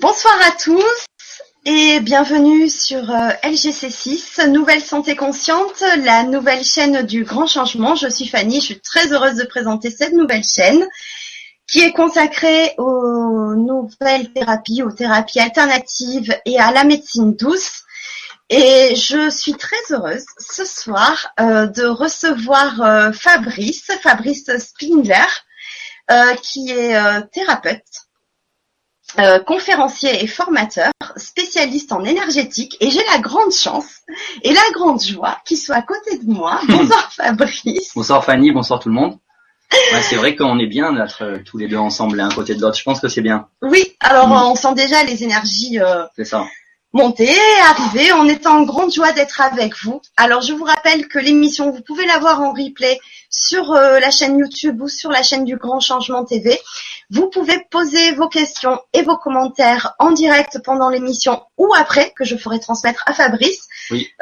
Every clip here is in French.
Bonsoir à tous et bienvenue sur euh, LGC6, Nouvelle Santé Consciente, la nouvelle chaîne du grand changement. Je suis Fanny, je suis très heureuse de présenter cette nouvelle chaîne qui est consacrée aux nouvelles thérapies, aux thérapies alternatives et à la médecine douce. Et je suis très heureuse ce soir euh, de recevoir euh, Fabrice, Fabrice Spindler, qui est thérapeute euh, conférencier et formateur, spécialiste en énergétique, et j'ai la grande chance et la grande joie qu'il soit à côté de moi. Bonsoir Fabrice. Bonsoir Fanny, bonsoir tout le monde. c'est vrai qu'on est bien d'être euh, tous les deux ensemble l'un côté de l'autre. Je pense que c'est bien. Oui, alors mm. on sent déjà les énergies euh, ça. Monter, arriver. On est en grande joie d'être avec vous. Alors je vous rappelle que l'émission, vous pouvez la voir en replay sur euh, la chaîne YouTube ou sur la chaîne du Grand Changement TV. Vous pouvez poser vos questions et vos commentaires en direct pendant l'émission ou après, que je ferai transmettre à Fabrice,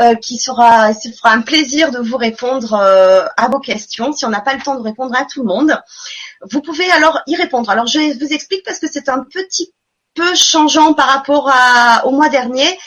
euh, qui sera, il fera un plaisir de vous répondre euh, à vos questions si on n'a pas le temps de répondre à tout le monde. Vous pouvez alors y répondre. Alors je vous explique parce que c'est un petit peu changeant par rapport au mois dernier.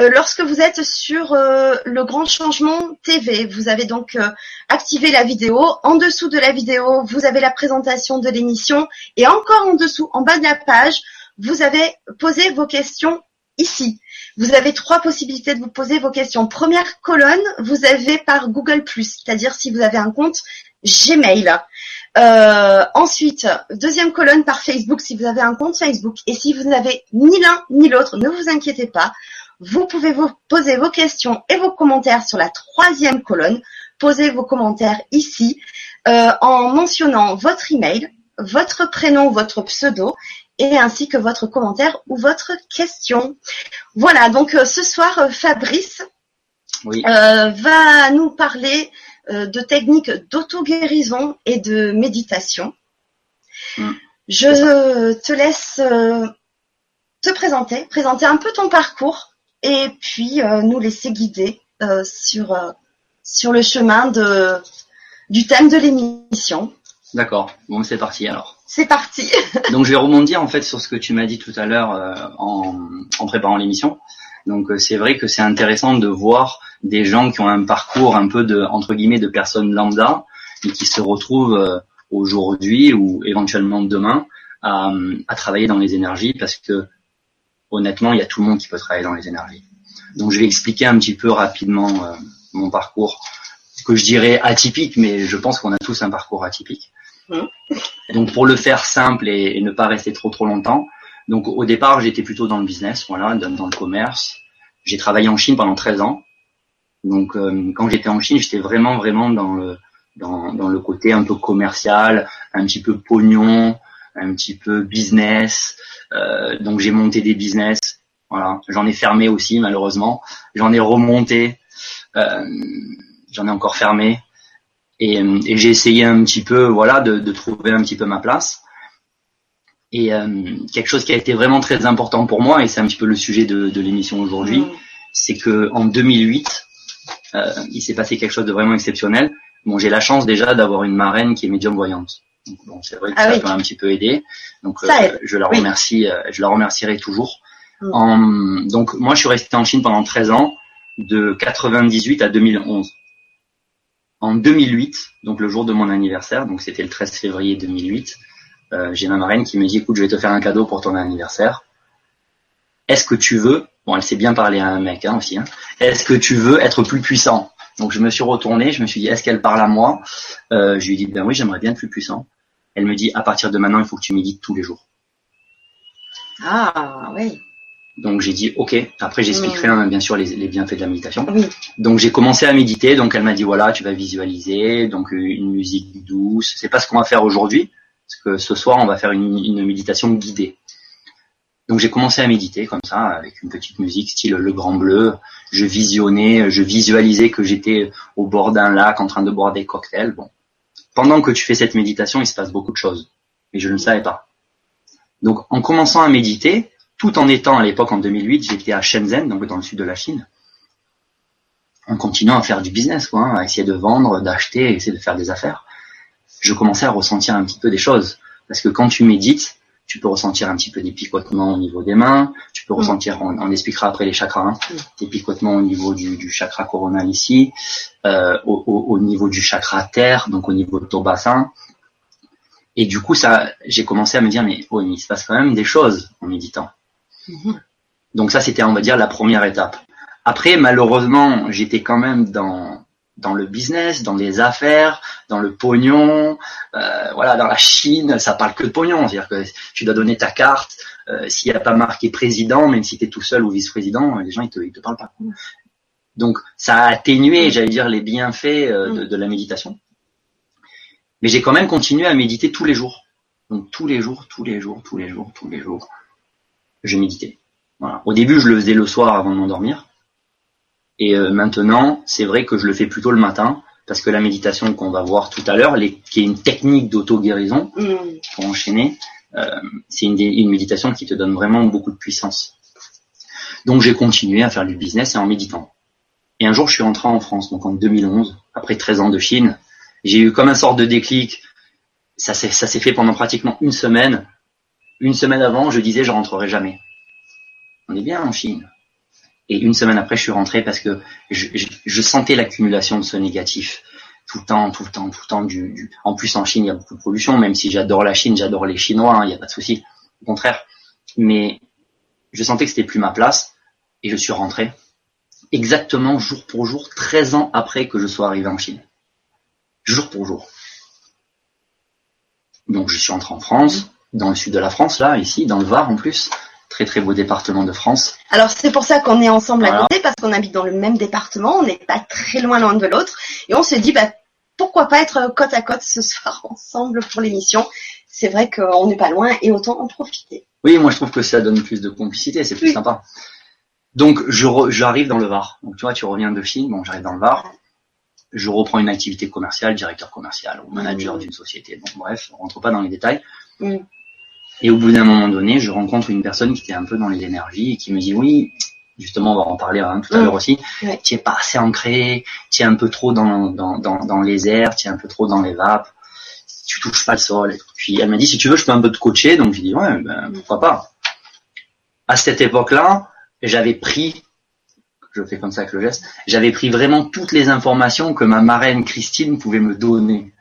Euh, lorsque vous êtes sur euh, le grand changement TV, vous avez donc euh, activé la vidéo. En dessous de la vidéo, vous avez la présentation de l'émission. Et encore en dessous, en bas de la page, vous avez posé vos questions ici. Vous avez trois possibilités de vous poser vos questions. Première colonne, vous avez par Google+, c'est-à-dire si vous avez un compte Gmail. Euh, ensuite, deuxième colonne par Facebook si vous avez un compte Facebook. Et si vous n'avez ni l'un ni l'autre, ne vous inquiétez pas. Vous pouvez vous poser vos questions et vos commentaires sur la troisième colonne. Posez vos commentaires ici euh, en mentionnant votre email, votre prénom, votre pseudo et ainsi que votre commentaire ou votre question. Voilà, donc euh, ce soir, euh, Fabrice va nous parler de techniques d'auto-guérison et de méditation. Mm. Je te laisse te présenter, présenter un peu ton parcours et puis euh, nous laisser guider euh, sur, euh, sur le chemin de, du thème de l'émission. D'accord, bon c'est parti alors. C'est parti. Donc je vais rebondir en fait sur ce que tu m'as dit tout à l'heure en, en préparant l'émission. Donc c'est vrai que c'est intéressant de voir des gens qui ont un parcours un peu de entre guillemets de personnes lambda et qui se retrouvent aujourd'hui ou éventuellement demain à, à, travailler dans les énergies parce que honnêtement, il y a tout le monde qui peut travailler dans les énergies. Donc je vais expliquer un petit peu rapidement euh, mon parcours, que je dirais atypique, mais je pense qu'on a tous un parcours atypique. Mmh. Donc pour le faire simple et, ne pas rester trop trop longtemps, donc au départ j'étais plutôt dans le business, voilà, dans, le commerce. J'ai travaillé en Chine pendant 13 ans. Donc euh, quand j'étais en Chine, j'étais vraiment vraiment dans le dans, dans le côté un peu commercial, un petit peu pognon, un petit peu business. Euh, donc j'ai monté des business. Voilà, j'en ai fermé aussi malheureusement. J'en ai remonté. Euh, j'en ai encore fermé. Et, et j'ai essayé un petit peu, voilà, de, de, trouver un petit peu ma place. Et euh, quelque chose qui a été vraiment très important pour moi, et c'est un petit peu le sujet de, de l'émission aujourd'hui, mmh. c'est que en 2008, euh, il s'est passé quelque chose de vraiment exceptionnel. Bon, j'ai la chance déjà d'avoir une marraine qui est médium voyante. Donc, bon, c'est vrai que ah ça peut un petit peu aider. Donc, euh, je la remercie, euh, je la remercierai toujours. Mm. En, donc, moi, je suis resté en Chine pendant 13 ans, de 98 à 2011. En 2008, donc le jour de mon anniversaire, donc c'était le 13 février 2008, euh, j'ai ma marraine qui me dit, écoute, je vais te faire un cadeau pour ton anniversaire. Est-ce que tu veux, bon, elle sait bien parler à un mec hein, aussi, hein, est-ce que tu veux être plus puissant? Donc je me suis retourné, je me suis dit est-ce qu'elle parle à moi? Euh, Je lui ai dit ben oui j'aimerais bien être plus puissant. Elle me dit à partir de maintenant il faut que tu médites tous les jours. Ah oui. Donc j'ai dit ok. Après j'expliquerai hein, bien sûr les, bienfaits de la méditation. Donc j'ai commencé à méditer. Donc elle m'a dit voilà tu vas visualiser donc euh, une musique douce. C'est pas ce qu'on va faire aujourd'hui parce que ce soir on va faire une, une méditation guidée. Donc j'ai commencé à méditer comme ça, avec une petite musique style Le Grand Bleu. Je visionnais, je visualisais que j'étais au bord d'un lac en train de boire des cocktails. Bon, pendant que tu fais cette méditation, il se passe beaucoup de choses, mais je ne le savais pas. Donc en commençant à méditer, tout en étant à l'époque en 2008, j'étais à Shenzhen, donc dans le sud de la Chine, en continuant à faire du business, hein, à essayer de vendre, d'acheter, essayer de faire des affaires. Je commençais à ressentir un petit peu des choses, parce que quand tu médites, tu peux ressentir un petit peu des picotements au niveau des mains, tu peux ressentir, on, expliquera après les chakras, hein, des picotements au niveau du, chakra coronal ici, euh, au, niveau du chakra terre, donc au niveau de ton bassin. Et du coup, ça, j'ai commencé à me dire, mais, oh, il se passe quand même des choses en méditant. Mhm. Donc ça, c'était, on va dire, la première étape. Après, malheureusement, j'étais quand même dans dans le business, dans les affaires, dans le pognon, euh, voilà, dans la Chine, ça parle que de pognon. C'est-à-dire que tu dois donner ta carte. Euh, S'il n'y a pas marqué président, même si tu es tout seul ou vice-président, les gens ils te, ils te parlent pas. Donc ça a atténué, j'allais dire, les bienfaits euh, de, de, la méditation. Mais j'ai quand même continué à méditer tous les jours. Donc tous les jours, tous les jours, tous les jours, tous les jours, je méditais. Voilà. Au début, je le faisais le soir avant de m'endormir. Et euh, maintenant, c'est vrai que je le fais plutôt le matin, parce que la méditation qu'on va voir tout à l'heure, qui est une technique d'auto-guérison, mm. pour enchaîner, euh, c'est une, une, méditation qui te donne vraiment beaucoup de puissance. Donc j'ai continué à faire du business et en méditant. Et un jour, je suis rentré en France, donc en 2011, après 13 ans de Chine. J'ai eu comme un sort de déclic. Ça s'est, ça s'est fait pendant pratiquement une semaine. Une semaine avant, je disais, je rentrerai jamais. On est bien en Chine. Et une semaine après, je suis rentré parce que je, je, sentais l'accumulation de ce négatif tout le temps, tout le temps, tout le temps. Du, du, En plus, en Chine, il y a beaucoup de pollution. Même si j'adore la Chine, j'adore les Chinois, hein, il n'y a pas de souci. Au contraire. Mais je sentais que c'était plus ma place et je suis rentré exactement jour pour jour, 13 ans après que je sois arrivé en Chine. Jour pour jour. Donc je suis rentré en France, dans le sud de la France, là, ici, dans le Var en plus très très beau département de France. Alors c'est pour ça qu'on est ensemble à côté parce qu'on habite dans le même département, on n'est pas très loin l'un de l'autre et on se dit bah pourquoi pas être côte à côte ce soir ensemble pour l'émission. C'est vrai qu'on n'est pas loin et autant en profiter. Oui, moi je trouve que ça donne plus de complicité, c'est plus sympa. Donc je j'arrive dans le Var. Donc tu vois, tu reviens de Chine, bon j'arrive dans le Var. Je reprends une activité commerciale, directeur commercial ou manager mmh. d'une société. Bon bref, on rentre pas dans les détails. Mmh. Et au bout d'un moment donné, je rencontre une personne qui était un peu dans les énergies et qui me dit oui, justement on va en parler hein, tout à mm. l'heure aussi, tu es pas assez ancré, tu es un peu trop dans, dans, dans, dans les airs, tu es un peu trop dans les vapes, tu touches pas le sol. Et Puis elle m'a dit si tu veux je peux un peu te coacher, donc j'ai dit ouais ben, pourquoi pas. À cette époque-là, j'avais pris je fais comme ça avec le geste, j'avais pris vraiment toutes les informations que ma marraine Christine pouvait me donner.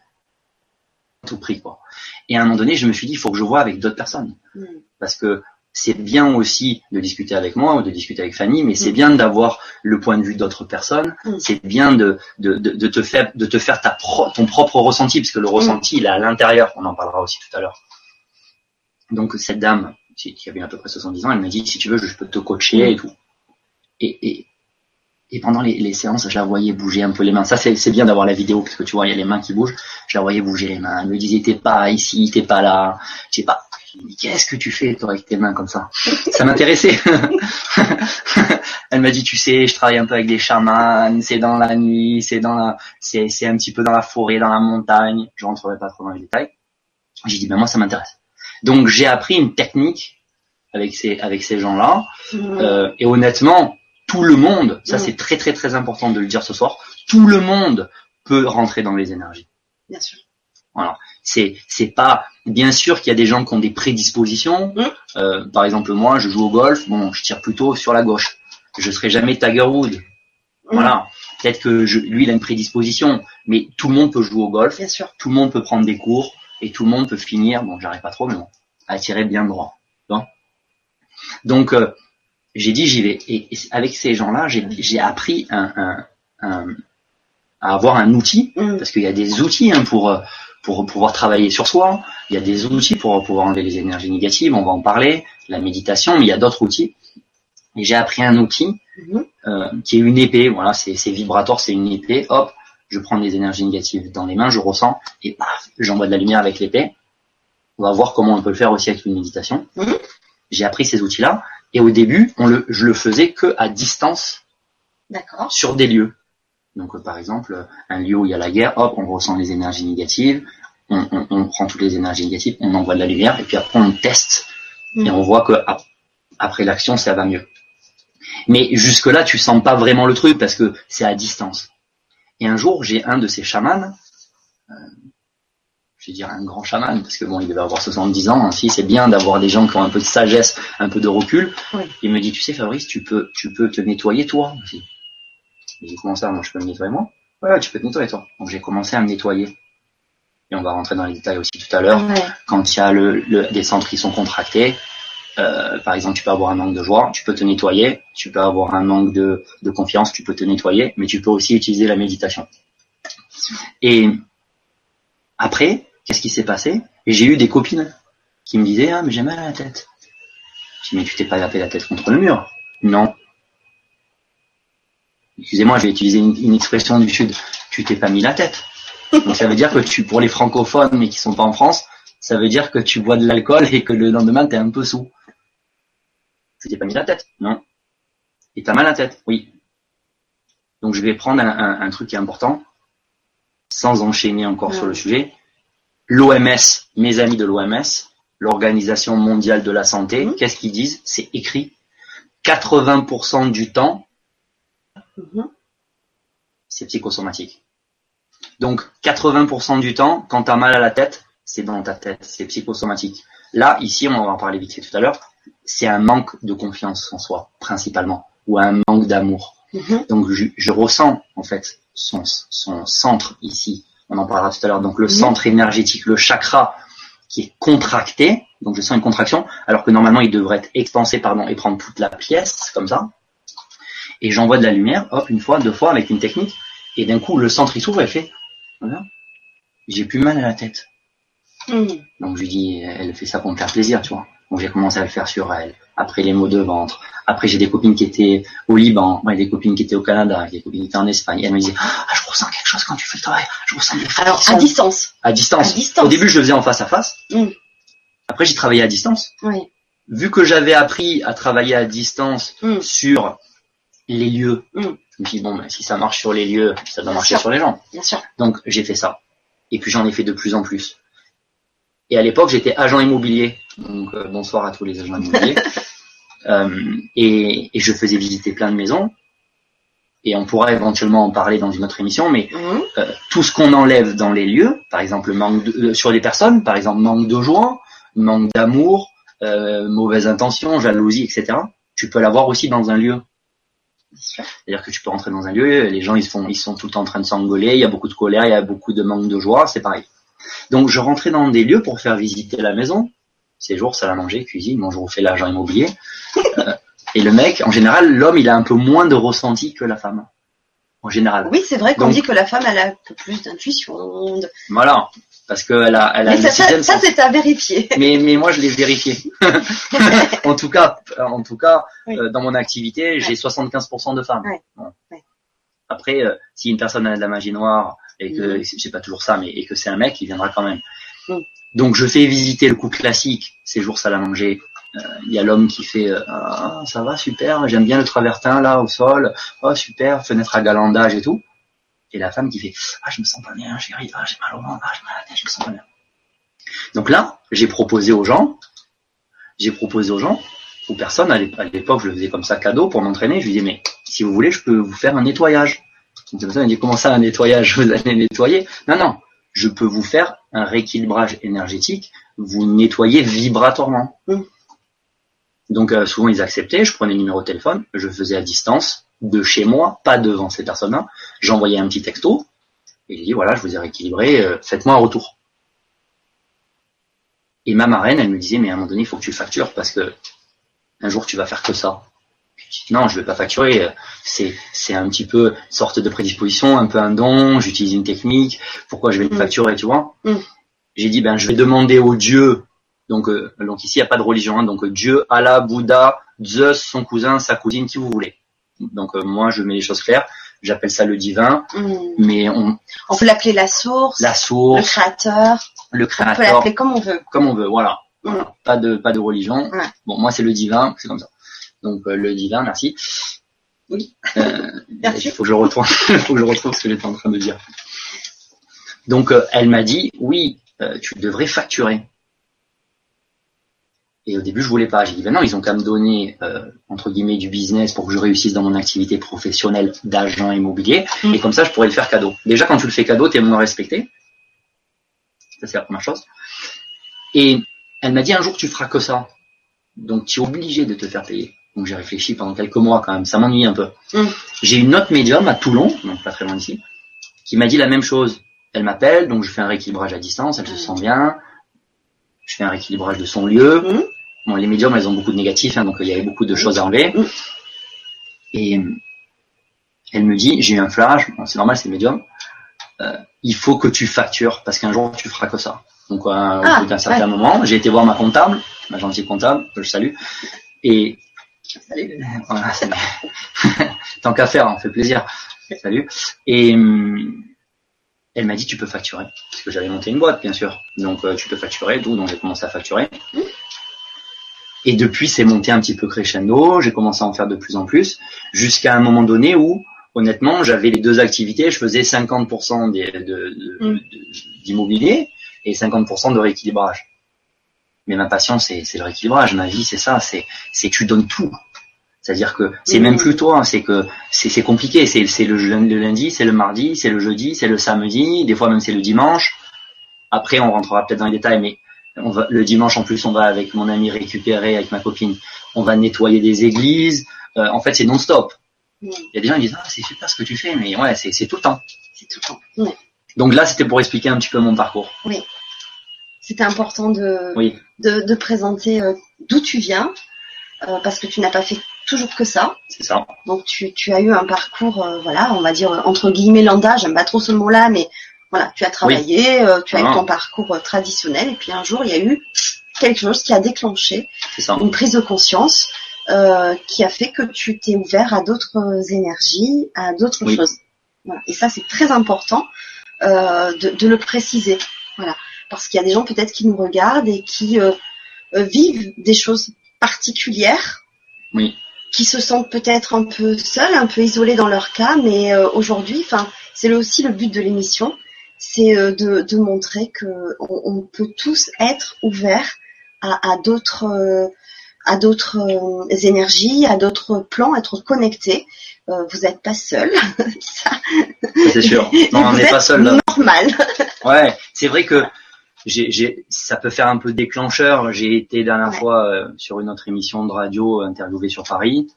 Tout pris quoi. Et à un moment donné, je me suis dit, il faut que je vois avec d'autres personnes. Mm. Parce que c'est bien aussi de discuter avec moi ou de discuter avec Fanny, mais c'est mm. bien d'avoir le point de vue d'autres personnes. Mm. C'est bien de, de, de, te faire, de te faire ta ton propre ressenti, parce que le ressenti, il est à l'intérieur. On en parlera aussi tout à l'heure. Donc cette dame, qui avait à peu près 70 ans, elle m'a dit, si tu veux, je peux te coacher et tout. Et, et, et pendant les, les, séances, je la voyais bouger un peu les mains. Ça, c'est bien d'avoir la vidéo parce que tu vois, il y a les mains qui bougent. Je la voyais bouger les mains. Elle me disait, t'es pas ici, t'es pas là. Je sais pas. Qu'est-ce que tu fais toi avec tes mains comme ça? Ça m'intéressait. Elle m'a dit, tu sais, je travaille un peu avec des chamans. C'est dans la nuit, c'est dans la, c'est, c'est un petit peu dans la forêt, dans la montagne. Je rentrerai pas trop dans les détails. J'ai dit, ben moi, ça m'intéresse. Donc j'ai appris une technique avec ces avec ces gens-là. Mmh. Euh, et honnêtement, tout le monde, ça mm. c'est très très très important de le dire ce soir, tout le monde peut rentrer dans les énergies. Bien sûr. Voilà. C'est c'est pas bien sûr qu'il y a des gens qui ont des prédispositions. Mm. Euh, par exemple moi, je joue au golf, bon, je tire plutôt sur la gauche. Je serai jamais Tiger Woods. Mm. Voilà. Peut-être que je, lui il a une prédisposition, mais tout le monde peut jouer au golf. Bien sûr. Tout le monde peut prendre des cours et tout le monde peut finir. Bon, j'arrive pas trop, mais bon, à tirer bien droit. Donc euh, j'ai dit j'y vais. Et, avec ces gens-là, j'ai appris un, un, à avoir un outil, mm. parce qu'il y a des outils hein, pour pour pouvoir travailler sur soi. Il y a des outils pour pouvoir enlever les énergies négatives. On va en parler, la méditation, mais il y a d'autres outils. Et j'ai appris un outil mm-hmm. euh, qui est une épée. Voilà, c'est vibratoire, c'est une épée. Hop, je prends des énergies négatives dans les mains, je ressens et paf, j'envoie de la lumière avec l'épée. On va voir comment on peut le faire aussi avec une méditation. Mm-hmm. J'ai appris ces outils-là et au début, on le, je le faisais que à distance, sur des lieux. Donc, euh, par exemple, un lieu où il y a la guerre, hop, on ressent les énergies négatives, on, on, on prend toutes les énergies négatives, on envoie de la lumière, et puis après on teste, et on voit que après l'action, ça va mieux. Mais jusque là, tu sens pas vraiment le truc parce que c'est à distance. Et un jour, j'ai un de ces chamans, euh, je vais dire un grand chaman, parce que bon, il devait avoir 70 ans. Si c'est bien d'avoir des gens qui ont un peu de sagesse, un peu de recul. Oui. Il me dit, tu sais, Fabrice, tu peux, tu peux te nettoyer toi. Dit, J'ai dit, comment ça, moi, je peux me nettoyer moi? Ouais, tu peux te nettoyer toi. Donc j'ai commencé à me nettoyer. Et on va rentrer dans les détails aussi tout à l'heure. Ouais. Quand il y a le, le, des centres qui sont contractés, euh, par exemple, tu peux avoir un manque de joie, tu peux te nettoyer. Tu peux avoir un manque de, de confiance, tu peux te nettoyer. Mais tu peux aussi utiliser la méditation. Et après, qu'est-ce qui s'est passé? Et j'ai eu des copines qui me disaient, ah, mais j'ai mal à la tête. Je dis, mais tu t'es pas tapé la tête contre le mur? Non. Excusez-moi, je vais utiliser une, une expression du Sud. Tu t'es pas mis la tête. Donc ça veut dire que tu, pour les francophones, mais qui sont pas en France, ça veut dire que tu bois de l'alcool et que le lendemain t'es un peu sous. Tu t'es pas mis la tête Non. Et t'as mal à la tête Oui. Donc je vais prendre un, un- un truc qui est important, sans enchaîner encore Ouais. sur le sujet. L'OMS, mes amis de l'OMS, l'Organisation mondiale de la santé, Mhm. qu'est-ce qu'ils disent? C'est écrit. 80% du temps, Mhm. c'est psychosomatique. Donc 80% du temps, quand tu as mal à la tête, c'est dans ta tête, c'est psychosomatique. Là, ici, on va en parler vite fait tout à l'heure, c'est un manque de confiance en soi, principalement, ou un manque d'amour. Mhm. Donc je, je ressens en fait son, son centre ici, on en parlera tout à l'heure, donc le centre énergétique, le chakra qui est contracté, donc je sens une contraction, alors que normalement il devrait être expansé pardon, et prendre toute la pièce, comme ça. Et j'envoie de la lumière, hop, une fois, deux fois, avec une technique, et d'un coup le centre il s'ouvre et fait, voilà, j'ai plus mal à la tête. Mhm. Donc je lui dis, elle fait ça pour me faire plaisir, tu vois. Donc j'ai commencé à le faire sur elle. Après les maux de ventre. Après j'ai des copines qui étaient au Liban, moi des copines qui étaient au Canada, des copines qui étaient en Espagne. Et elle me disait, ah je ressens quelque chose quand tu fais le travail. Je ressens des Alors, à distance. à distance. à distance. Au début je le faisais en face à face. Mm. Après j'ai travaillé à distance. Oui. Vu que j'avais appris à travailler à distance Mm. sur les lieux, Mm. je me suis dit bon ben, si ça marche sur les lieux, ça doit Bien marcher sûr. sur les gens. Bien sûr. Donc j'ai fait ça. Et puis j'en ai fait de plus en plus. Et à l'époque, j'étais agent immobilier. Donc euh, bonsoir à tous les agents immobiliers. Euh, et, et je faisais visiter plein de maisons. Et on pourra éventuellement en parler dans une autre émission, mais euh, tout ce qu'on enlève dans les lieux, par exemple manque de- sur les personnes, par exemple manque de joie, manque d'amour, mauvaise intention, jalousie, etc. Tu peux l'avoir aussi dans un lieu. C'est-à-dire que tu peux rentrer dans un lieu, les gens ils font, ils sont tout le temps en train de s'engueuler, il y a beaucoup de colère, il y a beaucoup de manque de joie, c'est pareil. Donc je rentrais dans des lieux pour faire visiter la maison, séjour, salle à manger, cuisine, bon je refais l'agent immobilier. Euh, et le mec, en général, l'homme il a un peu moins de ressenti que la femme. En général. Oui, c'est vrai qu'on Donc- dit que la femme, elle a un peu plus d'intuition. de- Voilà. Parce qu'elle a, elle a Mais le ça, ça, sixième ça, sens. c'est à vérifier. mais, mais moi je l'ai vérifié. en tout cas, en tout cas, Oui. euh, dans mon activité, j'ai 75% de femmes. Ouais. Bon. Ouais. Après, euh, si une personne a de la magie noire et que Mhm. c'est pas toujours ça, mais et que c'est un mec, il viendra quand même. Donc je fais visiter le coup classique, séjour salle à manger. Euh, Il y a l'homme qui fait euh, ah, ça va super, j'aime bien le travertin là au sol, oh super, fenêtre à galandage et tout. Et la femme qui fait ah je me sens pas bien, chérie, ah, j'ai mal au ventre, ah, j'ai mal la tête, je me sens pas bien. Donc là, j'ai proposé aux gens, j'ai proposé aux gens, aux personnes, à l'ép- à l'époque, je le faisais comme ça cadeau pour m'entraîner, je lui disais, mais si vous voulez, je peux vous faire un nettoyage. La personne dit, comment ça, un nettoyage, vous allez nettoyer? Non, non, je peux vous faire un rééquilibrage énergétique, vous nettoyer vibratoirement. Donc euh, souvent, ils acceptaient, je prenais le numéro de téléphone, je faisais à distance, de chez moi, pas devant ces personnes-là, j'envoyais un petit texto, et je dis, voilà, je vous ai rééquilibré, euh, faites-moi un retour. Et ma marraine, elle me disait, mais à un moment donné, il faut que tu factures parce que un jour tu vas faire que ça. Non, je vais pas facturer. C'est, c'est un petit peu une sorte de prédisposition, un peu un don. J'utilise une technique. Pourquoi je vais le Mm. facturer, tu vois Mm. J'ai dit, ben, je vais demander au Dieu. Donc, euh, donc ici, il n'y a pas de religion. hein. donc Dieu, Allah, Bouddha, Zeus, son cousin, sa cousine, qui vous voulez. Donc euh, moi, je mets les choses claires. J'appelle ça le divin, Mhm. mais on, On peut l'appeler la source, la le source, créateur. le On peut créateur, l'appeler comme on veut. comme on veut. Voilà. Pas de pas de religion. Bon, moi c'est le divin, c'est comme ça. Donc euh, le divin, merci. Oui. Euh, Merci. Il faut que je retourne, il faut que je retrouve ce que j'étais en train de dire. Donc euh, elle m'a dit, oui, tu devrais facturer. Et au début, je voulais pas. J'ai dit, ben non, ils ont qu'à me donner, euh, entre guillemets, du business pour que je réussisse dans mon activité professionnelle d'agent immobilier. Mm. Et comme ça, je pourrais le faire cadeau. Déjà, quand tu le fais cadeau, t'es moins respecté. Ça, c'est la première chose. Et elle m'a dit un jour, tu feras que ça. Donc, tu es obligé de te faire payer. Donc, j'ai réfléchi pendant quelques mois quand même. Ça m'ennuie un peu. Mm. J'ai une autre médium à Toulon, donc pas très loin d'ici, qui m'a dit la même chose. Elle m'appelle, donc je fais un rééquilibrage à distance, elle se sent bien. Je fais un rééquilibrage de son lieu. Mm. Bon, les médiums, elles ont beaucoup de négatifs, hein, donc il y avait beaucoup de choses à enlever. Mm. Et euh, elle me dit, j'ai eu un flash, bon, c'est normal, c'est médium. Euh, il faut que tu factures parce qu'un jour tu feras que ça. Donc euh, au Ah, bout d'un certain ouais. moment, j'ai été voir ma comptable, ma gentille comptable, que je salue, et salut, voilà, tant qu'à faire, on fait plaisir, salut. Et hum, elle m'a dit tu peux facturer parce que j'avais monté une boîte bien sûr, donc euh, tu peux facturer, d'où donc j'ai commencé à facturer. Et depuis, c'est monté un petit peu crescendo. J'ai commencé à en faire de plus en plus, jusqu'à un moment donné où, honnêtement, j'avais les deux activités. Je faisais 50% des- de- de- Mm. de- d'immobilier et 50% de rééquilibrage. Mais ma passion, c'est le rééquilibrage. Ma vie, c'est ça. C'est tu donnes tout. C'est-à-dire que c'est même plus toi. hein, C'est que c'est compliqué. C'est le, le lundi, c'est le mardi, c'est le jeudi, c'est le samedi. Des fois même c'est le dimanche. Après, on rentrera peut-être dans les détails, mais on va, le dimanche en plus, on va avec mon ami récupérer avec ma copine. On va nettoyer des églises. Euh, en fait, c'est non-stop. Il y a des gens qui disent ah c'est super ce que tu fais, mais ouais, c'est tout le temps. C'est tout le temps. Donc là, c'était pour expliquer un petit peu mon parcours. C'était important de, Oui, de, de présenter euh, d'où tu viens, euh, parce que tu n'as pas fait toujours que ça. c'est ça. Donc tu, tu as eu un parcours, euh, voilà, on va dire entre guillemets lambda, j'aime pas trop ce mot-là, mais voilà, tu as travaillé, euh, tu as eu Ah. ton parcours traditionnel, et puis un jour il y a eu quelque chose qui a déclenché ça. une prise de conscience euh, qui a fait que tu t'es ouvert à d'autres énergies, à d'autres Oui. choses. Voilà. Et ça c'est très important euh, de, de le préciser. Voilà. Parce qu'il y a des gens peut-être qui nous regardent et qui euh, euh, vivent des choses particulières Oui, qui se sentent peut-être un peu seuls, un peu isolés dans leur cas, mais euh, aujourd'hui, enfin, c'est aussi le but de l'émission, c'est euh, de, de montrer que on, on peut tous être ouverts à, à d'autres, euh, à d'autres euh, énergies, à d'autres plans, être connectés. Euh, vous n'êtes pas seul, ça, c'est sûr. Non, on n'est pas seul là. normal. Ouais, c'est vrai que j'ai, j'ai, ça peut faire un peu déclencheur. J'ai été la dernière Ouais. fois euh, sur une autre émission de radio euh, interviewée sur Paris.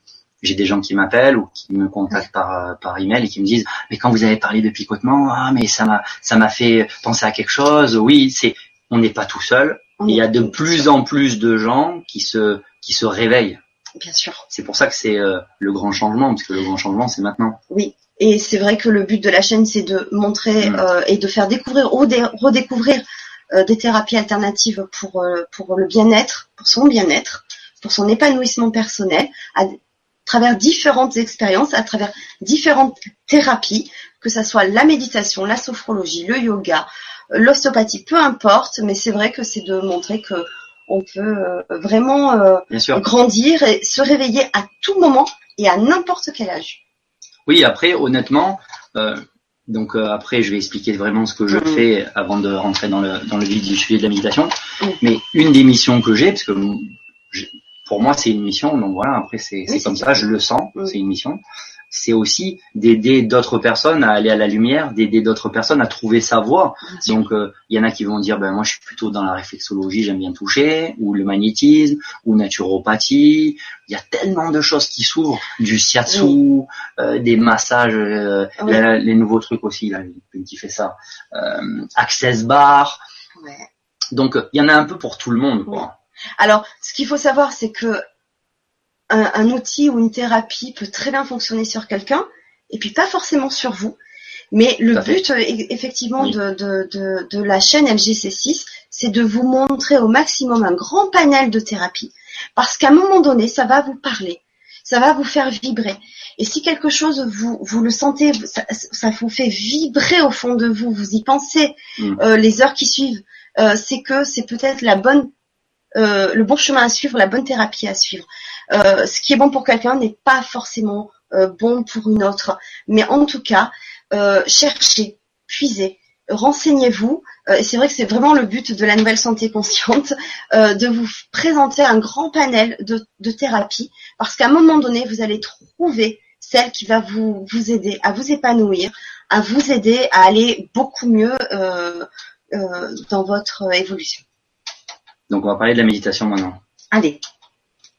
J'ai des gens qui m'appellent ou qui me contactent par euh, par email et qui me disent mais quand vous avez parlé de picotement ah mais ça m'a ça m'a fait penser à quelque chose oui c'est on n'est pas tout seul il y a de plus en plus de gens qui se qui se réveillent Bien sûr. c'est pour ça que c'est euh, le grand changement parce que le grand changement c'est maintenant Oui. Et c'est vrai que le but de la chaîne, c'est de montrer Mm. euh, et de faire découvrir, redé- redécouvrir des thérapies alternatives pour euh, pour le bien-être, pour son bien-être, pour son épanouissement personnel, à travers différentes expériences, à travers différentes thérapies, que ça soit la méditation, la sophrologie, le yoga, euh, l'ostéopathie, peu importe. Mais c'est vrai que c'est de montrer que on peut euh, vraiment euh, grandir et se réveiller à tout moment et à n'importe quel âge. Oui, après, honnêtement, euh, donc euh, après, je vais expliquer vraiment ce que je Mhm. fais avant de rentrer dans le dans le vif du sujet de la méditation. Mhm. Mais une des missions que j'ai, parce que j'ai- pour moi, c'est une mission, donc voilà. Après, c'est Oui, comme ça, je le sens, c'est une mission. C'est aussi d'aider d'autres personnes à aller à la lumière, d'aider d'autres personnes à trouver sa voie. Donc, euh, il y en a qui vont dire, ben moi, je suis plutôt dans la réflexologie, j'aime bien toucher, ou le magnétisme, ou naturopathie. Il y a tellement de choses qui s'ouvrent, du shiatsu, euh, des massages, euh, la- les nouveaux trucs aussi, là, qui fait ça, euh, Access Bar. Ouais. Donc, euh, il y en a un peu pour tout le monde, quoi. Alors, ce qu'il faut savoir, c'est que un, un outil ou une thérapie peut très bien fonctionner sur quelqu'un, et puis pas forcément sur vous. Mais le fait. but, euh, effectivement, Oui. de, de, de, de la chaîne LGC6, c'est de vous montrer au maximum un grand panel de thérapies, parce qu'à un moment donné, ça va vous parler, ça va vous faire vibrer. Et si quelque chose, vous, vous le sentez, ça, ça vous fait vibrer au fond de vous, vous y pensez Mm. euh, les heures qui suivent, euh, c'est que c'est peut-être la bonne euh, le bon chemin à suivre, la bonne thérapie à suivre. Euh, ce qui est bon pour quelqu'un n'est pas forcément euh, bon pour une autre. Mais en tout cas, cherchez, puisez, renseignez-vous. Et c'est vrai que c'est vraiment le but de la nouvelle santé consciente, de vous présenter un grand panel de, de thérapies, parce qu'à un moment donné, vous allez trouver celle qui va vous, aider à vous épanouir, à vous aider à aller beaucoup mieux dans votre évolution. Donc on va parler de la méditation maintenant. Allez.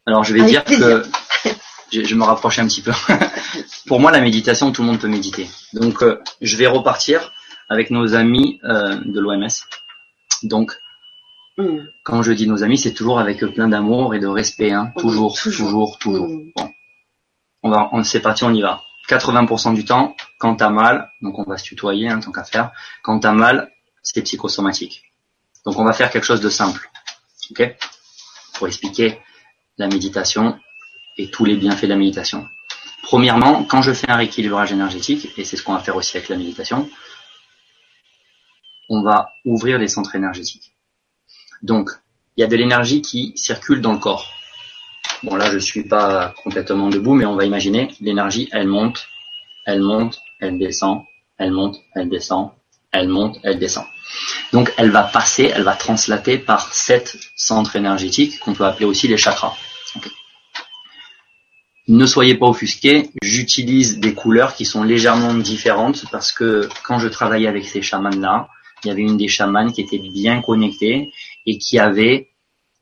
Alors je vais dire que je, me rapproche un petit peu. Pour moi, la méditation, tout le monde peut méditer. Donc je vais repartir avec nos amis de l'OMS. Donc hmm. quand je dis nos amis, c'est toujours avec plein d'amour et de respect, hein. toujours, toujours, toujours, hmm. Bon, on va, on c'est parti, on y va. 80% du temps, quand t'as mal, donc on va se tutoyer, hein, tant qu'à faire. Quand t'as mal, c'est psychosomatique. Donc on va faire quelque chose de simple, Pour expliquer la méditation et tous les bienfaits de la méditation. Premièrement, quand je fais un rééquilibrage énergétique, et c'est ce qu'on va faire aussi avec la méditation, on va ouvrir les centres énergétiques. Donc, il y a de l'énergie qui circule dans le corps. Bon là je suis pas complètement debout, mais on va imaginer l'énergie, elle monte, elle monte, elle descend, elle monte, elle descend, elle monte, elle descend. Donc elle va passer, elle va translater par sept centres énergétiques qu'on peut appeler aussi les chakras. Ne soyez pas offusqués, j'utilise des couleurs qui sont légèrement différentes parce que quand je travaillais avec ces chamans-là, il y avait une des chamanes qui était bien connectée et qui avait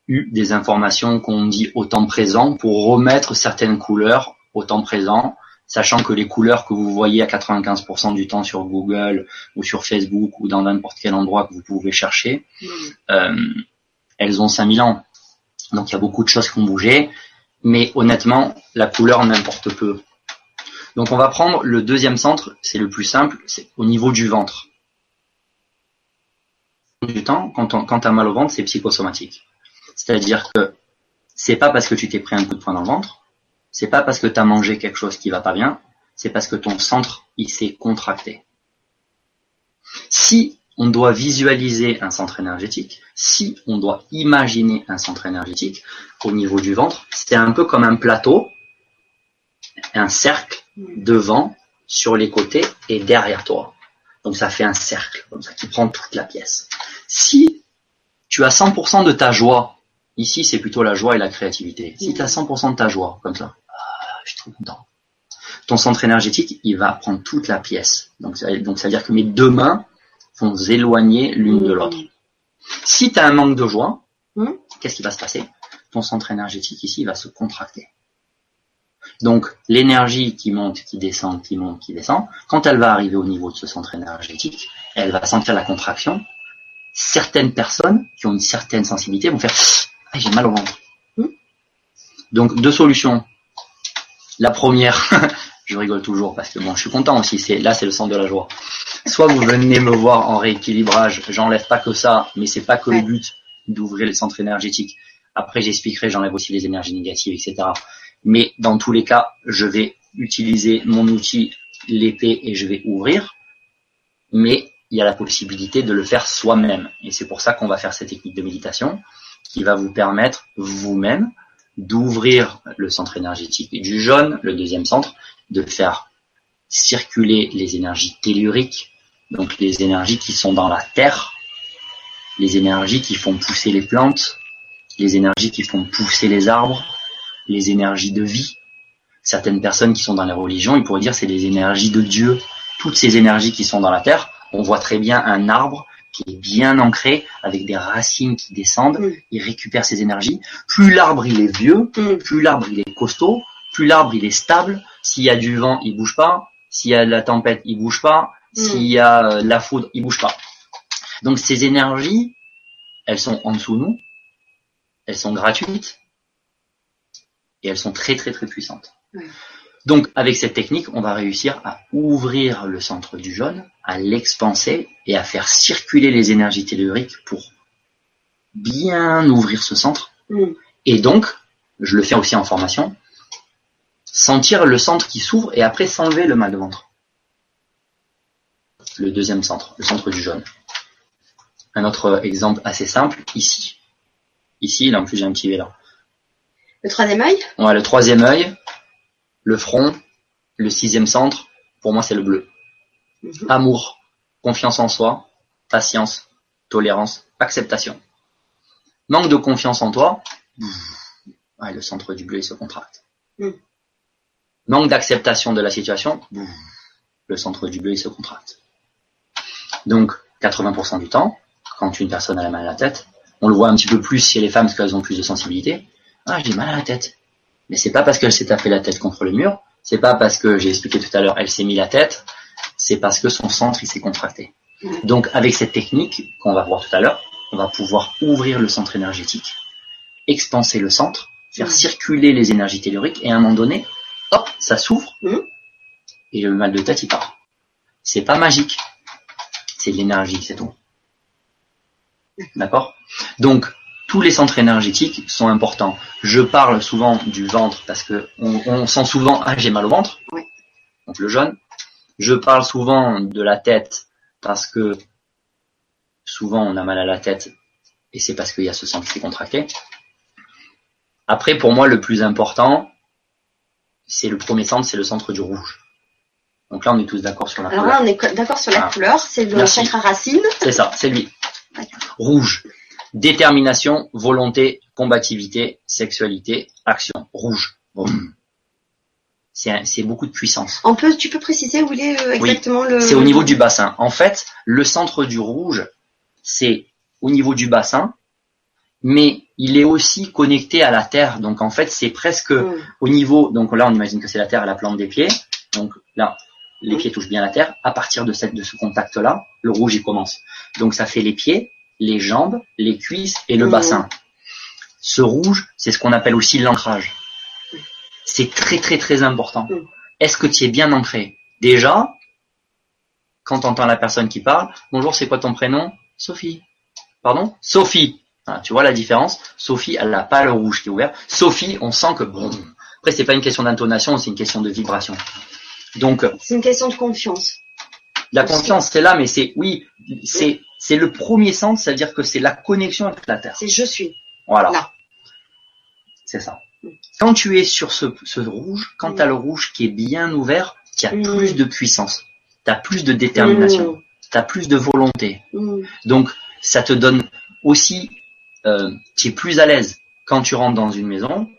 eu des informations qu'on dit au temps présent pour remettre certaines couleurs au temps présent, sachant que les couleurs que vous voyez à 95% du temps sur Google ou sur Facebook ou dans n'importe quel endroit que vous pouvez chercher, mm. euh, elles ont 5000 ans. Donc il y a beaucoup de choses qui ont bougé, mais honnêtement, la couleur n'importe peu. Donc on va prendre le deuxième centre, c'est le plus simple, c'est au niveau du ventre. Du temps, quand, on, quand tu as mal au ventre, c'est psychosomatique. C'est-à-dire que c'est pas parce que tu t'es pris un coup de poing dans le ventre, c'est pas parce que tu as mangé quelque chose qui va pas bien, c'est parce que ton centre, il s'est contracté. Si on doit visualiser un centre énergétique, si on doit imaginer un centre énergétique au niveau du ventre, c'est un peu comme un plateau, un cercle devant, sur les côtés et derrière toi. Donc ça fait un cercle, comme ça, qui prend toute la pièce. Si tu as 100% de ta joie Ici, c'est plutôt la joie et la créativité. Si tu as 100% de ta joie, comme ça, je suis trop content. Ton centre énergétique, il va prendre toute la pièce. Donc, ça, donc, ça veut dire que mes deux mains vont s'éloigner l'une de l'autre. Si tu as un manque de joie, hmm? qu'est-ce qui va se passer? Ton centre énergétique ici il va se contracter. Donc l'énergie qui monte, qui descend, qui monte, qui descend, quand elle va arriver au niveau de ce centre énergétique, elle va sentir la contraction. Certaines personnes qui ont une certaine sensibilité vont faire ah, j'ai mal au ventre. Hmm? Donc deux solutions. La première, je rigole toujours parce que bon, je suis content aussi. C'est là, c'est le centre de la joie. Soit vous venez me voir en rééquilibrage, j'enlève pas que ça, mais c'est pas que le but d'ouvrir les centres énergétiques. Après, j'expliquerai, j'enlève aussi les énergies négatives, etc. Mais dans tous les cas, je vais utiliser mon outil, l'épée, et je vais ouvrir. Mais il y a la possibilité de le faire soi-même. Et c'est pour ça qu'on va faire cette technique de méditation qui va vous permettre vous-même d'ouvrir le centre énergétique du jaune, le deuxième centre, de faire circuler les énergies telluriques, donc les énergies qui sont dans la terre, les énergies qui font pousser les plantes, les énergies qui font pousser les arbres, les énergies de vie. Certaines personnes qui sont dans les religions, ils pourraient dire c'est les énergies de Dieu. Toutes ces énergies qui sont dans la terre, on voit très bien un arbre qui est bien ancré, avec des racines qui descendent, mm. il récupère ses énergies. Plus l'arbre il est vieux, mm. plus l'arbre il est costaud, plus l'arbre il est stable. S'il y a du vent, il bouge pas. S'il y a de la tempête, il bouge pas. Mm. S'il y a euh, la foudre, il bouge pas. Donc ces énergies, elles sont en dessous de nous, elles sont gratuites et elles sont très très très puissantes. Donc avec cette technique, on va réussir à ouvrir le centre du jaune, à l'expanser et à faire circuler les énergies telluriques pour bien ouvrir ce centre. Mm. Et donc, je le fais aussi en formation, sentir le centre qui s'ouvre et après s'enlever le mal de ventre. Le deuxième centre, le centre du jaune. Un autre exemple assez simple, ici. Ici, là en plus j'ai un petit V là. Le troisième œil? Ouais, le troisième œil, le front, le sixième centre, pour moi c'est le bleu. Amour, confiance en soi, patience, tolérance, acceptation. Manque de confiance en toi, le centre du bleu il se contracte. Mhm. Manque d'acceptation de la situation, le centre du bleu il se contracte. Donc 80% du temps, quand une personne a la mal à la tête. On le voit un petit peu plus chez les femmes parce qu'elles ont plus de sensibilité. Ah, j'ai mal à la tête. Mais c'est pas parce qu'elle s'est tapé la tête contre le mur, c'est pas parce que j'ai expliqué tout à l'heure, elle s'est mis la tête, c'est parce que son centre il s'est contracté. Donc avec cette technique qu'on va voir tout à l'heure, on va pouvoir ouvrir le centre énergétique, expanser le centre, faire circuler les énergies telluriques et à un moment donné, hop, ça s'ouvre et le mal de tête il part. C'est pas magique, c'est de l'énergie, c'est tout. D'accord? Donc tous les centres énergétiques sont importants. Je parle souvent du ventre parce que on, on sent souvent ah j'ai mal au ventre, Oui. donc le jaune. Je parle souvent de la tête parce que souvent on a mal à la tête et c'est parce qu'il y a ce centre qui est contracté. Après, pour moi, le plus important, c'est le premier centre, c'est le centre du rouge. Donc là, on est tous d'accord sur la Alors couleur. là, on est co- d'accord sur la Ah. couleur, c'est le Merci. à racine. C'est ça, c'est lui. Rouge. Détermination, volonté, combativité, sexualité, action. Rouge. Boum. C'est beaucoup de puissance. On peut, tu peux préciser où il est euh, Oui. exactement le. C'est au niveau du bassin. En fait, le centre du rouge, c'est au niveau du bassin, mais il est aussi connecté à la terre. Donc en fait, c'est presque Hmm. au niveau. Donc là, on imagine que c'est la terre à la plante des pieds. Donc là, les pieds touchent bien la terre. À partir de cette de ce contact-là, le rouge il commence. Donc ça fait les pieds, les jambes, les cuisses et le Mhm. bassin. Ce rouge, c'est ce qu'on appelle aussi l'ancrage. C'est très très très important. Mhm. Est-ce que tu es bien ancré? Déjà, quand tu entends la personne qui parle, bonjour, c'est quoi ton prénom? Sophie. Pardon? Sophie. Ah, tu vois la différence Sophie, elle n'a pas le rouge qui est ouvert. Sophie, on sent que bon. Après, c'est pas une question d'intonation, c'est une question de vibration. Donc, C'est une question de confiance. la confiance, c'est là, mais c'est oui, c'est c'est le premier sens, c'est-à-dire que c'est la connexion avec la terre. C'est je suis. Voilà. Là. C'est ça. Quand tu es sur ce, ce rouge, quand Mm. tu as le rouge qui est bien ouvert, tu as Mm. plus de puissance, tu as plus de détermination, tu as plus de volonté. Hmm. Donc, ça te donne aussi, euh, tu es plus à l'aise quand tu rentres dans une maison.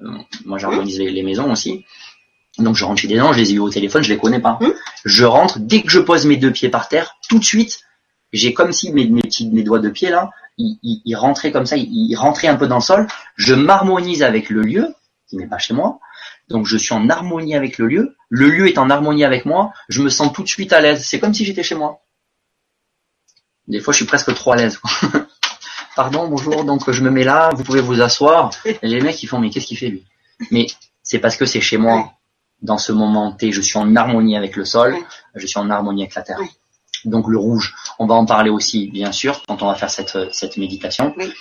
Euh, moi, j'organise les, les maisons aussi. Donc, je rentre chez des gens, je les ai eu au téléphone, je les connais pas. Mm. Je rentre, dès que je pose mes deux pieds par terre, tout de suite, j'ai comme si mes, mes, petits, mes doigts de pied là, ils, ils, ils rentraient comme ça, ils, ils rentraient un peu dans le sol. Je m'harmonise avec le lieu, qui n'est pas chez moi. Donc, je suis en harmonie avec le lieu. Le lieu est en harmonie avec moi. Je me sens tout de suite à l'aise. C'est comme si j'étais chez moi. Des fois, je suis presque trop à l'aise. Pardon, bonjour, donc je me mets là, vous pouvez vous asseoir. Et les mecs, ils font, mais qu'est-ce qu'il fait lui? Mais c'est parce que c'est chez moi. Dans ce moment T, je suis en harmonie avec le sol, je suis en harmonie avec la terre. Donc le rouge, on va en parler aussi, bien sûr, quand on va faire cette, cette méditation. Oui.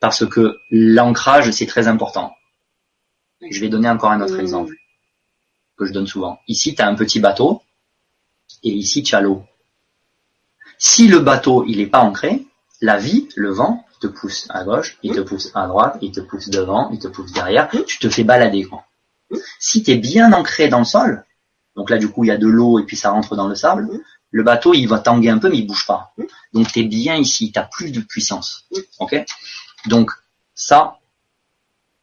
Parce que l'ancrage, c'est très important. Oui. Je vais donner encore un autre Mmh. exemple que je donne souvent. Ici, tu as un petit bateau et ici, tu as l'eau. Si le bateau, il n'est pas ancré, la vie, le vent, te pousse à gauche, il te pousse à droite, il te pousse devant, il te pousse derrière, Mm. tu te fais balader. Quoi. Si tu es bien ancré dans le sol, donc là, du coup, il y a de l'eau et puis ça rentre dans le sable. Le bateau, il va tanguer un peu, mais il bouge pas. Mm. Donc, tu es bien ici, tu as plus de puissance. Mm. ok? Donc, ça,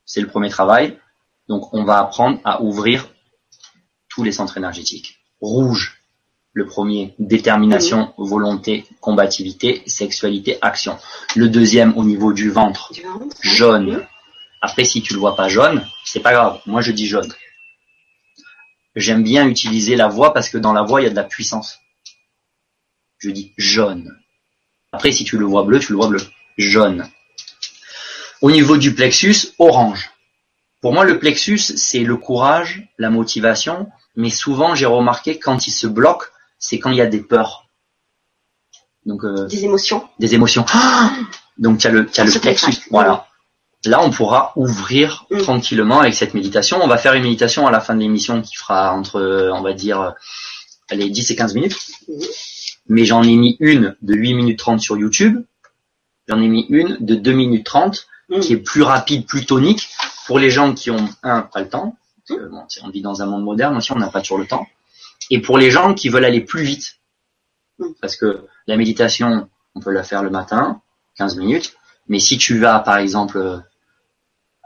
c'est le premier travail. Donc, on va apprendre à ouvrir tous les centres énergétiques. Rouge, le premier, détermination, volonté, combativité, sexualité, action. Le deuxième, au niveau du ventre, Du ventre. jaune. Mmh. Après, si tu le vois pas jaune, c'est pas grave. Moi, je dis jaune. J'aime bien utiliser la voix parce que dans la voix, il y a de la puissance. Je dis jaune. Après, si tu le vois bleu, tu le vois bleu. Jaune. Au niveau du plexus, orange. Pour moi, le plexus, c'est le courage, la motivation, mais souvent, j'ai remarqué quand il se bloque, c'est quand il y a des peurs. Donc, euh, Des émotions. des émotions. Ah Donc, le, tu as le plexus. contracte. Voilà. Là, on pourra ouvrir Mm. tranquillement avec cette méditation. On va faire une méditation à la fin de l'émission qui fera entre, on va dire, allez, 10 et 15 minutes. Mais j'en ai mis une de 8 minutes 30 sur YouTube. J'en ai mis une de 2 minutes 30 Mm. qui est plus rapide, plus tonique pour les gens qui ont, un, pas le temps. Parce que, bon, on vit dans un monde moderne aussi, on n'a pas toujours le temps. Et pour les gens qui veulent aller plus vite. Mm. Parce que la méditation, on peut la faire le matin, 15 minutes. Mais si tu vas, par exemple, euh,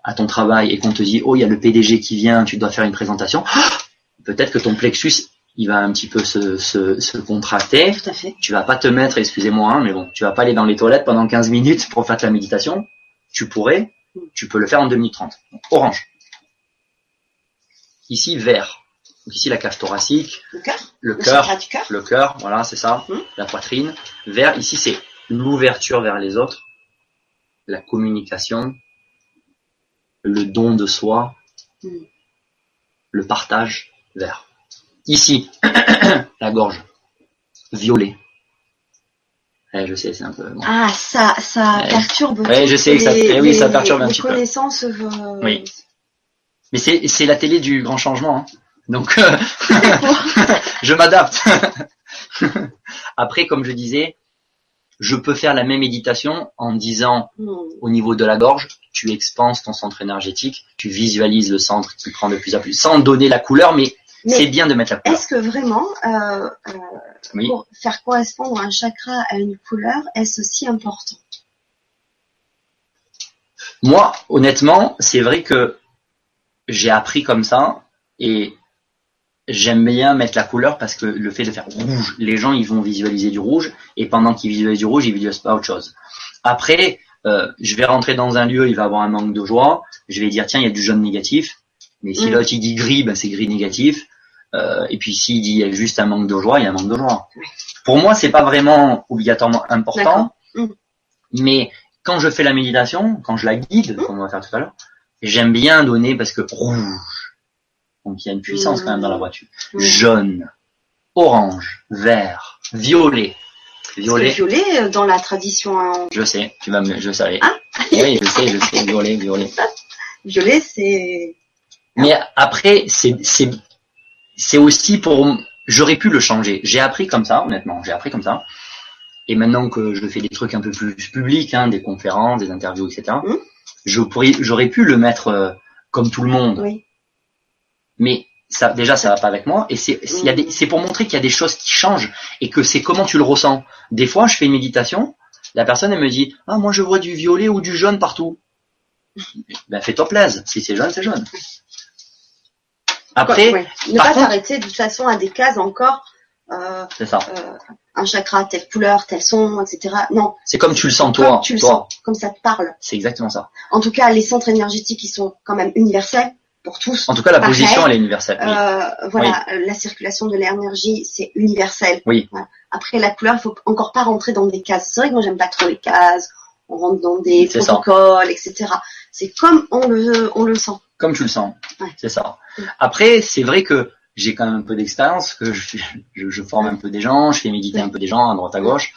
à ton travail et qu'on te dit, oh, il y a le PDG qui vient, tu dois faire une présentation, peut-être que ton plexus, il va un petit peu se, se, se contracter. Tout à fait. Tu vas pas te mettre, excusez-moi, hein, mais bon, tu vas pas aller dans les toilettes pendant 15 minutes pour faire de la méditation. Tu pourrais, tu peux le faire en 2 minutes 30. Donc, orange. Ici, vert. Donc ici, la cage thoracique, Le cœur le Le cœur, le cœur, voilà, c'est ça, Mhm. la poitrine. Vert, ici, c'est l'ouverture vers les autres, la communication, le don de soi, Mhm. le partage. Vert. Ici, la gorge, violet. Eh, je sais, c'est un peu. bon. Ah, ça, ça Ouais. perturbe. Ouais, je sais que ça- les- eh oui, ça les- perturbe un les petit peu. connaissances. euh, Oui. Mais c'est c'est la télé du grand changement, hein. donc euh, je m'adapte. Après, comme je disais, je peux faire la même méditation en disant Hmm. au niveau de la gorge, tu expanses ton centre énergétique, tu visualises le centre qui prend de plus en plus, sans donner la couleur, Mais c'est bien de mettre la couleur. Est-ce que vraiment, euh, euh, Oui. pour faire correspondre un chakra à une couleur, est-ce aussi important? Moi, honnêtement, c'est vrai que j'ai appris comme ça et j'aime bien mettre la couleur parce que le fait de faire rouge, les gens ils vont visualiser du rouge et pendant qu'ils visualisent du rouge, ils visualisent pas autre chose. Après, euh, je vais rentrer dans un lieu, il va avoir un manque de joie, je vais dire tiens il y a du jaune négatif, mais si Mm. l'autre il dit gris, ben c'est gris négatif. Euh, et puis s'il dit il y a juste un manque de joie, il y a un manque de joie. Oui. Pour moi, c'est pas vraiment obligatoirement important, Mm. mais quand je fais la méditation, quand je la guide, Mm. comme on va faire tout à l'heure, j'aime bien donner parce que rouge. Donc il y a une puissance Mm. quand même dans la voiture. Jaune, orange, vert, violet. Violet, violet, euh, dans la tradition hein, je sais, tu vas me, je savais. Ah. oui, je sais, je sais, violet, violet. violet, c'est Mais après, c'est, c'est, c'est aussi pour, j'aurais pu le changer. J'ai appris comme ça, honnêtement, j'ai appris comme ça. Et maintenant que je fais des trucs un peu plus publics, hein, des conférences, des interviews, etc., Mm. je pourrais, j'aurais pu le mettre euh, comme tout le monde. oui. Mais ça, déjà, ça va pas avec moi. Et c'est, des- c'est pour montrer qu'il y a des choses qui changent et que c'est comment tu le ressens. Des fois, je fais une méditation, la personne, elle me dit, ah, moi, je vois du violet ou du jaune partout. Ben, fais-toi plaisir. Si c'est jaune, c'est jaune. Après, Ouais. ne pas s'arrêter de toute façon à des cases encore. Euh, c'est ça. euh, un chakra, telle couleur, tel son, etc. Non, C'est comme tu le sens, comme toi. tu le toi. sens, comme ça te parle. C'est exactement ça. En tout cas, les centres énergétiques, ils sont quand même universels pour tous. En tout cas, la Pareil. position, elle est universelle. oui. Euh, voilà, euh, la circulation de l'énergie, c'est universel. Oui. Voilà. Après, la couleur, il faut encore pas rentrer dans des cases. C'est vrai que moi, j'aime pas trop les cases. On rentre dans des ça. protocoles, etc. C'est comme on le, on le sent. Comme tu le sens. Ouais. C'est ça. Après, c'est vrai que j'ai quand même un peu d'expérience, que je, je, je forme un peu des gens, je fais méditer un peu des gens à droite à gauche.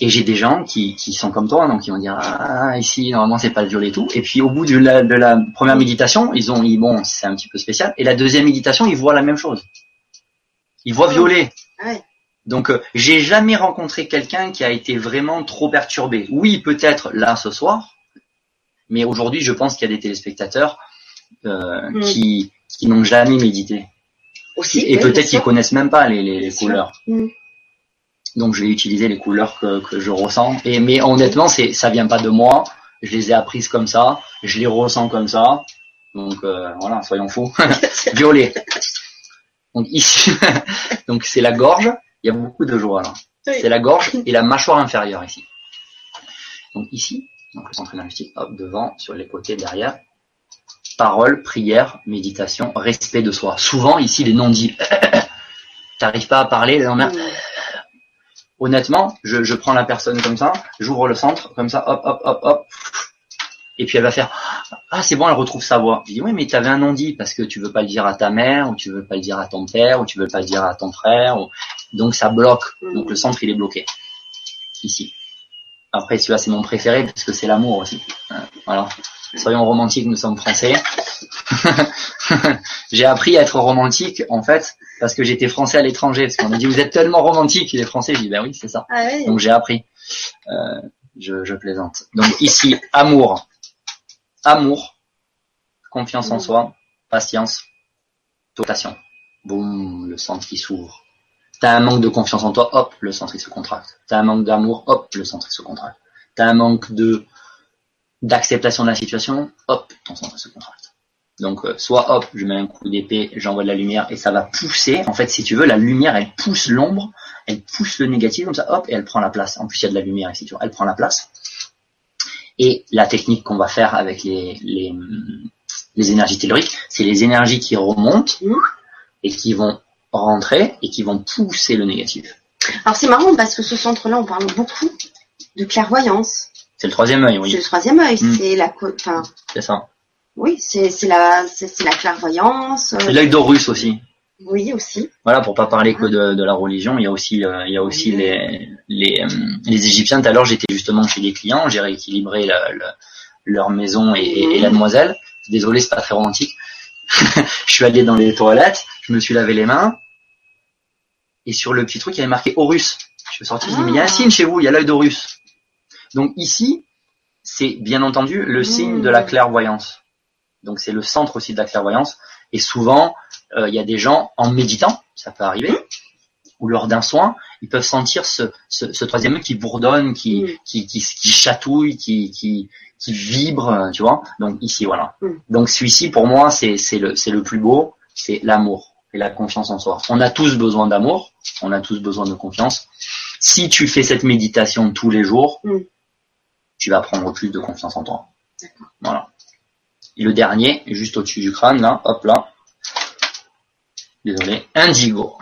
Et j'ai des gens qui, qui sont comme toi, donc ils vont dire ah ici normalement c'est pas le violet et tout. Et puis au bout de la, de la première méditation, ils ont ils, bon c'est un petit peu spécial. Et la deuxième méditation, ils voient la même chose. Ils voient violet. Ah ouais. Donc euh, j'ai jamais rencontré quelqu'un qui a été vraiment trop perturbé. Oui, peut-être là ce soir, mais aujourd'hui je pense qu'il y a des téléspectateurs euh, Mm. qui qui n'ont jamais médité Aussi. et oui, peut-être qu'ils connaissent même pas les, couleurs. Mm. Donc je vais utiliser les couleurs que, que je ressens. Et mais honnêtement, c'est ça vient pas de moi. Je les ai apprises comme ça. Je les ressens comme ça. Donc euh, voilà, soyons fous. Violet. Donc ici, donc c'est la gorge. Il y a beaucoup de joie là. Oui. C'est la gorge et la mâchoire inférieure ici. Donc ici, donc le centre énergétique, hop, devant, sur les côtés, derrière. Parole, prière, méditation, respect de soi. Souvent ici les non-dits. T'arrives pas à parler, le lendemain, Mm. honnêtement, je, je prends la personne comme ça, j'ouvre le centre, comme ça, hop, hop, hop, hop, et puis elle va faire Ah, c'est bon, elle retrouve sa voix. Je dis Oui, mais tu avais un non-dit parce que tu veux pas le dire à ta mère, ou tu veux pas le dire à ton père, ou tu veux pas le dire à ton frère, ou- donc ça bloque. Mm. Donc le centre, il est bloqué. Ici. Après, celui-là, c'est mon préféré parce que c'est l'amour aussi. Euh, Voilà. Soyons romantiques, nous sommes français. J'ai appris à être romantique, en fait, parce que j'étais français à l'étranger. Parce qu'on m'a dit, vous êtes tellement romantique, les français. Je dis, ben oui, c'est ça. Ah. Donc j'ai appris. Euh, je, je plaisante. Donc ici, amour. Amour. Confiance en soi. Patience. Totation. Boum, le centre qui s'ouvre. T'as un manque de confiance en toi, hop, le centre il se contracte. T'as un manque d'amour, hop, le centre il se contracte. T'as un manque de d'acceptation de la situation, hop, ton centre se contracte. Donc euh, soit hop, je mets un coup d'épée, j'envoie de la lumière et ça va pousser. En fait, si tu veux, la lumière, elle pousse l'ombre, elle pousse le négatif comme ça, hop, et elle prend la place. En plus, il y a de la lumière ici, tu vois, elle prend la place. Et la technique qu'on va faire avec les, les, les énergies telluriques, c'est les énergies qui remontent et qui vont rentrer et qui vont pousser le négatif. Alors c'est marrant parce que ce centre-là, on parle beaucoup de clairvoyance. C'est le troisième œil, C'est oui. le troisième œil. Mm. C'est la, enfin, C'est ça. oui, c'est c'est la, c'est c'est la clairvoyance. euh, C'est l'œil d'Horus aussi. oui aussi. Voilà, pour pas parler que de, de la religion, il y a aussi, euh, il y a aussi Oui. les, les, euh, les Égyptiens. Tout à l'heure, j'étais justement chez des clients, j'ai rééquilibré la- la- leur maison et, et- et la demoiselle. Désolé, c'est pas très romantique. je suis allé dans les toilettes, je me suis lavé les mains, et sur le petit truc, il y avait marqué Horus. Je suis sorti, je dis, mais il y a un Ah. signe chez vous, il y a l'œil d'Horus. Donc ici, c'est bien entendu le signe de la clairvoyance. Donc c'est le centre aussi de la clairvoyance. Et souvent, euh, il y a des gens en méditant, ça peut arriver, ou lors d'un soin, ils peuvent sentir ce, ce, ce troisième œil qui bourdonne, qui, Mm. qui, qui, qui chatouille, qui, qui, qui vibre, tu vois. Donc ici, voilà. Mm. Donc celui-ci, pour moi, c'est c'est le, c'est le plus beau, c'est l'amour et la confiance en soi. On a tous besoin d'amour, on a tous besoin de confiance. Si tu fais cette méditation tous les jours. Tu vas prendre plus de confiance en toi. Voilà. Et le dernier, juste au-dessus du crâne, là, hop là. Désolé. Indigo.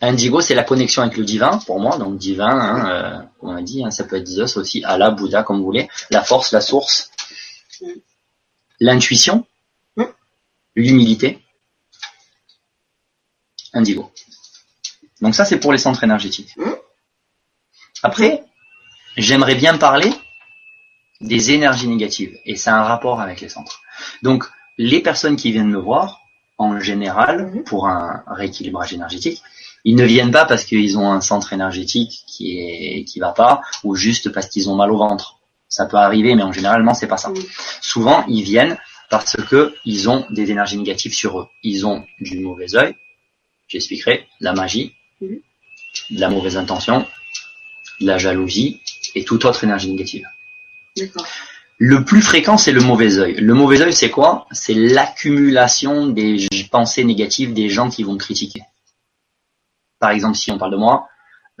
Indigo, c'est la connexion avec le divin, pour moi, donc divin, hein, euh, comme on a dit, hein, ça peut être Zeus aussi, Allah, Bouddha, comme vous voulez, la force, la source, l'intuition, l'humilité, indigo. Donc ça, c'est pour les centres énergétiques. Après, j'aimerais bien parler des énergies négatives, et c'est un rapport avec les centres. Donc, les personnes qui viennent me voir, en général, Mhm. pour un rééquilibrage énergétique, ils ne viennent pas parce qu'ils ont un centre énergétique qui est qui va pas, ou juste parce qu'ils ont mal au ventre. Ça peut arriver, mais en généralement c'est pas ça. Souvent, ils viennent parce que ils ont des énergies négatives sur eux. Ils ont du mauvais œil. J'expliquerai la magie, Mhm. de la mauvaise intention, de la jalousie et toute autre énergie négative. Le plus fréquent, c'est le mauvais œil. Le mauvais œil, c'est quoi? C'est l'accumulation des pensées négatives des gens qui vont critiquer. Par exemple, si on parle de moi,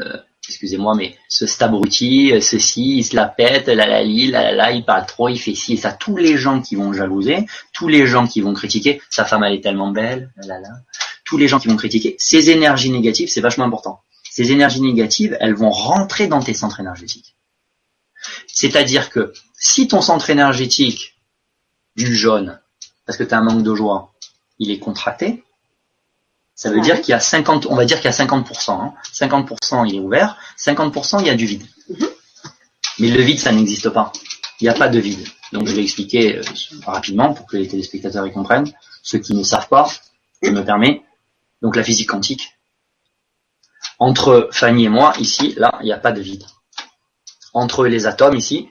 euh, excusez-moi, mais ce stabruti, euh, ceci, il se la pète, la la la il parle trop, il fait ci et ça. Tous les gens qui vont jalouser, tous les gens qui vont critiquer, sa femme elle est tellement belle, la la. Tous les gens qui vont critiquer, ces énergies négatives, c'est vachement important. Ces énergies négatives, elles vont rentrer dans tes centres énergétiques. C'est-à-dire que si ton centre énergétique du jaune, parce que tu as un manque de joie, il est contracté, ça veut Ouais. dire qu'il y a 50, on va dire qu'il y a 50%, hein. 50% il est ouvert, 50% il y a du vide. Mhm. Mais le vide, ça n'existe pas. Il n'y a pas de vide. Donc je vais expliquer euh, rapidement pour que les téléspectateurs y comprennent. Ceux qui ne savent pas, je me permets. Donc la physique quantique. Entre Fanny et moi, ici, là, il n'y a pas de vide. Entre les atomes, ici,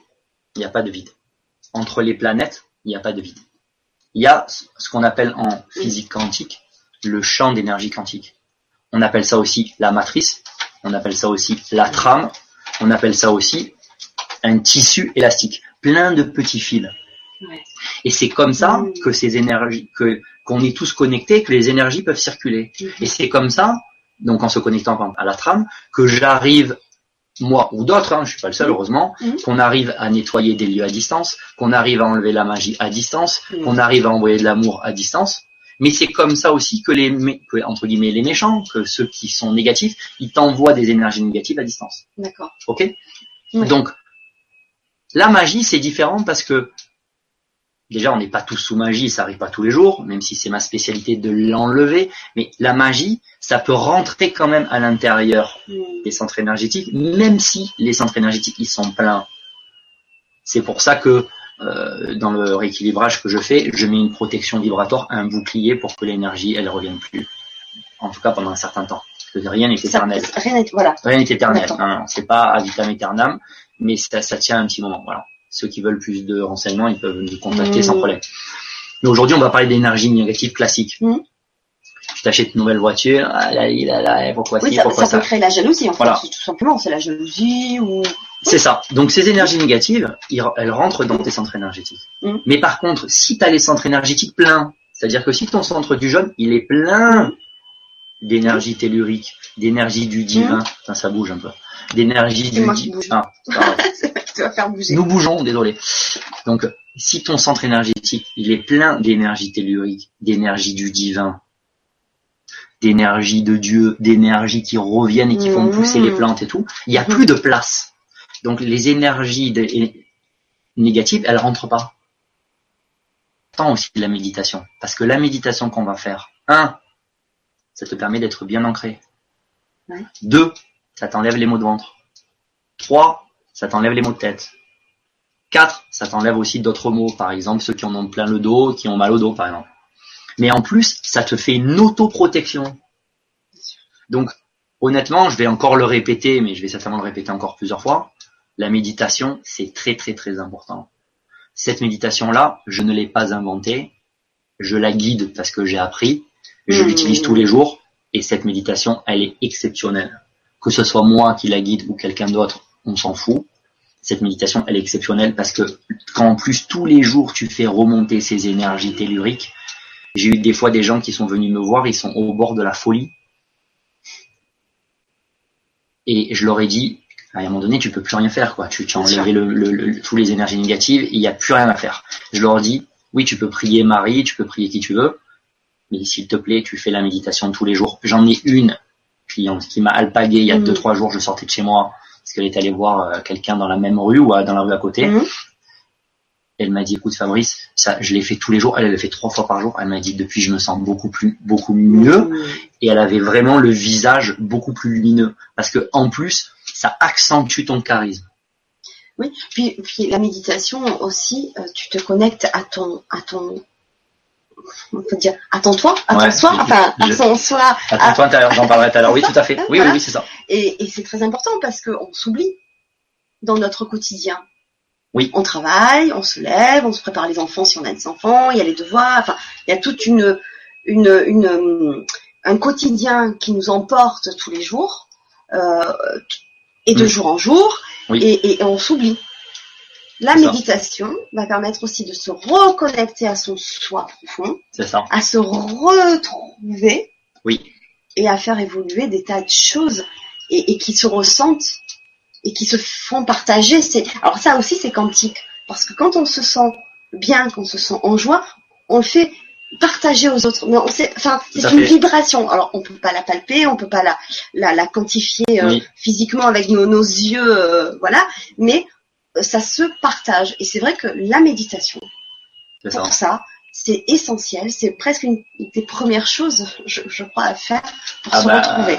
il n'y a pas de vide. Entre les planètes, il n'y a pas de vide. Il y a ce qu'on appelle en physique quantique le champ d'énergie quantique. On appelle ça aussi la matrice, on appelle ça aussi la trame, on appelle ça aussi un tissu élastique, plein de petits fils. Ouais. Et c'est comme ça Mm. que ces énergies, que qu'on est tous connectés, que les énergies peuvent circuler. Mhm. Et c'est comme ça, donc en se connectant à la trame, que j'arrive, moi ou d'autres, hein, je suis pas le seul heureusement, Mhm. qu'on arrive à nettoyer des lieux à distance, qu'on arrive à enlever la magie à distance, Mhm. qu'on arrive à envoyer de l'amour à distance. Mais c'est comme ça aussi que les, que, entre guillemets, les méchants, que ceux qui sont négatifs, ils t'envoient des énergies négatives à distance. D'accord. Ok? Donc, la magie, c'est différent parce que déjà, on n'est pas tous sous magie, ça arrive pas tous les jours, même si c'est ma spécialité de l'enlever. Mais la magie, ça peut rentrer quand même à l'intérieur Mm. des centres énergétiques, même si les centres énergétiques ils sont pleins. C'est pour ça que euh, dans le rééquilibrage que je fais, je mets une protection vibratoire, un bouclier pour que l'énergie elle revienne plus. En tout cas pendant un certain temps. Parce que rien n'est Ça- éternel. rien n'est- voilà. Éternel. Hein. C'est pas à vitam aeternam, mais ça, ça tient un petit moment. Voilà. Ceux qui veulent plus de renseignements, ils peuvent nous contacter Mmh. sans problème. Mais aujourd'hui, on va parler d'énergie négative classique. Mmh. tu t'achètes une nouvelle voiture, ah là, là, là, pourquoi Oui, ça, pourquoi ça peut créer la jalousie, en Voilà. fait, tout simplement. C'est la jalousie ou... C'est ça. Donc ces énergies négatives, elles rentrent dans tes centres énergétiques. Mhm. Mais par contre, si tu as les centres énergétiques pleins, c'est-à-dire que si ton centre du jaune, il est plein Mhm. d'énergie tellurique, d'énergie du divin, Putain, ça bouge un peu, d'énergie du divin. Ah, tu vas faire bouger. Nous bougeons, désolé. Donc, si ton centre énergétique, il est plein d'énergie tellurique, d'énergie du divin, d'énergie de Dieu, d'énergie qui reviennent et qui font Mhm. pousser les plantes et tout, il y a plus de place. Donc, les énergies de- négatives, elles rentrent pas. Tant aussi de la méditation. Parce que la méditation qu'on va faire, un, ça te permet d'être bien ancré. Ouais. Deux, ça t'enlève les maux de ventre. Trois, ça t'enlève les maux de tête. 4, ça t'enlève aussi d'autres maux, par exemple ceux qui en ont plein le dos, qui ont mal au dos, par exemple. Mais en plus, ça te fait une autoprotection. Donc, honnêtement, je vais encore le répéter, mais je vais certainement le répéter encore plusieurs fois. La méditation, c'est très très très important. Cette méditation-là, je ne l'ai pas inventée. Je la guide parce que j'ai appris. Je Mmh. l'utilise tous les jours. Et cette méditation, elle est exceptionnelle. Que ce soit moi qui la guide ou quelqu'un d'autre, on s'en fout cette méditation, elle est exceptionnelle parce que quand en plus tous les jours tu fais remonter ces énergies telluriques, j'ai eu des fois des gens qui sont venus me voir, ils sont au bord de la folie. Et je leur ai dit, à un moment donné, tu peux plus rien faire, quoi. Tu, tu as enlevé le, le, le- tous les énergies négatives, il n'y a plus rien à faire. Je leur dis, oui, tu peux prier Marie, tu peux prier qui tu veux, mais s'il te plaît, tu fais la méditation tous les jours. J'en ai une cliente qui m'a alpagué il y a Mhm. deux, trois jours, je sortais de chez moi, parce qu'elle est allée voir euh, quelqu'un dans la même rue ou dans la rue à côté. Mhm. Elle m'a dit, écoute Fabrice, ça, je l'ai fait tous les jours. Elle, le fait trois fois par jour. Elle m'a dit, depuis, je me sens beaucoup plus, beaucoup mieux. Mmh. Et elle avait vraiment le visage beaucoup plus lumineux. Parce que, en plus, ça accentue ton charisme. Oui, puis, puis la méditation aussi, euh, tu te connectes à ton, à ton, on peut dire, à ton toi, à Ouais, ton soi, je- enfin, son soi. Attends, j'en parlerai tout à l'heure. Oui, tout à fait. Oui, Voilà. oui, oui, c'est ça. Et, et c'est très important parce qu'on s'oublie dans notre quotidien. Oui. On travaille, on se lève, on se prépare les enfants si on a des enfants, il y a les devoirs, enfin, il y a toute une, une, une, euh, un quotidien qui nous emporte tous les jours, euh, et de Mm. jour en jour, Oui. et, et on s'oublie. La ça. méditation va permettre aussi de se reconnecter à son soi profond, ça. à se retrouver Oui. et à faire évoluer des tas de choses et, et qui se ressentent et qui se font partager. Alors ça aussi c'est quantique parce que quand on se sent bien, qu'on se sent en joie, on le fait partager aux autres. Mais on sait, enfin c'est une fait. vibration. Alors on peut pas la palper, on peut pas la la, la quantifier euh, Oui. physiquement avec nos, nos yeux, euh, voilà. Mais ça se partage et c'est vrai que la méditation ça. pour ça, c'est essentiel, c'est presque une des premières choses, je, je crois, à faire pour Ah se bah, retrouver.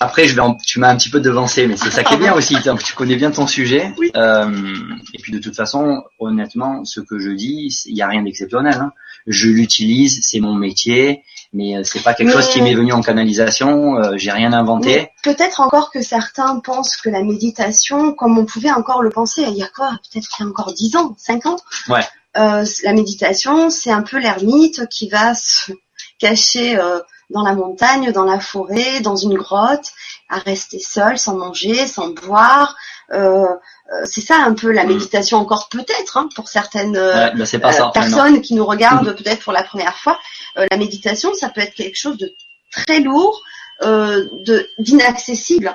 Après, je vais en- tu m'as un petit peu devancé, mais c'est ça qui est bien aussi. Tu connais bien ton sujet. Oui. Euh, et puis de toute façon, honnêtement, ce que je dis, il n'y a rien d'exceptionnel. hein. Je l'utilise, c'est mon métier, mais euh, c'est pas quelque Mais- chose qui m'est venu en canalisation. euh, J'ai rien inventé. Peut-être encore que certains pensent que la méditation, comme on pouvait encore le penser, il y a quoi Peut-être il y a encore 10 ans, 5 ans Ouais. Euh, la méditation, c'est un peu l'ermite qui va se cacher euh, dans la montagne, dans la forêt, dans une grotte, à rester seul, sans manger, sans boire. Euh, c'est ça un peu la Mm. méditation encore peut-être hein, pour certaines euh, Ouais, euh, personnes qui nous regardent peut-être pour la première fois, euh, la méditation, ça peut être quelque chose de très lourd, euh, d'inaccessible.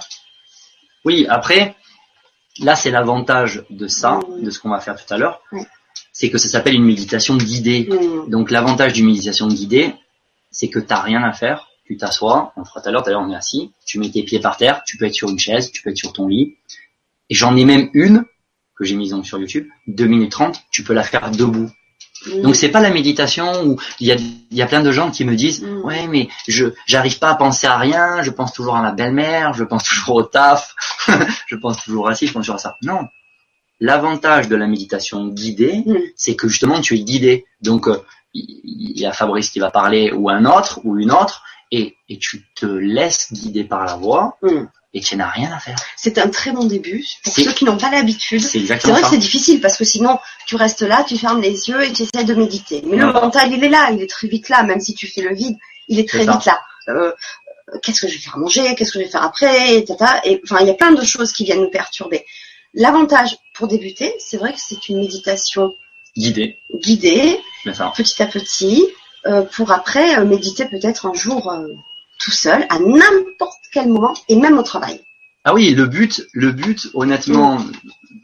Oui, après, là, c'est l'avantage de ça, Mm. de ce qu'on va faire tout à l'heure, c'est que ça s'appelle une méditation guidée. Mm. Donc l'avantage d'une méditation guidée, c'est que t'as rien à faire. Tu t'assois, on fera tout à l'heure, tout à l'heure on est assis, tu mets tes pieds par terre, tu peux être sur une chaise, tu peux être sur ton lit. Et j'en ai même une, que j'ai mise sur YouTube, 2 minutes 30, tu peux la faire debout. Donc c'est pas la méditation où il y a, il y a plein de gens qui me disent Mm. ouais mais je j'arrive pas à penser à rien, je pense toujours à ma belle-mère, je pense toujours au taf, je pense toujours à ci, je pense toujours à ça. Non. L'avantage de la méditation guidée, Mm. c'est que justement tu es guidé. Donc euh, il y a Fabrice qui va parler ou un autre ou une autre et, et tu te laisses guider par la voix Mm. Et tu n'as rien à faire. C'est un très bon début pour ceux qui n'ont pas l'habitude. C'est vrai que c'est difficile parce que sinon tu restes là, tu fermes les yeux et tu essaies de méditer. Mais le mental il est là, il est très vite là, même si tu fais le vide, il est très ça. vite là. euh, qu'est-ce que je vais faire à manger, qu'est-ce que je vais faire après, et tata. Et enfin, il y a plein de choses qui viennent nous perturber. L'avantage pour débuter, c'est vrai que c'est une méditation Guidé, guidée, ça. petit à petit, euh, pour après euh, méditer peut-être un jour euh, tout seul, à n'importe quel moment, et même au travail. Ah oui, le but, le but, honnêtement,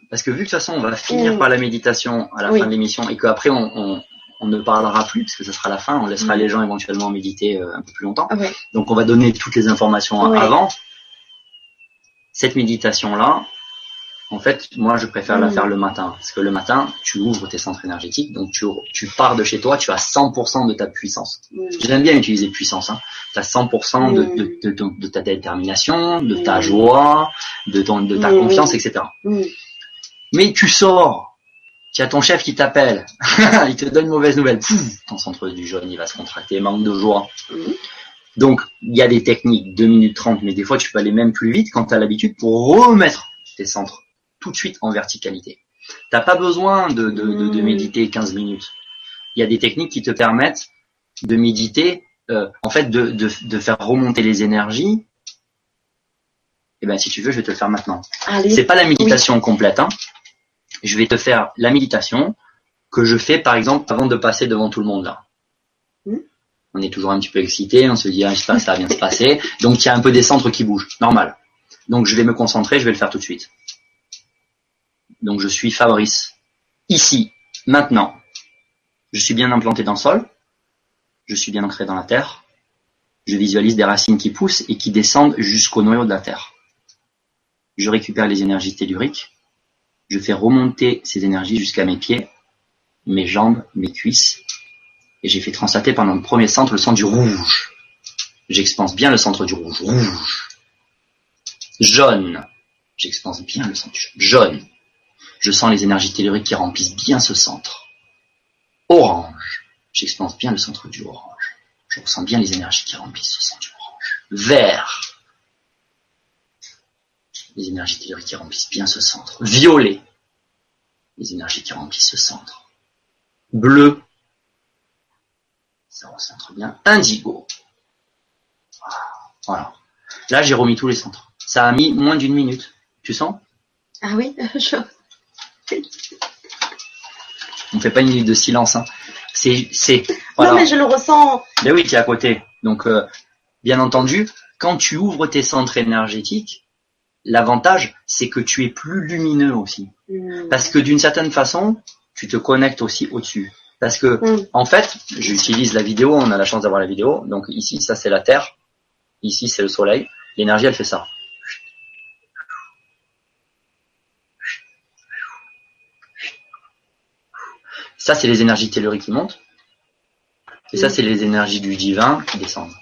parce que vu que de toute façon on va finir Mm. par la méditation à la Oui. fin de l'émission et qu'après on, on, on ne parlera plus, parce que ça sera la fin, on laissera Mm. les gens éventuellement méditer euh, un peu plus longtemps. Donc on va donner toutes les informations avant. Cette méditation-là, en fait, moi je préfère la Mm. faire le matin, parce que le matin, tu ouvres tes centres énergétiques, donc tu, tu pars de chez toi, tu as 100% de ta puissance. Mm. J'aime bien utiliser puissance. Hein. Tu as 100% de, de, de, ton- de ta détermination, de ta Mm. joie, de, ton, de ta confiance, etc. Mais tu sors, tu as ton chef qui t'appelle, il te donne une mauvaise nouvelle, Pouf, ton centre du jaune il va se contracter, manque de joie. Donc il y a des techniques, 2 minutes 30, mais des fois tu peux aller même plus vite quand tu as l'habitude pour remettre tes centres tout de suite en verticalité. T'as pas besoin de, de, de, de Mm. méditer 15 minutes. Il y a des techniques qui te permettent de méditer, euh, en fait, de, faire remonter les énergies. Et ben, si tu veux, je vais te le faire maintenant. C'est pas la méditation complète. Hein. Je vais te faire la méditation que je fais, par exemple, avant de passer devant tout le monde là. Mm. On est toujours un petit peu excité, on se dit, ah, je sais pas, ça vient de se passer. Donc, il y a un peu des centres qui bougent. Normal. Donc, je vais me concentrer, je vais le faire tout de suite. Donc, je suis Fabrice. Ici, maintenant. Je suis bien implanté dans le sol. Je suis bien ancré dans la terre. Je visualise des racines qui poussent et qui descendent jusqu'au noyau de la terre. Je récupère les énergies telluriques. Je fais remonter ces énergies jusqu'à mes pieds, mes jambes, mes cuisses. Et j'ai fait translater pendant le premier centre le centre du rouge. J'expanse bien le centre du rouge. Rouge. Jaune. J'expanse bien le centre du jaune. Jaune. Je sens les énergies telluriques qui remplissent bien ce centre. Orange. J'expanse bien le centre du orange. Je ressens bien les énergies qui remplissent ce centre du orange. Vert. Les énergies telluriques qui remplissent bien ce centre. Violet. Les énergies qui remplissent ce centre. Bleu. Ça recentre bien. Indigo. Voilà. Là, j'ai remis tous les centres. Ça a mis moins d'une minute. Tu sens? Ah oui. je- On fait pas une minute de silence. Hein. C'est, c'est, voilà. Non mais je le ressens. Mais oui, tu es à côté. Donc, euh, bien entendu, quand tu ouvres tes centres énergétiques, l'avantage, c'est que tu es plus lumineux aussi. Mm. Parce que d'une certaine façon, tu te connectes aussi au-dessus. Parce que, Mm. en fait, j'utilise la vidéo, on a la chance d'avoir la vidéo. Donc ici, ça c'est la Terre. Ici, c'est le Soleil. L'énergie, elle fait ça. Ça, c'est les énergies telluriques qui montent. Et ça, c'est les énergies du divin qui descendent.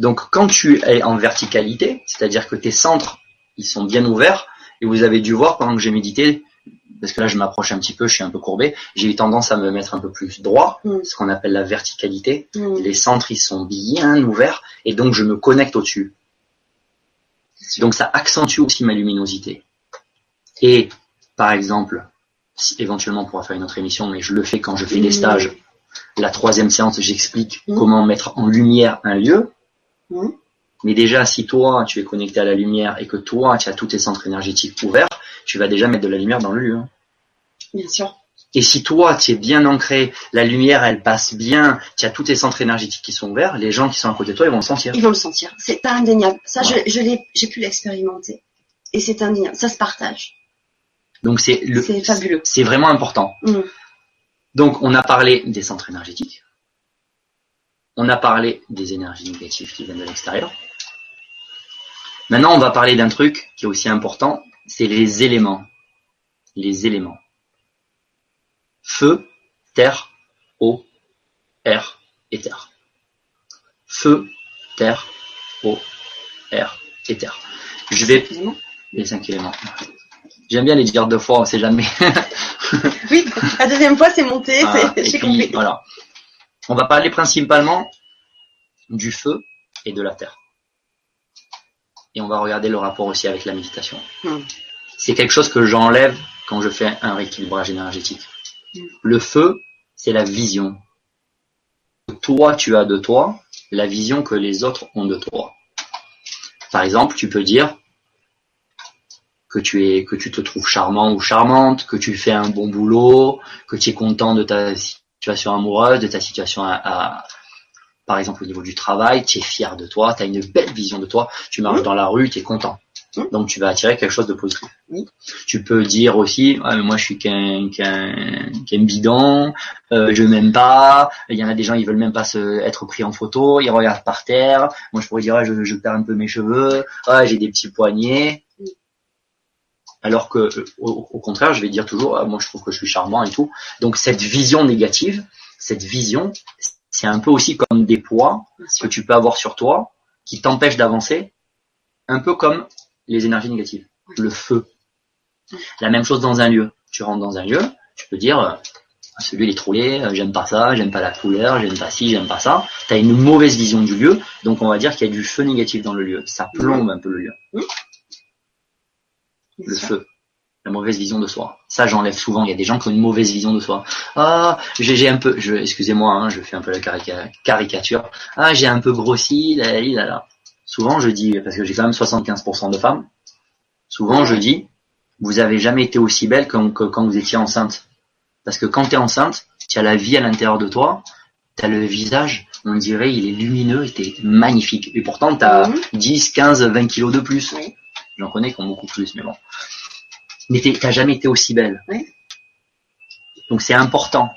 Donc, quand tu es en verticalité, c'est-à-dire que tes centres, ils sont bien ouverts, et vous avez dû voir pendant que j'ai médité, parce que là, je m'approche un petit peu, je suis un peu courbé, j'ai eu tendance à me mettre un peu plus droit, Mm. ce qu'on appelle la verticalité. Mm. Les centres, ils sont bien ouverts, et donc je me connecte au-dessus. Donc, ça accentue aussi ma luminosité. Et, par exemple, éventuellement on pourra faire une autre émission, mais je le fais quand je fais des Mm. stages. La troisième séance, j'explique Mm. comment mettre en lumière un lieu. Mm. Mais déjà, si toi, tu es connecté à la lumière et que toi, tu as tous tes centres énergétiques ouverts, tu vas déjà mettre de la lumière dans le lieu. Bien sûr. Et si toi, tu es bien ancré, la lumière, elle passe bien, tu as tous tes centres énergétiques qui sont ouverts, les gens qui sont à côté de toi, ils vont le sentir. Ils vont le sentir. C'est indéniable. Ça, Ouais. je, je l'ai, j'ai pu l'expérimenter. Et c'est indéniable. Ça se partage. Donc c'est le, C'est fabuleux. c'est vraiment important. Mm. Donc on a parlé des centres énergétiques. On a parlé des énergies négatives qui viennent de l'extérieur. Maintenant, on va parler d'un truc qui est aussi important, c'est les éléments. Les éléments. Feu, terre, eau, air et terre. Feu, terre, eau, air et terre. Je vais les cinq éléments. J'aime bien les dire deux fois, on sait jamais. Oui, la deuxième fois, c'est monté. Ah, J'ai compris. voilà. On va parler principalement du feu et de la terre. Et on va regarder le rapport aussi avec la méditation. Hmm. C'est quelque chose que j'enlève quand je fais un rééquilibrage énergétique. Hmm. Le feu, c'est la vision que toi tu as de toi la vision que les autres ont de toi. Par exemple, tu peux dire que tu es, que tu te trouves charmant ou charmante, que tu fais un bon boulot, que tu es content de ta situation amoureuse, de ta situation à, par exemple au niveau du travail, tu es fier de toi, tu as une belle vision de toi, tu marches dans la rue, tu es content. Donc tu vas attirer quelque chose de positif. Tu peux dire aussi, moi je suis qu'un qu'un bidon, euh, je m'aime pas. Il y en a des gens ils veulent même pas se, être pris en photo, ils regardent par terre. Moi je pourrais dire, je, je perds un peu mes cheveux, ah, j'ai des petits poignets. Alors que au, contraire, je vais dire toujours, ah, moi je trouve que je suis charmant et tout. Donc cette vision négative, cette vision, c'est un peu aussi comme des poids que tu peux avoir sur toi qui t'empêchent d'avancer, un peu comme les énergies négatives. Le feu. La même chose dans un lieu. Tu rentres dans un lieu, tu peux dire, euh, celui il est trop laid, euh, j'aime pas ça, j'aime pas la couleur, j'aime pas ci, j'aime pas ça. Tu as une mauvaise vision du lieu, donc on va dire qu'il y a du feu négatif dans le lieu. Ça plombe un peu le lieu. Le feu. La mauvaise vision de soi. Ça, j'enlève souvent. Il y a des gens qui ont une mauvaise vision de soi. Ah, j'ai un peu, je, excusez-moi, hein, je fais un peu la caricature. Ah, j'ai un peu grossi, là, là, là souvent je dis, parce que j'ai quand même 75% de femmes, souvent je dis, vous avez jamais été aussi belle que, quand vous étiez enceinte. Parce que quand tu es enceinte, tu as la vie à l'intérieur de toi, tu as le visage, on dirait, il est lumineux, il est magnifique. Et pourtant, tu as 10, 15, 20 kilos de plus. J'en connais qui ont beaucoup plus, mais bon. Mais t'as jamais été aussi belle. Donc c'est important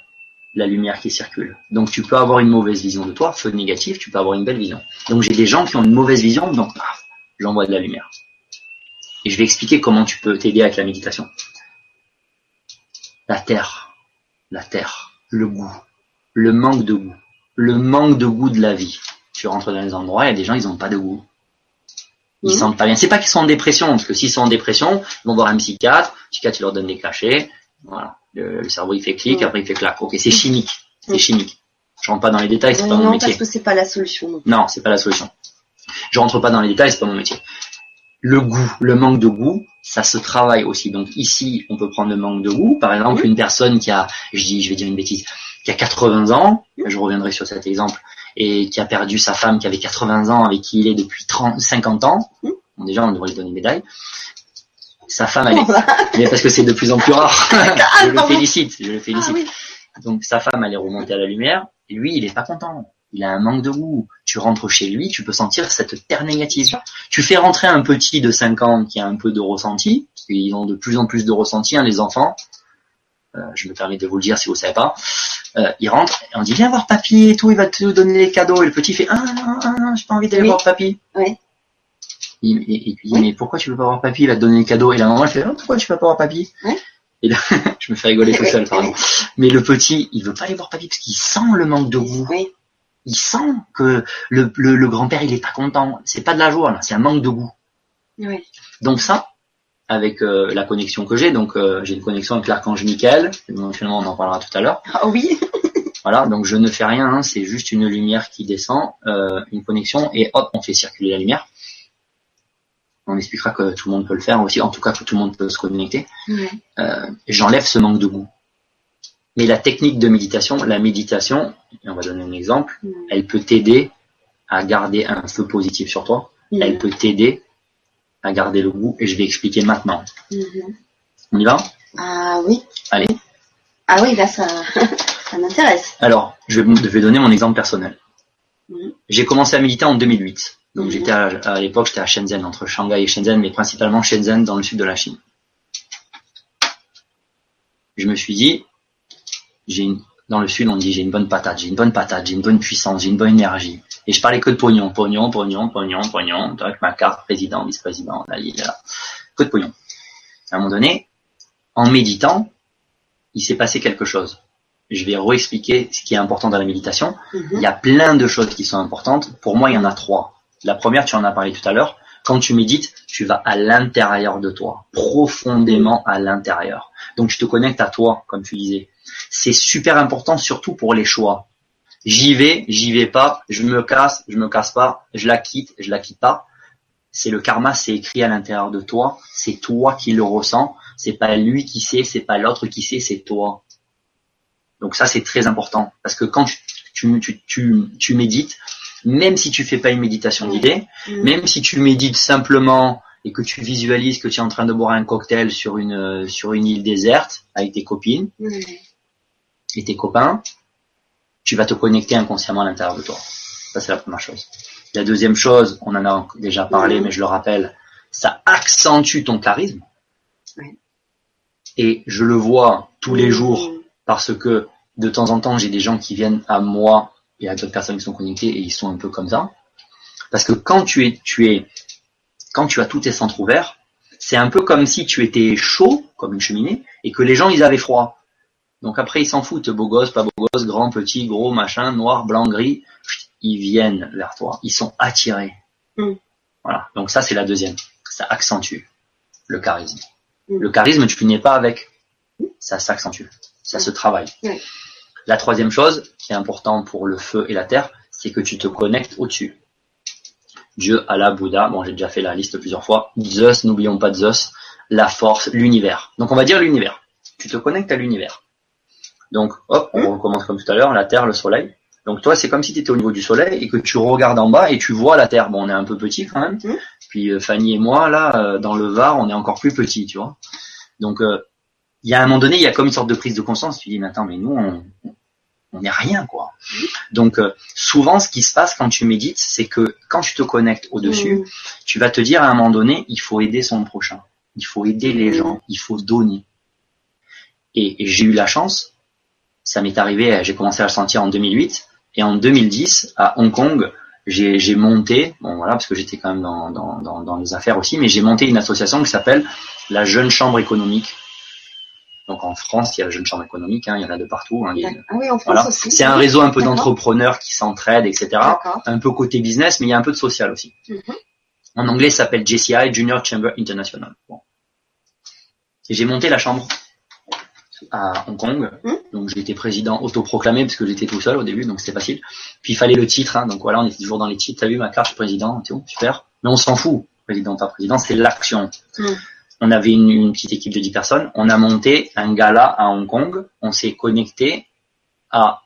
la lumière qui circule. Donc tu peux avoir une mauvaise vision de toi, feu négatif, tu peux avoir une belle vision. Donc j'ai des gens qui ont une mauvaise vision, donc paf, j'envoie de la lumière. Et je vais expliquer comment tu peux t'aider avec la méditation. La terre, la terre, le goût, le manque de goût, le manque de goût de la vie. Tu rentres dans les endroits, il y a des gens, ils n'ont pas de goût. Ils mmh. sentent pas bien. C'est pas qu'ils sont en dépression, parce que s'ils sont en dépression, ils vont voir un psychiatre, le psychiatre il leur donne des cachets, voilà. Le, cerveau il fait clic, après il fait clac. Ok, c'est chimique. C'est chimique. Je rentre pas dans les détails, c'est pas mon métier. Non, parce que c'est pas la solution. Non, c'est pas la solution. Je rentre pas dans les détails, c'est pas mon métier. Le goût, le manque de goût, ça se travaille aussi. Donc ici, on peut prendre le manque de goût. Par exemple, une personne qui a, je dis, je vais dire une bêtise, qui a 80 ans, je reviendrai sur cet exemple, et qui a perdu sa femme qui avait 80 ans, avec qui il est depuis 30, 50 ans. Bon, déjà, on devrait lui donner une médaille sa femme, elle est, mais parce que c'est de plus en plus rare. je le félicite, je le félicite. Ah Donc sa femme, elle est remontée à la lumière, et lui, il est pas content. Il a un manque de goût. Tu rentres chez lui, tu peux sentir cette terre négative. Tu fais rentrer un petit de 5 ans qui a un peu de ressenti, parce qu'ils ont de plus en plus de ressenti, hein, les enfants. Euh, je me permets de vous le dire si vous savez pas. Euh, il rentre et on dit viens voir papy et tout, il va te donner les cadeaux. Et le petit fait ah non, ah non, j'ai pas envie d'aller voir papy. Oui. Il, dit, mais pourquoi tu veux pas voir papy? Il va te donner un cadeau. Et la maman, elle fait, oh, pourquoi tu veux pas voir papy? Et là, je me fais rigoler tout seul, pardon. Mais le petit, il veut pas aller voir papy parce qu'il sent le manque de goût. Il sent que le, le, grand-père, il est pas content. C'est pas de la joie, là. C'est un manque de goût. Donc ça, avec euh, la connexion que j'ai, donc euh, j'ai une connexion avec l'archange Michael. Finalement, on en parlera tout à l'heure. Ah oui. voilà, donc je ne fais rien. Hein, c'est juste une lumière qui descend, euh, une connexion, et hop, on fait circuler la lumière on expliquera que tout le monde peut le faire aussi, en tout cas que tout le monde peut se connecter. J'enlève ce manque de goût. Mais la technique de méditation, la méditation, on va donner un exemple, elle peut t'aider à garder un feu positif sur toi. Elle peut t'aider à garder le goût et je vais expliquer maintenant. Mm-hmm. On y va? Ah oui. Allez. Ah oui, là ça, ça m'intéresse. Alors, je vais, donner mon exemple personnel. Mm-hmm. J'ai commencé à méditer en 2008. Donc j'étais à, l'époque j'étais à Shenzhen, entre Shanghai et Shenzhen, mais principalement Shenzhen dans le sud de la Chine. Je me suis dit, j'ai une, dans le sud on dit j'ai une bonne patate, j'ai une bonne patate, j'ai une bonne puissance, j'ai une bonne énergie. Et je parlais que de pognon, pognon, pognon, pognon, pognon, avec ma carte président, vice-président, là, là, que de pognon. À un moment donné, en méditant, il s'est passé quelque chose je vais réexpliquer ce qui est important dans la méditation. Mm-hmm. Il y a plein de choses qui sont importantes. Pour moi, il y en a trois. La première, tu en as parlé tout à l'heure. Quand tu médites, tu vas à l'intérieur de toi, profondément à l'intérieur. Donc tu te connectes à toi, comme tu disais. C'est super important, surtout pour les choix. J'y vais, j'y vais pas, je me casse, je me casse pas, je la quitte, je la quitte pas. C'est le karma, c'est écrit à l'intérieur de toi. C'est toi qui le ressens. C'est pas lui qui sait, c'est pas l'autre qui sait, c'est toi. Donc ça, c'est très important parce que quand tu, tu, tu, tu médites, même si tu fais pas une méditation guidée, Mm. même si tu médites simplement et que tu visualises que tu es en train de boire un cocktail sur une sur une île déserte avec tes copines. Et tes copains, tu vas te connecter inconsciemment à l'intérieur de toi. Ça c'est la première chose. La deuxième chose, on en a déjà parlé, mais je le rappelle, ça accentue ton charisme. Oui. Et je le vois tous les jours parce que de temps en temps, j'ai des gens qui viennent à moi et à d'autres personnes qui sont connectées et ils sont un peu comme ça. Parce que quand tu es, tu es, quand tu as tous tes centres ouverts, c'est un peu comme si tu étais chaud, comme une cheminée, et que les gens, ils avaient froid. Donc après, ils s'en foutent, beau gosse, pas beau gosse, grand, petit, gros, machin, noir, blanc, gris. Ils viennent vers toi. Ils sont attirés. Mm. Voilà. Donc ça, c'est la deuxième. Ça accentue le charisme. Mm. Le charisme, tu n'es pas avec. Ça s'accentue. Ça se travaille. La troisième chose, qui est importante pour le feu et la terre, c'est que tu te connectes au-dessus. Dieu, Allah, Bouddha, bon j'ai déjà fait la liste plusieurs fois, Zeus, n'oublions pas Zeus, la force, l'univers. Donc on va dire l'univers. Tu te connectes à l'univers. Donc hop, on recommence comme tout à l'heure, la Terre, le Soleil. Donc toi c'est comme si tu étais au niveau du Soleil et que tu regardes en bas et tu vois la Terre. Bon on est un peu petit quand même. Mhm. Puis euh, Fanny et moi là, euh, dans le Var, on est encore plus petits, tu vois. Donc euh, il y a un moment donné, il y a comme une sorte de prise de conscience. Tu dis mais attends mais nous on on n'est rien quoi. Donc euh, souvent ce qui se passe quand tu médites, c'est que quand tu te connectes au-dessus, Mm. tu vas te dire à un moment donné, il faut aider son prochain, il faut aider les gens, il faut donner. Et, et j'ai eu la chance, ça m'est arrivé, j'ai commencé à le sentir en 2008, et en 2010 à Hong Kong, j'ai monté, bon voilà, parce que j'étais quand même dans, dans, dans, dans les affaires aussi, mais j'ai monté une association qui s'appelle la Jeune Chambre économique. Donc en France, il y a la Jeune Chambre économique, hein, il y en a de partout. hein, Ah oui, en France voilà. aussi. C'est un réseau un peu d'entrepreneurs qui s'entraident, etc un peu côté business, mais il y a un peu de social aussi. Mhm. En anglais, ça s'appelle JCI, Junior Chamber International. Bon. Et j'ai monté la chambre à Hong Kong. Mhm. Donc j'étais président autoproclamé parce que j'étais tout seul au début, donc c'était facile. Puis il fallait le titre, hein, donc voilà, on était toujours dans les titres. T'as vu ma carte, président, tout, super. Mais on s'en fout, président pas président, c'est l'action. Mhm. On avait une, une petite équipe de 10 personnes. On a monté un gala à Hong Kong. On s'est connecté à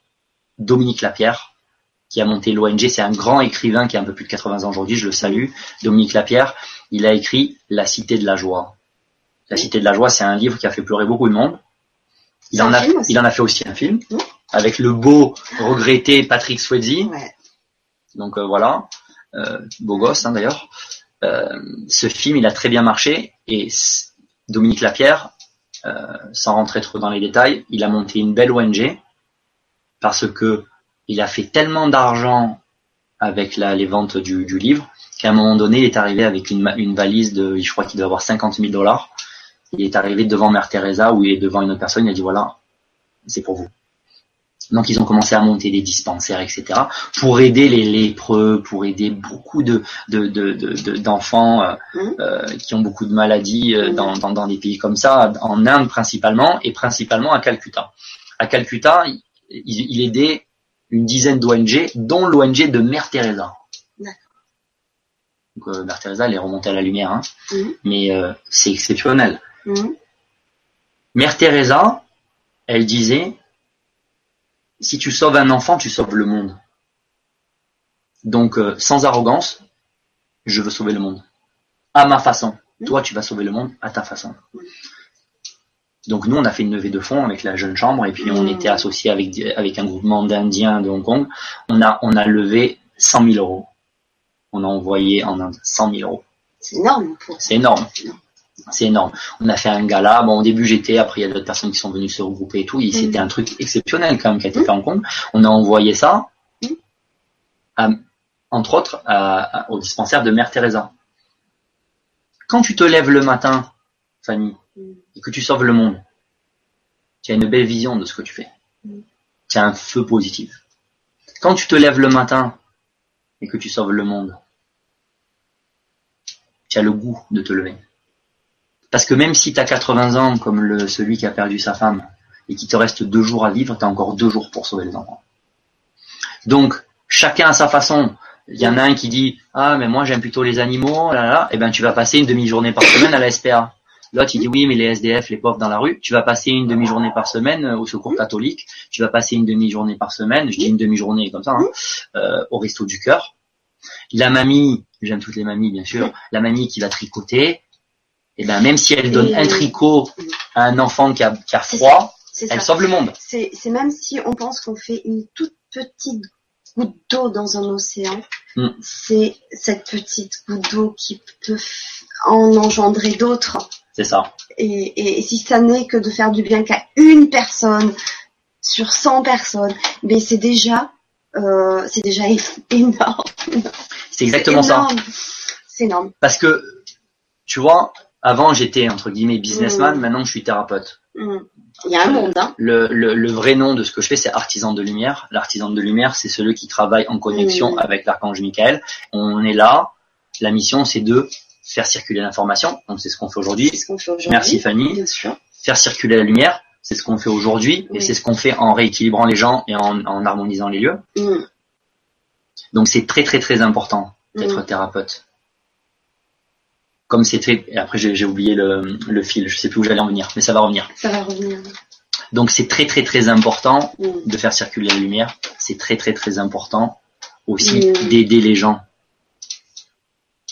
Dominique Lapierre, qui a monté l'ONG. C'est un grand écrivain qui a un peu plus de 80 ans aujourd'hui. Je le salue. Dominique Lapierre. Il a écrit La Cité de la Joie. La Cité de la Joie, c'est un livre qui a fait pleurer beaucoup de monde. Il en a, film aussi. il en a fait aussi un film avec le beau regretté Patrick Swayze. Ouais. Donc euh, voilà, euh, beau gosse hein, d'ailleurs. Euh, ce film, il a très bien marché et Dominique Lapierre, euh, sans rentrer trop dans les détails, il a monté une belle ONG parce que il a fait tellement d'argent avec la, les ventes du, du livre qu'à un moment donné, il est arrivé avec une, une valise de, je crois qu'il doit avoir 50 000 dollars. Il est arrivé devant Mère Teresa ou il est devant une autre personne, il a dit voilà, c'est pour vous. Donc ils ont commencé à monter des dispensaires, etc. pour aider les lépreux, pour aider beaucoup de de- de- de- de- d'enfants euh, Mhm. euh, qui ont beaucoup de maladies euh, Mhm. dans, dans, dans des pays comme ça, en Inde principalement, et principalement à Calcutta. À Calcutta, il, il- aidait une dizaine d'ONG, dont l'ONG de Mère Teresa. Donc euh, Mère Teresa, elle est remontée à la lumière, hein. Mhm. mais euh, c'est exceptionnel. Mhm. Mère Teresa, elle disait, si tu sauves un enfant, tu sauves le monde. Donc, euh, sans arrogance, je veux sauver le monde. À ma façon. Toi, tu vas sauver le monde à ta façon. Donc, nous, on a fait une levée de fonds avec la jeune chambre et puis on Mm. était associé avec, un groupement d'Indiens de Hong Kong. On a, on a levé 100 000 euros. On a envoyé en Inde 100 000 euros. C'est énorme. Pour... C'est énorme. C'est énorme. On a fait un gala. Bon, au début, j'étais. Après, il y a d'autres personnes qui sont venues se regrouper et tout. Et c'était un truc exceptionnel quand même qui a été fait en Hong Kong. On a envoyé ça, Mm. à- entre autres, à- au dispensaire de Mère Teresa. Quand tu te lèves le matin, Fanny, Mm. et que tu sauves le monde, tu as une belle vision de ce que tu fais. Mm. Tu as un feu positif. Quand tu te lèves le matin et que tu sauves le monde, tu as le goût de te lever. Parce que même si tu as 80 ans, comme celui qui a perdu sa femme, et qu'il te reste deux jours à vivre, tu as encore deux jours pour sauver les enfants. Donc, chacun à sa façon. Il y en a un qui dit, ah, mais moi j'aime plutôt les animaux, là, là. Eh ben, tu vas passer une demi-journée par semaine à la SPA. L'autre, il dit oui, mais les SDF, les pauvres dans la rue, tu vas passer une demi-journée par semaine euh, au secours catholique, tu vas passer une demi-journée par semaine, je dis une demi-journée comme ça, hein, euh, au resto du cœur. La mamie, j'aime toutes les mamies bien sûr, la mamie qui va tricoter, et ben même si elle donne Et- un tricot à un enfant qui a, qui a froid, elle ça. sauve le monde. C'est même si on pense qu'on fait une toute petite goutte d'eau dans un océan, Mm. c'est cette petite goutte d'eau qui peut en engendrer d'autres. C'est ça. Et, et, et si ça n'est que de faire du bien qu'à une personne sur 100 personnes, mais c'est déjà, euh, c'est déjà énorme. C'est exactement ça. énorme. C'est énorme. Parce que, tu vois, avant j'étais entre guillemets businessman, Mm. maintenant je suis thérapeute. Mm. Il y a un monde, hein. Le, le, le vrai nom de ce que je fais, c'est artisan de lumière. L'artisan de lumière, c'est celui qui travaille en connexion Mm. avec l'archange Michael. On est là. La mission, c'est de faire circuler l'information. Donc c'est ce qu'on fait aujourd'hui. Ce fait. Merci Fanny. Bien sûr. Faire circuler la lumière, c'est ce qu'on fait aujourd'hui. Et c'est ce qu'on fait en rééquilibrant les gens et en, en harmonisant les lieux. Donc c'est très très très important d'être thérapeute. Comme c'est très... Et après j'ai oublié le, le fil, je sais plus où j'allais en venir, mais ça va revenir. Ça va revenir. Donc c'est très très très important Mm. de faire circuler la lumière. C'est très très très important aussi Mm. d'aider les gens.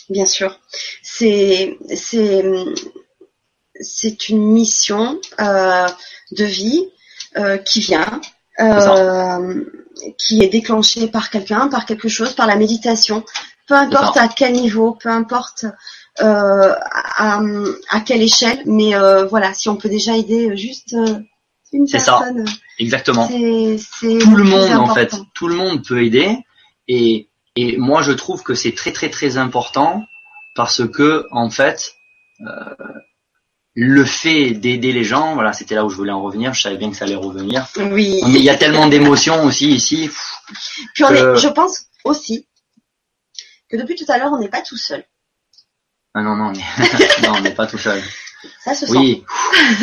Bien sûr. C'est c'est c'est une mission euh, de vie euh, qui vient, euh, qui est déclenchée par quelqu'un, par quelque chose, par la méditation. Peu importe à quel niveau, peu importe à, à quelle échelle, mais euh, voilà, si on peut déjà aider juste euh, une C'est ça. personne, Exactement. c'est c'est Tout le monde en fait, tout le monde peut aider. Et, et moi je trouve que c'est très très très important parce que en fait euh, le fait d'aider les gens, voilà, c'était là où je voulais en revenir. Je savais bien que ça allait revenir. Oui. Mais il y a tellement d'émotions aussi ici. Puis on que- est, je pense aussi que depuis tout à l'heure, on n'est pas tout seul. Ah non non, mais non, on n'est pas tout seul. Ça se. Oui,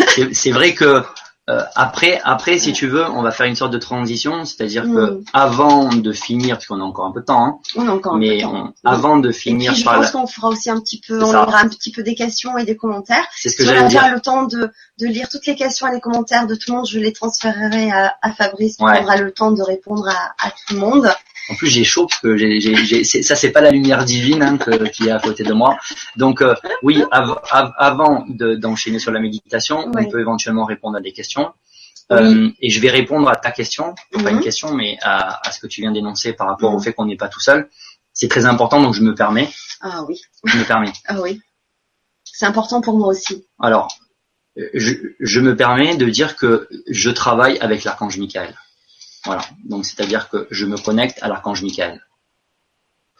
c'est c'est vrai que euh, après, après, si tu veux, on va faire une sorte de transition, c'est-à-dire que Mm. avant de finir, puisqu'on a encore un peu de temps, hein, On a encore un peu mais de temps. on- avant de Et finir puis, je pense la- qu'on fera aussi un petit peu, on aura un petit peu des questions et des commentaires. c'est ce que Si j'allais dire. le temps de, de lire toutes les questions et les commentaires de tout le monde, je les transférerai à, à Fabrice qui Ouais. prendra le temps de répondre à, à tout le monde. En plus, j'ai chaud parce que j'ai, ça, c'est pas la lumière divine hein, que- qui est à côté de moi. Donc, euh, oui, av- av- avant de- d'enchaîner sur la méditation, Oui. on peut éventuellement répondre à des questions. Euh, et je vais répondre à ta question, pas Mhm. une question, mais à, à ce que tu viens d'énoncer par rapport au Mhm. fait qu'on n'est pas tout seul. C'est très important, donc je me permets. Ah oui, Je me permets. ah oui. C'est important pour moi aussi. Alors, euh, je, je me permets de dire que je travaille avec l'archange Michael. Voilà. Donc, c'est-à-dire que je me connecte à l'archange Michael.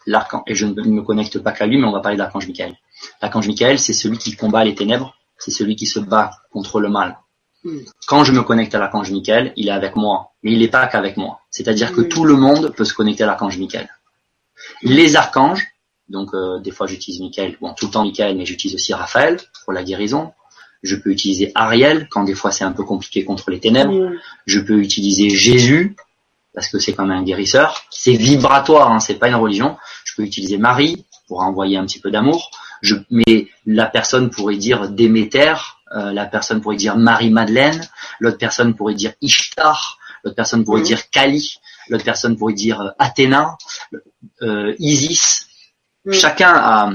L'archange, et je ne me connecte pas qu'à lui, mais on va parler de l'archange Michael. L'archange Michael, c'est celui qui combat les ténèbres, c'est celui qui se bat contre le mal. Mm. Quand je me connecte à l'archange Michael, il est avec moi, mais il n'est pas qu'avec moi. C'est-à-dire que Mm. tout le monde peut se connecter à l'archange Michael. Les archanges, donc euh, des fois j'utilise Michael, bon tout le temps Michael, mais j'utilise aussi Raphaël pour la guérison. Je peux utiliser Ariel quand des fois c'est un peu compliqué contre les ténèbres. Mm. Je peux utiliser Jésus parce que c'est quand même un guérisseur. C'est vibratoire, hein, c'est pas une religion. Je peux utiliser Marie pour envoyer un petit peu d'amour. Je, mais la personne pourrait dire Déméter, euh, la personne pourrait dire Marie-Madeleine, l'autre personne pourrait dire Ishtar, l'autre personne pourrait Mhm. dire Kali, l'autre personne pourrait dire euh, Athéna, euh, Isis. Mm. Chacun a,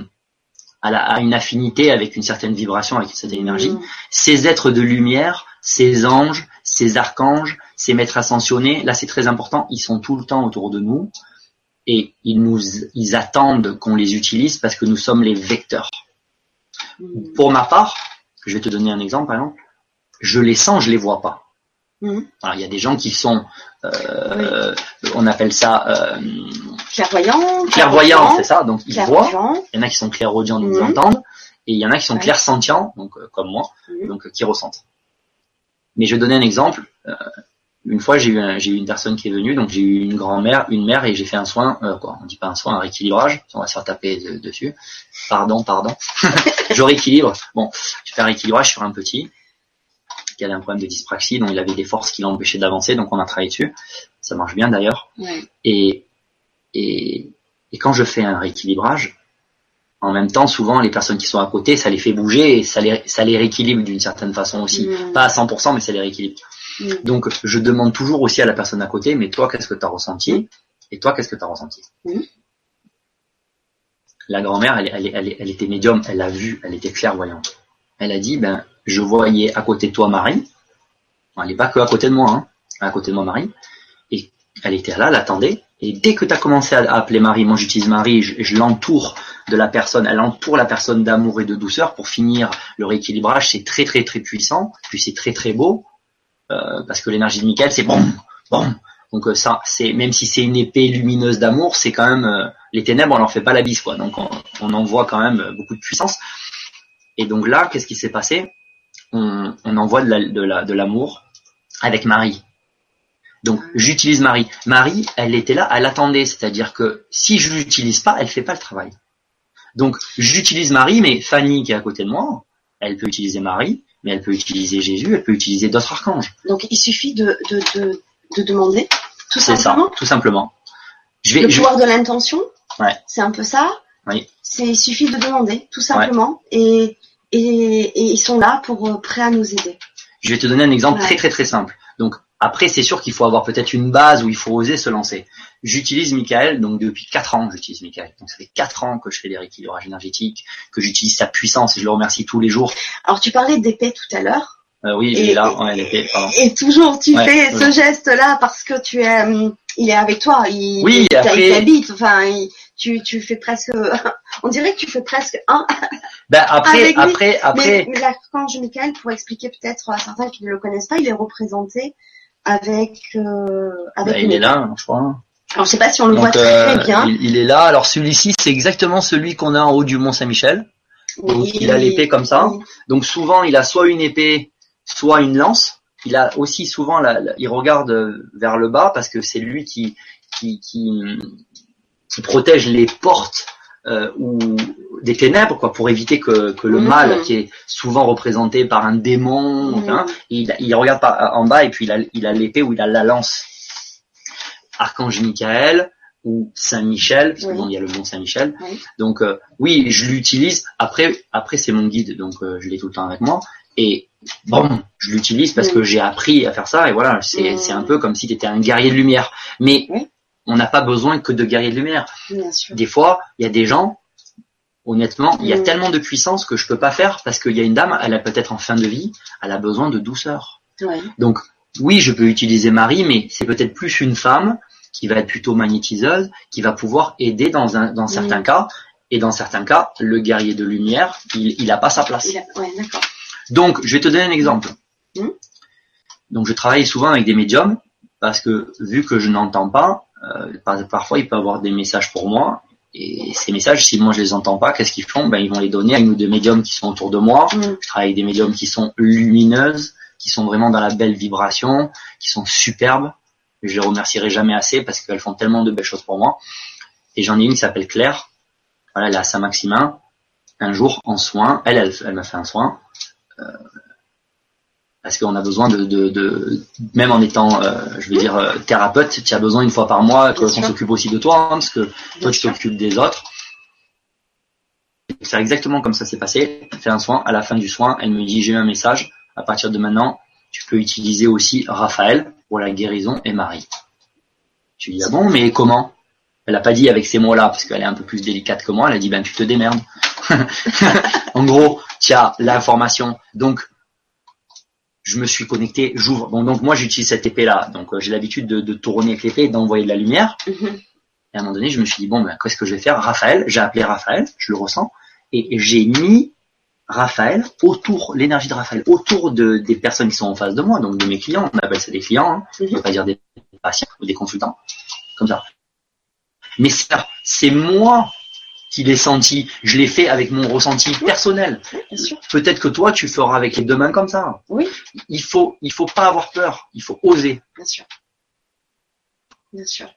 la- a une affinité avec une certaine vibration, avec une certaine énergie Mm. ces êtres de lumière, ces anges, ces archanges, ces maîtres ascensionnés, là c'est très important, ils sont tout le temps autour de nous et ils nous ils attendent qu'on les utilise parce que nous sommes les vecteurs. Mm. Pour ma part, je vais te donner un exemple par exemple, je les sens, je les vois pas. Mm. Alors, il y a des gens qui sont euh, on appelle ça euh, Clairvoyant. clairvoyants, c'est ça, donc ils voient. Il y en a qui sont clairaudients, donc ils Mhm. entendent, et il y en a qui sont Ouais. clairsentients, donc euh, comme moi, Mhm. donc euh, qui ressentent. Mais je vais donner un exemple. Euh, une fois, j'ai eu, un- j'ai eu une personne qui est venue, donc j'ai eu une grand-mère, une mère, et j'ai fait un soin, euh, quoi, on dit pas un soin, un rééquilibrage, on va se faire taper de- dessus. Pardon, pardon. je rééquilibre. Bon, je fais un rééquilibrage sur un petit qui avait un problème de dyspraxie, donc il avait des forces qui l'empêchaient d'avancer, donc on a travaillé dessus. Ça marche bien d'ailleurs. Ouais. Et, et, et quand je fais un rééquilibrage, en même temps, souvent, les personnes qui sont à côté, ça les fait bouger et ça les, ça les rééquilibre d'une certaine façon aussi. Pas à 100%, mais ça les rééquilibre. Donc, je demande toujours aussi à la personne à côté, mais toi, qu'est-ce que tu as ressenti Et toi, qu'est-ce que tu as ressenti. La grand-mère, elle, elle, elle, elle était médium, elle a vu, elle était clairvoyante. Elle a dit, ben, je voyais à côté de toi Marie. Elle n'est pas que à côté de moi, hein, à côté de moi Marie. Et elle était là, elle attendait. Et dès que tu as commencé à appeler Marie, moi j'utilise Marie, je, l'entoure de la personne, elle entoure la personne d'amour et de douceur pour finir le rééquilibrage. C'est très très très puissant, puis c'est très très beau euh, parce que l'énergie de Michael c'est bon, bon. Donc euh, ça, c'est même si c'est une épée lumineuse d'amour, c'est quand même euh, les ténèbres, on leur fait pas la bise quoi. Donc on, on envoie quand même beaucoup de puissance. Et donc là, qu'est-ce qui s'est passé? On, on envoie de la- de la- de l'amour avec Marie. Donc j'utilise Marie. Marie, elle était là, elle attendait, c'est-à-dire que si je l'utilise pas, elle fait pas le travail. Donc j'utilise Marie, mais Fanny qui est à côté de moi, elle peut utiliser Marie, mais elle peut utiliser Jésus, elle peut utiliser d'autres archanges. Donc il suffit de, de, de, de demander, tout C'est ça, simplement. tout simplement. Je vais, Le je- pouvoir de l'intention, Ouais. c'est un peu ça. Oui. C'est il suffit de demander, tout simplement, et, et, et ils sont là pour euh, prêts à nous aider. Je vais te donner un exemple Ouais. très très très simple. Donc après, c'est sûr qu'il faut avoir peut-être une base où il faut oser se lancer. J'utilise Michael, donc depuis quatre ans que j'utilise Michael. Donc ça fait quatre ans que je fais des rééquilibrages énergétiques, que j'utilise sa puissance et je le remercie tous les jours. Alors tu parlais d'épée tout à l'heure, Euh, oui, est là, ouais, était, pardon. et toujours tu Ouais, fais ce geste-là parce que tu es, hum, il est avec toi, il, Oui, il après- il t'habite, enfin, il- tu, tu fais presque, on dirait que tu fais presque un. Ben après, Avec lui. après, après, Mais, mais l'archange Michael, pour expliquer peut-être à certains qui ne le connaissent pas, il est représenté avec, euh, avec. ben, il est là, je crois. Alors je sais pas si on le voit très euh, bien. il, il est là. Alors celui-ci, c'est exactement celui qu'on a en haut du Mont Saint-Michel. donc, il a l'épée comme ça. oui. Donc souvent, il a soit une épée, soit une lance. Il a aussi souvent, la, la- il regarde euh, vers le bas parce que c'est lui qui qui, qui qui protège les portes euh, ou des ténèbres, quoi, pour éviter que, que le Mhm. mal, qui est souvent représenté par un démon, Mhm. hein, il, il regarde par, en bas et puis il a il a l'épée ou il a la lance. Archange Michael ou Saint Michel, parce que Oui. bon, il y a le mont Saint Michel. Oui. Donc euh, oui, je l'utilise. Après, après c'est mon guide, donc euh, je l'ai tout le temps avec moi. Et bon, je l'utilise parce que j'ai appris à faire ça. Et voilà, c'est Mm. c'est un peu comme si tu étais un guerrier de lumière. Mais. On n'a pas besoin que de guerriers de lumière. Bien sûr. Des fois, il y a des gens. Honnêtement, il y a Mm. tellement de puissance que je peux pas faire parce qu'il y a une dame, elle a peut-être en fin de vie, elle a besoin de douceur. Ouais. Donc oui, je peux utiliser Marie, mais c'est peut-être plus une femme qui va être plutôt magnétiseuse, qui va pouvoir aider dans un dans certains Mm. cas. Et dans certains cas, le guerrier de lumière, il il a pas sa place. A- Ouais. Donc, je vais te donner un exemple. Mm. Donc, je travaille souvent avec des médiums parce que vu que je n'entends pas, parfois il peut avoir des messages pour moi. Et ces messages, si moi je les entends pas, qu'est-ce qu'ils font? Ben ils vont les donner à une ou deux médiums qui sont autour de moi. Mm. Je travaille avec des médiums qui sont lumineuses, qui sont vraiment dans la belle vibration, qui sont superbes. Je les remercierai jamais assez parce qu'elles font tellement de belles choses pour moi. Et j'en ai une qui s'appelle Claire. Voilà, elle est à Saint-Maximin. Un jour, en soin, elle, elle, elle m'a fait un soin. Euh, parce qu'on a besoin de, de, de- même en étant, euh, je veux dire, euh, thérapeute, tu as besoin une fois par mois qu'on s'occupe aussi de toi, hein, parce que toi tu t'occupes des autres. C'est exactement comme ça s'est passé. Elle fait un soin. À la fin du soin, elle me dit j'ai eu un message. À partir de maintenant, tu peux utiliser aussi Raphaël pour la guérison et Marie. Tu dis ah bon, mais comment? Elle a pas dit avec ces mots-là parce qu'elle est un peu plus délicate que moi. Elle a dit ben tu te démerdes. en gros, tu as l'information. Donc je me suis connecté, j'ouvre. Bon, donc moi j'utilise cette épée-là. Donc euh, j'ai l'habitude de, de tourner avec l'épée et d'envoyer de la lumière. Mhm. Et à un moment donné, je me suis dit, bon, ben, qu'est-ce que je vais faire? Raphaël, j'ai appelé Raphaël, je le ressens, et j'ai mis Raphaël autour, l'énergie de Raphaël, autour de, des personnes qui sont en face de moi, donc de mes clients, on appelle ça des clients, hein, on Mhm. peut pas dire des patients ou des consultants, comme ça. Mais ça, c'est moi qui l'ai senti, je l'ai fait avec mon ressenti personnel. Ouais, bien sûr. Peut-être que toi, tu feras avec les deux mains comme ça. Oui. Il faut, il faut pas avoir peur, il faut oser. Bien sûr. Bien sûr.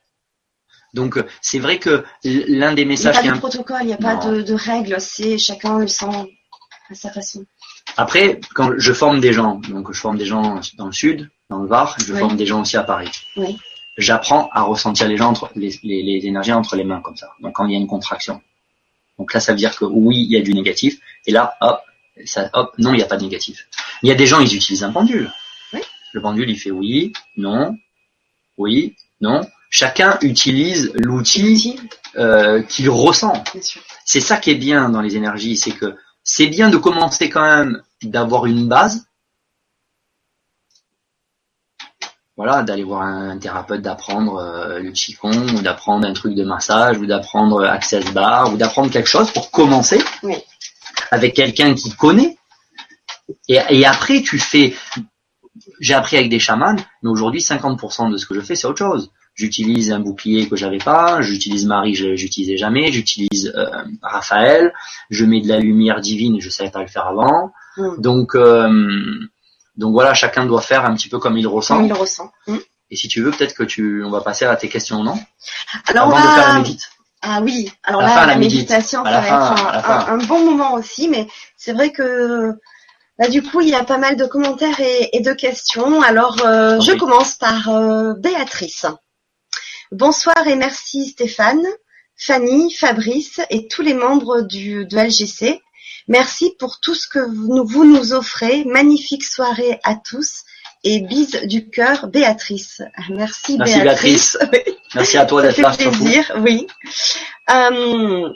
Donc, euh, c'est vrai que l'un des Il n'y a messages pas de protocole, il n'y a pas de, de règles, c'est chacun le sent à sa façon. Après, quand je forme des gens, donc je forme des gens dans le sud, dans le Var, je Oui. forme des gens aussi à Paris. Oui. J'apprends à ressentir les gens entre les, les, les énergies entre les mains comme ça. Donc quand il y a une contraction. Donc là, ça veut dire que oui, il y a du négatif. Et là, hop, ça, hop, non, il n'y a pas de négatif. Il y a des gens, ils utilisent un pendule. Oui. Le pendule, il fait oui, non, oui, non. Chacun utilise l'outil euh, qu'il ressent. C'est ça qui est bien dans les énergies, c'est que c'est bien de commencer quand même d'avoir une base. Voilà, d'aller voir un thérapeute, d'apprendre euh, le qigong, ou d'apprendre un truc de massage, ou d'apprendre Access Bar, ou d'apprendre quelque chose pour commencer Oui. avec quelqu'un qui connaît. Et, et après, tu fais. J'ai appris avec des chamans, mais aujourd'hui, 50% de ce que je fais, c'est autre chose. J'utilise un bouclier que j'avais pas, j'utilise Marie, je j'utilisais jamais, j'utilise euh, Raphaël, je mets de la lumière divine, je savais pas le faire avant. Mm. Donc, euh, donc voilà, chacun doit faire un petit peu comme il ressent. Comme il ressent. Mm. Et si tu veux, peut-être que tu, on va passer à tes questions, non? Alors on Avant de faire la médite. Ah oui, alors la là, fin, la, méditation, ça va fin, être un, fin. un- un bon moment aussi, mais c'est vrai que là, du coup, il y a pas mal de commentaires et, et de questions. Alors, euh, je commence par euh, Béatrice. Bonsoir et merci Stéphane, Fanny, Fabrice et tous les membres du, de LGC. Merci pour tout ce que vous nous, offrez. Magnifique soirée à tous et bise du cœur, Béatrice. Merci, Merci, Béatrice. Merci à toi Ça d'être fait là, surtout. plaisir, oui. Euh,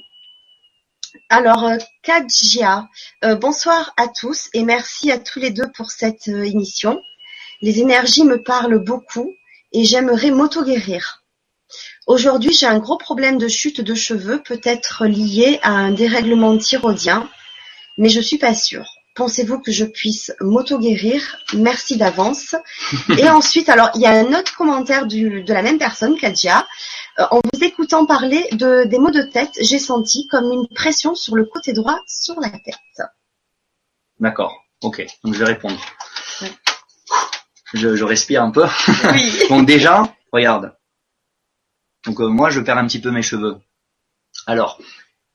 alors, euh, Kadjia, euh, bonsoir à tous et merci à tous les deux pour cette euh, émission. Les énergies me parlent beaucoup et j'aimerais m'auto-guérir. Aujourd'hui, j'ai un gros problème de chute de cheveux, peut-être lié à un dérèglement thyroïdien, mais je suis pas sûre. Pensez-vous que je puisse m'auto-guérir? Merci d'avance. Et ensuite, alors, il y a un autre commentaire du, de la même personne, Kadja. Euh, en vous écoutant parler de, des maux de tête, j'ai senti comme une pression sur le côté droit sur la tête. D'accord. Ok. Donc je vais répondre. Ouais. Je, je respire un peu. Oui. Donc déjà, regarde. Donc euh, moi, je perds un petit peu mes cheveux. Alors,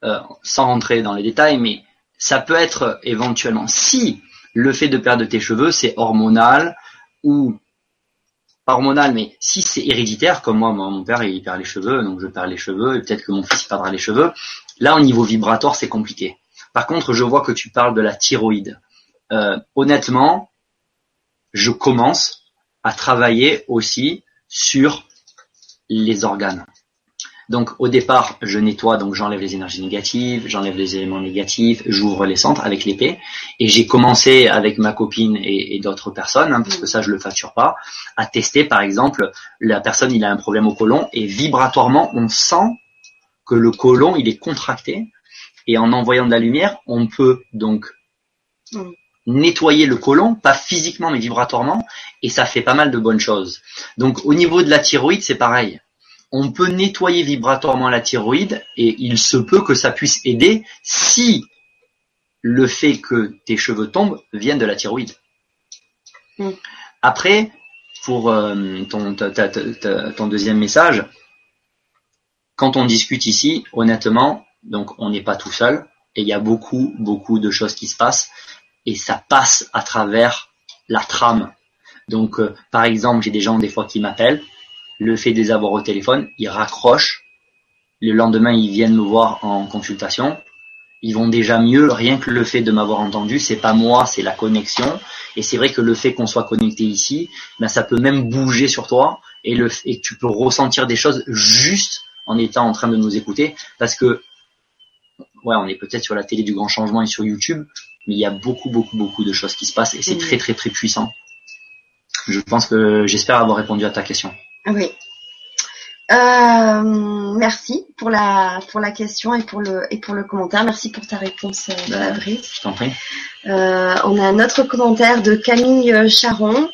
euh, sans rentrer dans les détails, mais ça peut être éventuellement, si le fait de perdre tes cheveux, c'est hormonal ou pas hormonal, mais si c'est héréditaire, comme moi, mon père il perd les cheveux, donc je perds les cheveux, et peut-être que mon fils il perdra les cheveux. Là, au niveau vibratoire, c'est compliqué. Par contre, je vois que tu parles de la thyroïde. Euh, honnêtement, je commence à travailler aussi sur les organes. Donc au départ, je nettoie, donc j'enlève les énergies négatives, j'enlève les éléments négatifs, j'ouvre les centres avec l'épée. Et j'ai commencé avec ma copine et, et d'autres personnes, hein, parce que ça je le facture pas, à tester par exemple, la personne il a un problème au côlon et vibratoirement on sent que le côlon il est contracté et en envoyant de la lumière, on peut donc Mm. nettoyer le côlon, pas physiquement mais vibratoirement, et ça fait pas mal de bonnes choses. Donc au niveau de la thyroïde, c'est pareil. On peut nettoyer vibratoirement la thyroïde et il se peut que ça puisse aider si le fait que tes cheveux tombent viennent de la thyroïde. Mm. Après, pour euh, ton, ta- ta- ta- ton deuxième message, quand on discute ici, honnêtement, donc on n'est pas tout seul et il y a beaucoup, beaucoup de choses qui se passent et ça passe à travers la trame. Donc, euh, par exemple, j'ai des gens des fois qui m'appellent, le fait de les avoir au téléphone, ils raccrochent, le lendemain ils viennent me voir en consultation, ils vont déjà mieux, rien que le fait de m'avoir entendu, c'est pas moi, c'est la connexion. Et c'est vrai que le fait qu'on soit connecté ici, ben ça peut même bouger sur toi et le et tu peux ressentir des choses juste en étant en train de nous écouter, parce que ouais, on est peut-être sur la télé du grand changement et sur YouTube, mais il y a beaucoup, beaucoup, beaucoup de choses qui se passent et c'est très, très, très puissant. Je pense que j'espère avoir répondu à ta question. Ah Oui. Euh, merci pour la pour la question et pour le et pour le commentaire. Merci pour ta réponse, euh, Ben, Fabrice. Je t'en prie. Euh, on a un autre commentaire de Camille euh, Charon.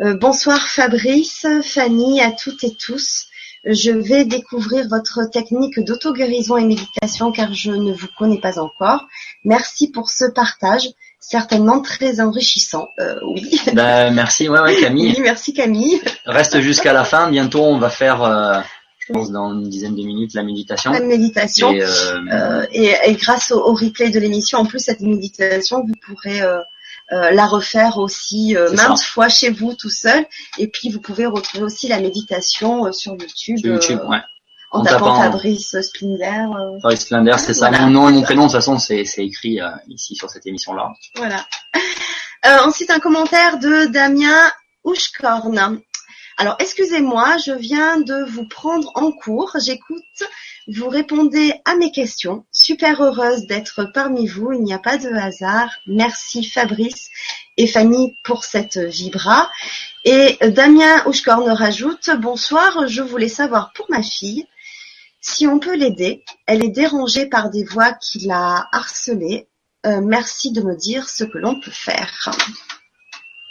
Euh, bonsoir Fabrice, Fanny, à toutes et tous. Je vais découvrir votre technique d'auto-guérison et méditation car je ne vous connais pas encore. Merci pour ce partage, certainement très enrichissant. Euh, oui. Ben, merci, ouais, ouais, Camille. Oui, merci Camille. Reste jusqu'à la fin. Bientôt, on va faire, euh, je pense, dans une dizaine de minutes, la méditation. La méditation. Et, euh, et, et grâce au, au replay de l'émission, en plus cette méditation, vous pourrez euh, euh, la refaire aussi euh, maintes ça. fois chez vous tout seul. Et puis vous pouvez retrouver aussi la méditation euh, sur YouTube. sur YouTube, ouais. En, En tapant tapant- Fabrice Splinder. euh, Fabrice Splender, c'est ça. Voilà. Mon nom et mon prénom, de toute façon, c'est c'est écrit euh, ici sur cette émission-là. Voilà. Euh, ensuite, un commentaire de Damien Ouchkorn. Alors, excusez-moi, je viens de vous prendre en cours. J'écoute. Vous répondez à mes questions. Super heureuse d'être parmi vous. Il n'y a pas de hasard. Merci Fabrice et Fanny pour cette vibra. Et Damien Ouchkorn rajoute Bonsoir, je voulais savoir pour ma fille si on peut l'aider. Elle est dérangée par des voix qui la harcelaient. Euh, merci de me dire ce que l'on peut faire.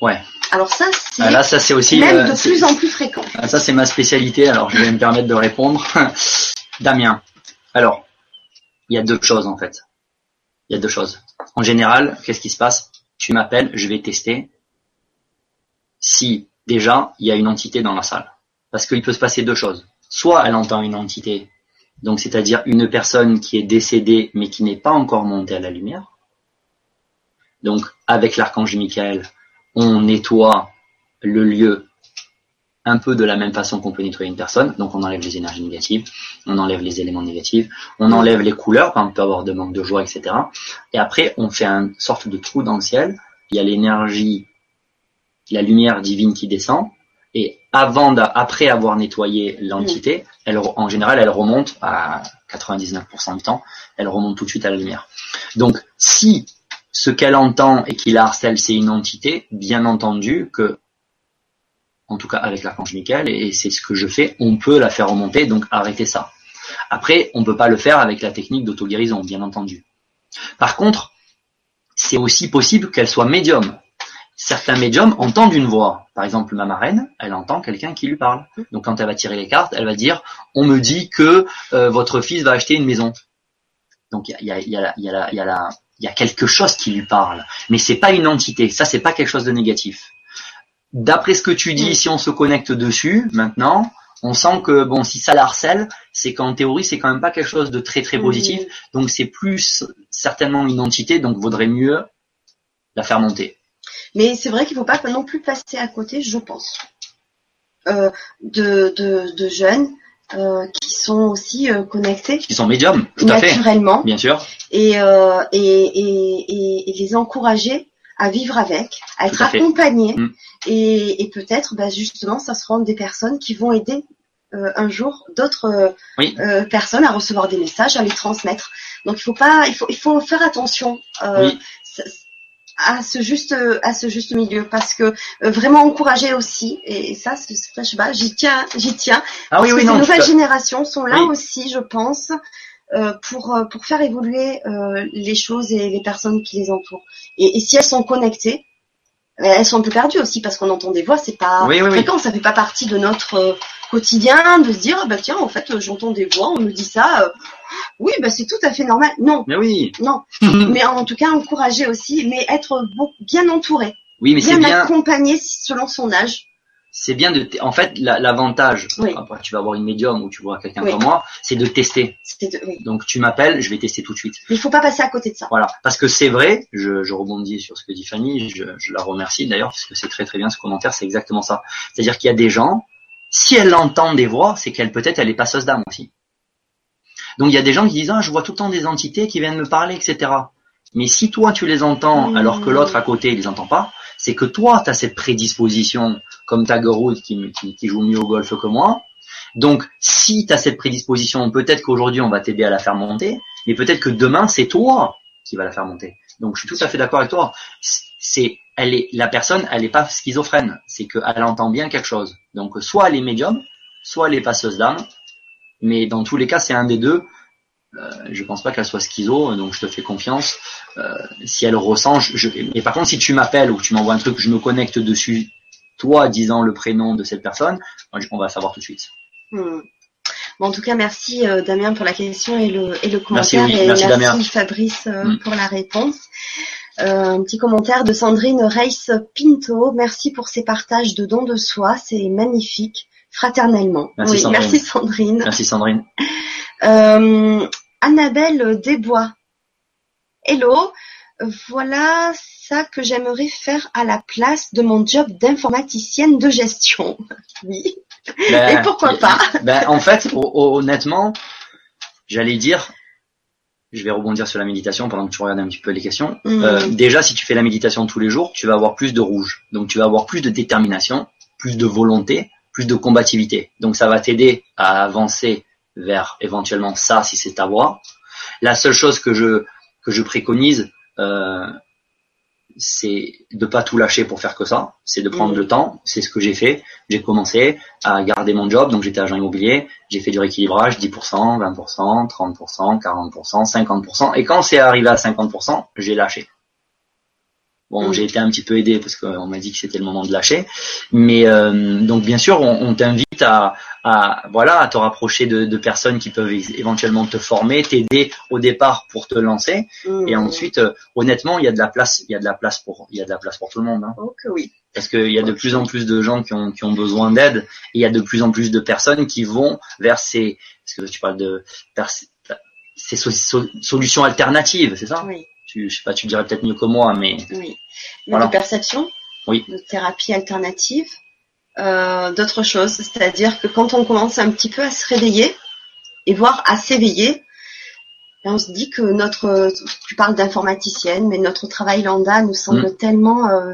Ouais. Alors ça, c'est Ah, là, ça c'est aussi. même euh, de c'est- plus en plus fréquent. Ah, Ça, c'est ma spécialité, alors je vais me permettre de répondre. Damien, alors, il y a deux choses en fait. Il y a deux choses. En général, qu'est-ce qui se passe? Tu m'appelles, je vais tester. Si déjà, il y a une entité dans la salle. Parce qu'il peut se passer deux choses. Soit elle entend une entité, donc c'est-à-dire une personne qui est décédée mais qui n'est pas encore montée à la lumière. Donc, avec l'archange Michael, on nettoie le lieu un peu de la même façon qu'on peut nettoyer une personne. Donc on enlève les énergies négatives, on enlève les éléments négatifs, on enlève les couleurs, on peut avoir de manque de joie, etc. Et après, on fait une sorte de trou dans le ciel. Il y a l'énergie, la lumière divine qui descend. Et avant, après avoir nettoyé l'entité, elle, re- en général, elle remonte à 99% du temps, elle remonte tout de suite à la lumière. Donc, si ce qu'elle entend et qui la harcèle, c'est une entité, bien entendu que en tout cas avec l'archange Michael, et c'est ce que je fais, on peut la faire remonter, donc arrêtez ça. Après, on peut pas le faire avec la technique d'auto-guérison, bien entendu. Par contre, c'est aussi possible qu'elle soit médium. Certains médiums entendent une voix. Par exemple, ma marraine, elle entend quelqu'un qui lui parle. Donc quand elle va tirer les cartes, elle va dire on me dit que euh, votre fils va acheter une maison. Donc il y a, y, a, y, a, y, a y a quelque chose qui lui parle, mais c'est pas une entité. Ça c'est pas quelque chose de négatif. D'après ce que tu dis, si on se connecte dessus maintenant, on sent que bon, si ça la harcèle, c'est qu'en théorie c'est quand même pas quelque chose de très très positif. Donc c'est plus certainement une entité, donc vaudrait mieux la faire monter. Mais c'est vrai qu'il ne faut pas non plus passer à côté, je pense, euh, de, de, de jeunes euh, qui sont aussi euh, connectés Qui sont médiums, tout à fait, naturellement bien sûr. et, et, et, les encourager à vivre avec, à être à accompagnés Mm. et, et peut-être bah, justement ça sera des personnes qui vont aider euh, un jour d'autres euh, Oui. euh, personnes à recevoir des messages, à les transmettre. Donc il faut pas, il faut, il faut faire attention Oui. À ce juste, à ce juste milieu parce que euh, vraiment encourager aussi et ça, c'est- je sais pas, j'y tiens, j'y tiens. Ah oui, parce oui, que non. à- nouvelles générations sont là Oui. aussi, je pense. euh, pour euh, pour faire évoluer euh, les choses et les personnes qui les entourent. Et, et si elles sont connectées, euh, elles sont un peu perdues aussi parce qu'on entend des voix, c'est pas Oui, oui, oui. fréquent, ça fait pas partie de notre euh, quotidien de se dire ah bah tiens en fait j'entends des voix, on me dit ça, euh, oui bah c'est tout à fait normal. Non, Mais oui. non, mais en tout cas encourager aussi, mais être bien entouré, Oui, mais c'est bien bien. accompagné selon son âge. c'est bien de, en fait, la- l'avantage, Oui. après tu vas avoir une médium ou tu vois quelqu'un Oui. comme moi, c'est de tester. De- oui. Donc tu m'appelles, je vais tester tout de suite. Mais il faut pas passer à côté de ça. Voilà, parce que c'est vrai, je, je rebondis sur ce que dit Fanny, je, je la remercie d'ailleurs, parce que c'est très très bien ce commentaire, c'est exactement ça. C'est-à-dire qu'il y a des gens, si elle entend des voix, c'est qu'elle peut-être elle est passeuse d'âme aussi. Donc il y a des gens qui disent ah je vois tout le temps des entités qui viennent me parler, etc. Mais si toi tu les entends Mmh. alors que l'autre à côté il les entend pas, c'est que toi tu as cette prédisposition, comme Tiger Woods qui, qui, qui joue mieux au golf que moi. Donc si tu as cette prédisposition, peut-être qu'aujourd'hui on va t'aider à la faire monter, mais peut-être que demain c'est toi qui va la faire monter. Donc je suis tout à fait d'accord avec toi. C'est elle est la personne, elle est pas schizophrène, c'est qu'elle entend bien quelque chose. Donc soit elle est médium, soit elle est passeuse d'âme, mais dans tous les cas c'est un des deux. Euh, je pense pas qu'elle soit schizo, donc je te fais confiance. Euh, si elle ressent, je, je- mais par contre si tu m'appelles ou que tu m'envoies un truc, je me connecte dessus, toi disant le prénom de cette personne, on va savoir tout de suite. Hmm. Bon, en tout cas, merci euh, Damien pour la question et le, et le Merci, commentaire. oui. et Merci, merci Damien. Fabrice euh, Hmm. pour la réponse. Euh, un petit commentaire de Sandrine Reis Pinto. Merci pour ces partages de dons de soi. C'est magnifique. Fraternellement. Merci, oui, Sandrine. merci Sandrine. Merci Sandrine. Euh, Annabelle Desbois. Hello. Voilà ça que j'aimerais faire à la place de mon job d'informaticienne de gestion. Oui. Ben, Et pourquoi pas? ben, En fait, ho- ho- honnêtement, j'allais dire, je vais rebondir sur la méditation pendant que tu regardes un petit peu les questions. Mhm. Euh, déjà, si tu fais la méditation tous les jours, tu vas avoir plus de rouge. Donc, tu vas avoir plus de détermination, plus de volonté, plus de combativité. Donc, ça va t'aider à avancer vers éventuellement ça si c'est ta voie. La seule chose que je que je préconise, euh, c'est de pas tout lâcher pour faire que ça. C'est de prendre Mhm. le temps. C'est ce que j'ai fait. J'ai commencé à garder mon job, donc j'étais agent immobilier. J'ai fait du rééquilibrage, 10%, 20%, 30%, 40%, 50%. Et quand c'est arrivé à 50%, j'ai lâché. Bon, Mhm. j'ai été un petit peu aidé parce qu'on m'a dit que c'était le moment de lâcher. Mais euh, donc bien sûr, on, on t'invite à, à voilà à te rapprocher de, de personnes qui peuvent éventuellement te former, t'aider au départ pour te lancer. Et Mhm. ensuite, euh, honnêtement, il y a de la place, il y a de la place pour, il y a de la place pour tout le monde. Hein. Oh oui. Parce qu'il y a de plus en plus de gens qui ont, qui ont besoin d'aide, et il y a de plus en plus de personnes qui vont vers ces, parce que tu parles de, vers ces, ces so- so- solutions alternatives, c'est ça? Oui, tu, Je sais pas, tu le dirais peut-être mieux que moi, mais oui. Mais Voilà. de perception, Oui. de thérapie alternative, euh, d'autres choses. C'est-à-dire que quand on commence un petit peu à se réveiller et voire à s'éveiller, ben, on se dit que notre, tu parles d'informaticienne, mais notre travail lambda nous semble Mm. tellement euh,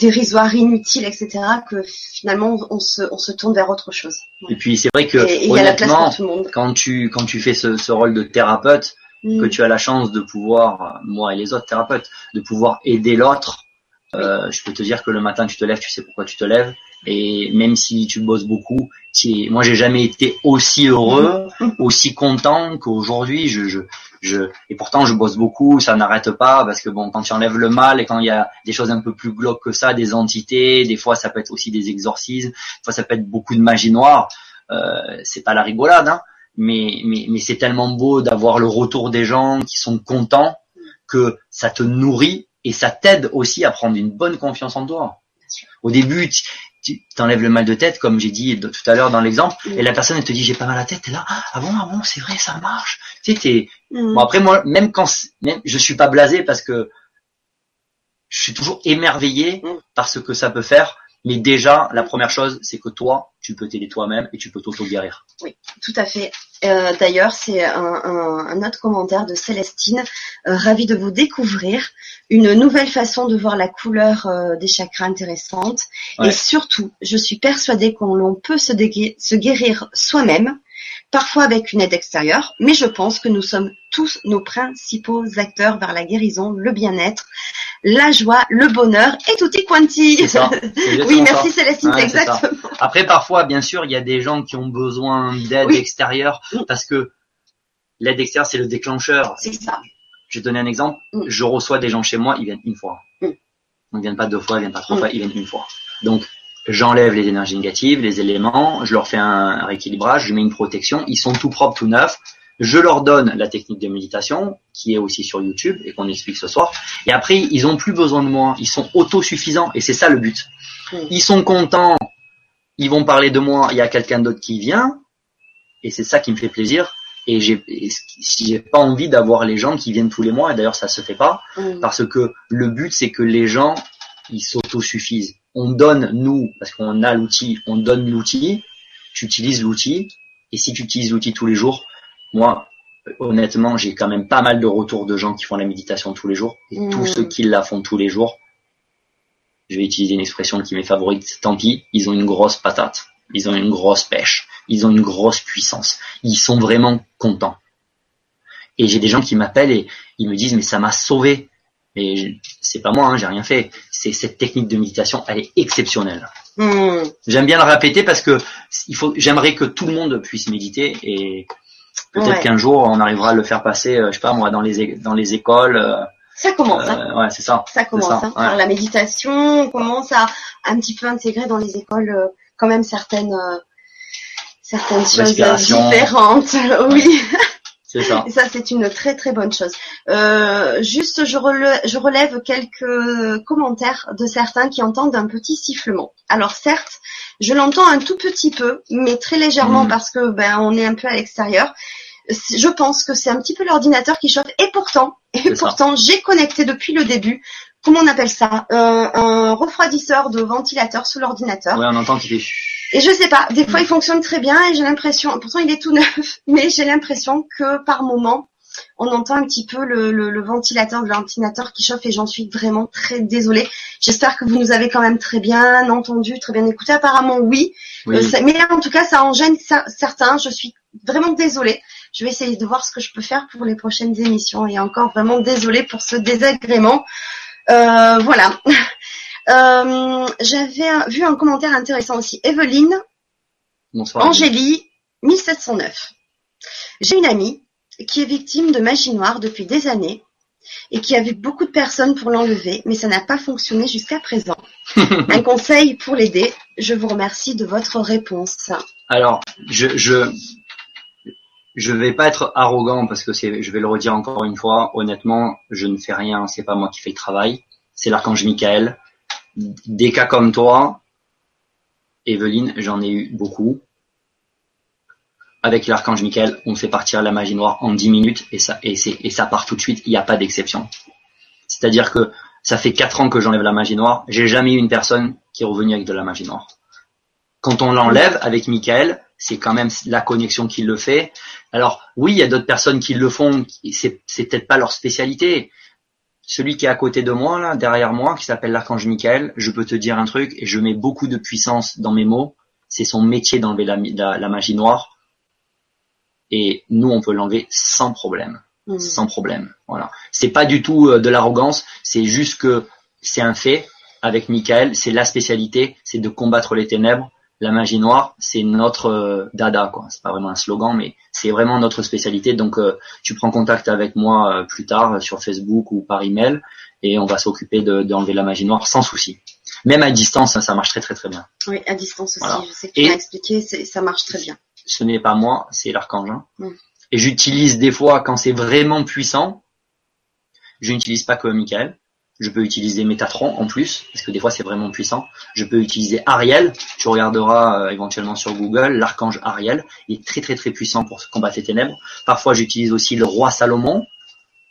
dérisoire, inutile, etc., que finalement on se, on se tourne vers autre chose. et puis c'est vrai que Et et il y a la place honnêtement, pour tout le monde. quand tu quand tu fais ce, ce rôle de thérapeute, que Mm. tu as la chance de pouvoir, moi et les autres thérapeutes, de pouvoir aider l'autre, euh, je peux te dire que le matin tu te lèves, tu sais pourquoi tu te lèves, et même si tu bosses beaucoup, es- moi j'ai jamais été aussi heureux, aussi content qu'aujourd'hui. Je, je, je, et pourtant je bosse beaucoup, ça n'arrête pas parce que bon, quand tu enlèves le mal et quand il y a des choses un peu plus glauques que ça, des entités, des fois ça peut être aussi des exorcismes, des fois ça peut être beaucoup de magie noire. Euh, c'est pas la rigolade, hein mais, mais, mais c'est tellement beau d'avoir le retour des gens qui sont contents que ça te nourrit et ça t'aide aussi à prendre une bonne confiance en toi. Au début, tu- t'enlèves le mal de tête, comme j'ai dit tout à l'heure dans l'exemple, Mm. et la personne elle te dit j'ai pas mal à la tête, et là ah bon ah bon c'est vrai ça marche. Tu sais t'es Mm. bon après moi même quand même je suis pas blasé parce que je suis toujours émerveillé Mm. par ce que ça peut faire. Mais déjà, la première chose, c'est que toi, tu peux t'aider toi-même et tu peux t'auto-guérir. Tout à fait. Euh, D'ailleurs, c'est un, un- un autre commentaire de Célestine. Euh, ravie de vous découvrir. Une nouvelle façon de voir la couleur euh, des chakras intéressante. Ouais. Et surtout, je suis persuadée qu'on l'on peut se guérir soi-même, parfois avec une aide extérieure, mais je pense que nous sommes tous nos principaux acteurs vers la guérison, le bien-être, la joie, le bonheur et tutti quanti. Ça. Oui, ça. merci Célestine, Ouais, ça. exactement. Après, parfois, bien sûr, il y a des gens qui ont besoin d'aide Oui. extérieure parce que l'aide extérieure, c'est le déclencheur. C'est ça. Je vais te donner un exemple. Mm. Je reçois des gens chez moi, ils viennent une fois. Mm. Ils viennent pas deux fois, ils viennent pas trois Mm. fois, ils viennent une fois. Donc, j'enlève les énergies négatives, les éléments, je leur fais un rééquilibrage, je mets une protection, ils sont tout propres, tout neufs. Je leur donne la technique de méditation, qui est aussi sur YouTube et qu'on explique ce soir. Et après, ils ont plus besoin de moi. Ils sont autosuffisants et c'est ça le but. Mm. Ils sont contents. Ils vont parler de moi. Il y a quelqu'un d'autre qui vient et c'est ça qui me fait plaisir. Et j'ai, j'ai pas envie d'avoir les gens qui viennent tous les mois. Et d'ailleurs, ça se fait pas Mm. parce que le but c'est que les gens ils s'autosuffisent. On donne nous parce qu'on a l'outil, on donne l'outil. Tu utilises l'outil et si tu utilises l'outil tous les jours, moi honnêtement j'ai quand même pas mal de retours de gens qui font la méditation tous les jours et Mm. tous ceux qui la font tous les jours. Je vais utiliser une expression qui m'est favorite. Tant pis, ils ont une grosse patate, ils ont une grosse pêche, ils ont une grosse puissance. Ils sont vraiment contents. Et j'ai des gens qui m'appellent et ils me disent mais ça m'a sauvé. Et je- c'est pas moi, hein, j'ai rien fait. C'est cette technique de méditation, elle est exceptionnelle. Mm. J'aime bien le répéter parce que il faut, j'aimerais que tout le monde puisse méditer et peut-être Ouais. qu'un jour on arrivera à le faire passer, euh, je sais pas moi, dans les dans les écoles. euh, Ça commence. hein. euh, ouais, c'est ça. Ça commence ça, hein, ouais. par la méditation, on commence à un petit peu intégrer dans les écoles euh, quand même certaines euh, certaines choses différentes. oui, C'est ça. et ça c'est une très très bonne chose. Euh, juste je relève, je relève quelques commentaires de certains qui entendent un petit sifflement. Alors certes, je l'entends un tout petit peu, mais très légèrement Mhm. parce que ben on est un peu à l'extérieur. Je pense que c'est un petit peu l'ordinateur qui chauffe. Et pourtant, et pourtant, j'ai connecté depuis le début. Comment on appelle ça? Euh, Un refroidisseur de ventilateur sous l'ordinateur. Ouais, on entend qu'il chut. Et je sais pas, des fois il fonctionne très bien et j'ai l'impression, pourtant il est tout neuf, mais j'ai l'impression que par moment on entend un petit peu le, le, le ventilateur de l'ordinateur qui chauffe et j'en suis vraiment très désolée. J'espère que vous nous avez quand même très bien entendu, très bien écouté. Apparemment oui, Oui. Euh, ça- mais en tout cas ça en gêne cer- certains. Je suis vraiment désolée. Je vais essayer de voir ce que je peux faire pour les prochaines émissions et encore vraiment désolée pour ce désagrément. Euh, voilà. Euh, J'avais vu un commentaire intéressant aussi. Evelyne Bonsoir. Angélie, 1709. J'ai une amie qui est victime de magie noire depuis des années et qui a vu beaucoup de personnes pour l'enlever, mais ça n'a pas fonctionné jusqu'à présent. Un conseil pour l'aider. Je vous remercie de votre réponse. Alors, je, je, je vais pas être arrogant parce que c'est, je vais le redire encore une fois. Honnêtement, je ne fais rien. C'est pas moi qui fais le travail. C'est l'archange Michael. Des cas comme toi, Evelyne, j'en ai eu beaucoup. Avec l'archange Michael, on fait partir la magie noire en 10 minutes et ça, c'est, et ça part tout de suite. Il n'y a pas d'exception. C'est-à-dire que ça fait 4 ans que j'enlève la magie noire. J'ai jamais eu une personne qui est revenue avec de la magie noire. Quand on l'enlève avec Michael, c'est quand même la connexion qui le fait. Alors oui, il y a d'autres personnes qui le font, c'est c'est peut-être pas leur spécialité. Celui qui est à côté de moi, là, derrière moi, qui s'appelle l'archange Michael, je peux te dire un truc, et je mets beaucoup de puissance dans mes mots, c'est son métier d'enlever la, la, la magie noire. Et nous, on peut l'enlever sans problème Hmm. sans problème. Voilà. C'est pas du tout euh, de l'arrogance, c'est juste que c'est un fait. Avec Michael, c'est la spécialité, c'est de combattre les ténèbres. La magie noire, c'est notre euh, dada, quoi. C'est pas vraiment un slogan, mais c'est vraiment notre spécialité. Donc, euh, tu prends contact avec moi euh, plus tard sur Facebook ou par email, et on va s'occuper de- d'enlever la magie noire sans souci. Même à distance, ça marche très très très bien. Oui, à distance aussi. Voilà. Je sais que tu m'as expliqué, ça marche très bien. ce n'est pas moi, c'est l'archange. hein. Mm. Et j'utilise des fois, quand c'est vraiment puissant, je n'utilise pas que Michael. Je peux utiliser Métatron en plus, parce que des fois c'est vraiment puissant. Je peux utiliser Ariel. Tu regarderas euh, éventuellement sur Google l'archange Ariel. Il est très très très puissant pour combattre les ténèbres. Parfois j'utilise aussi le roi Salomon,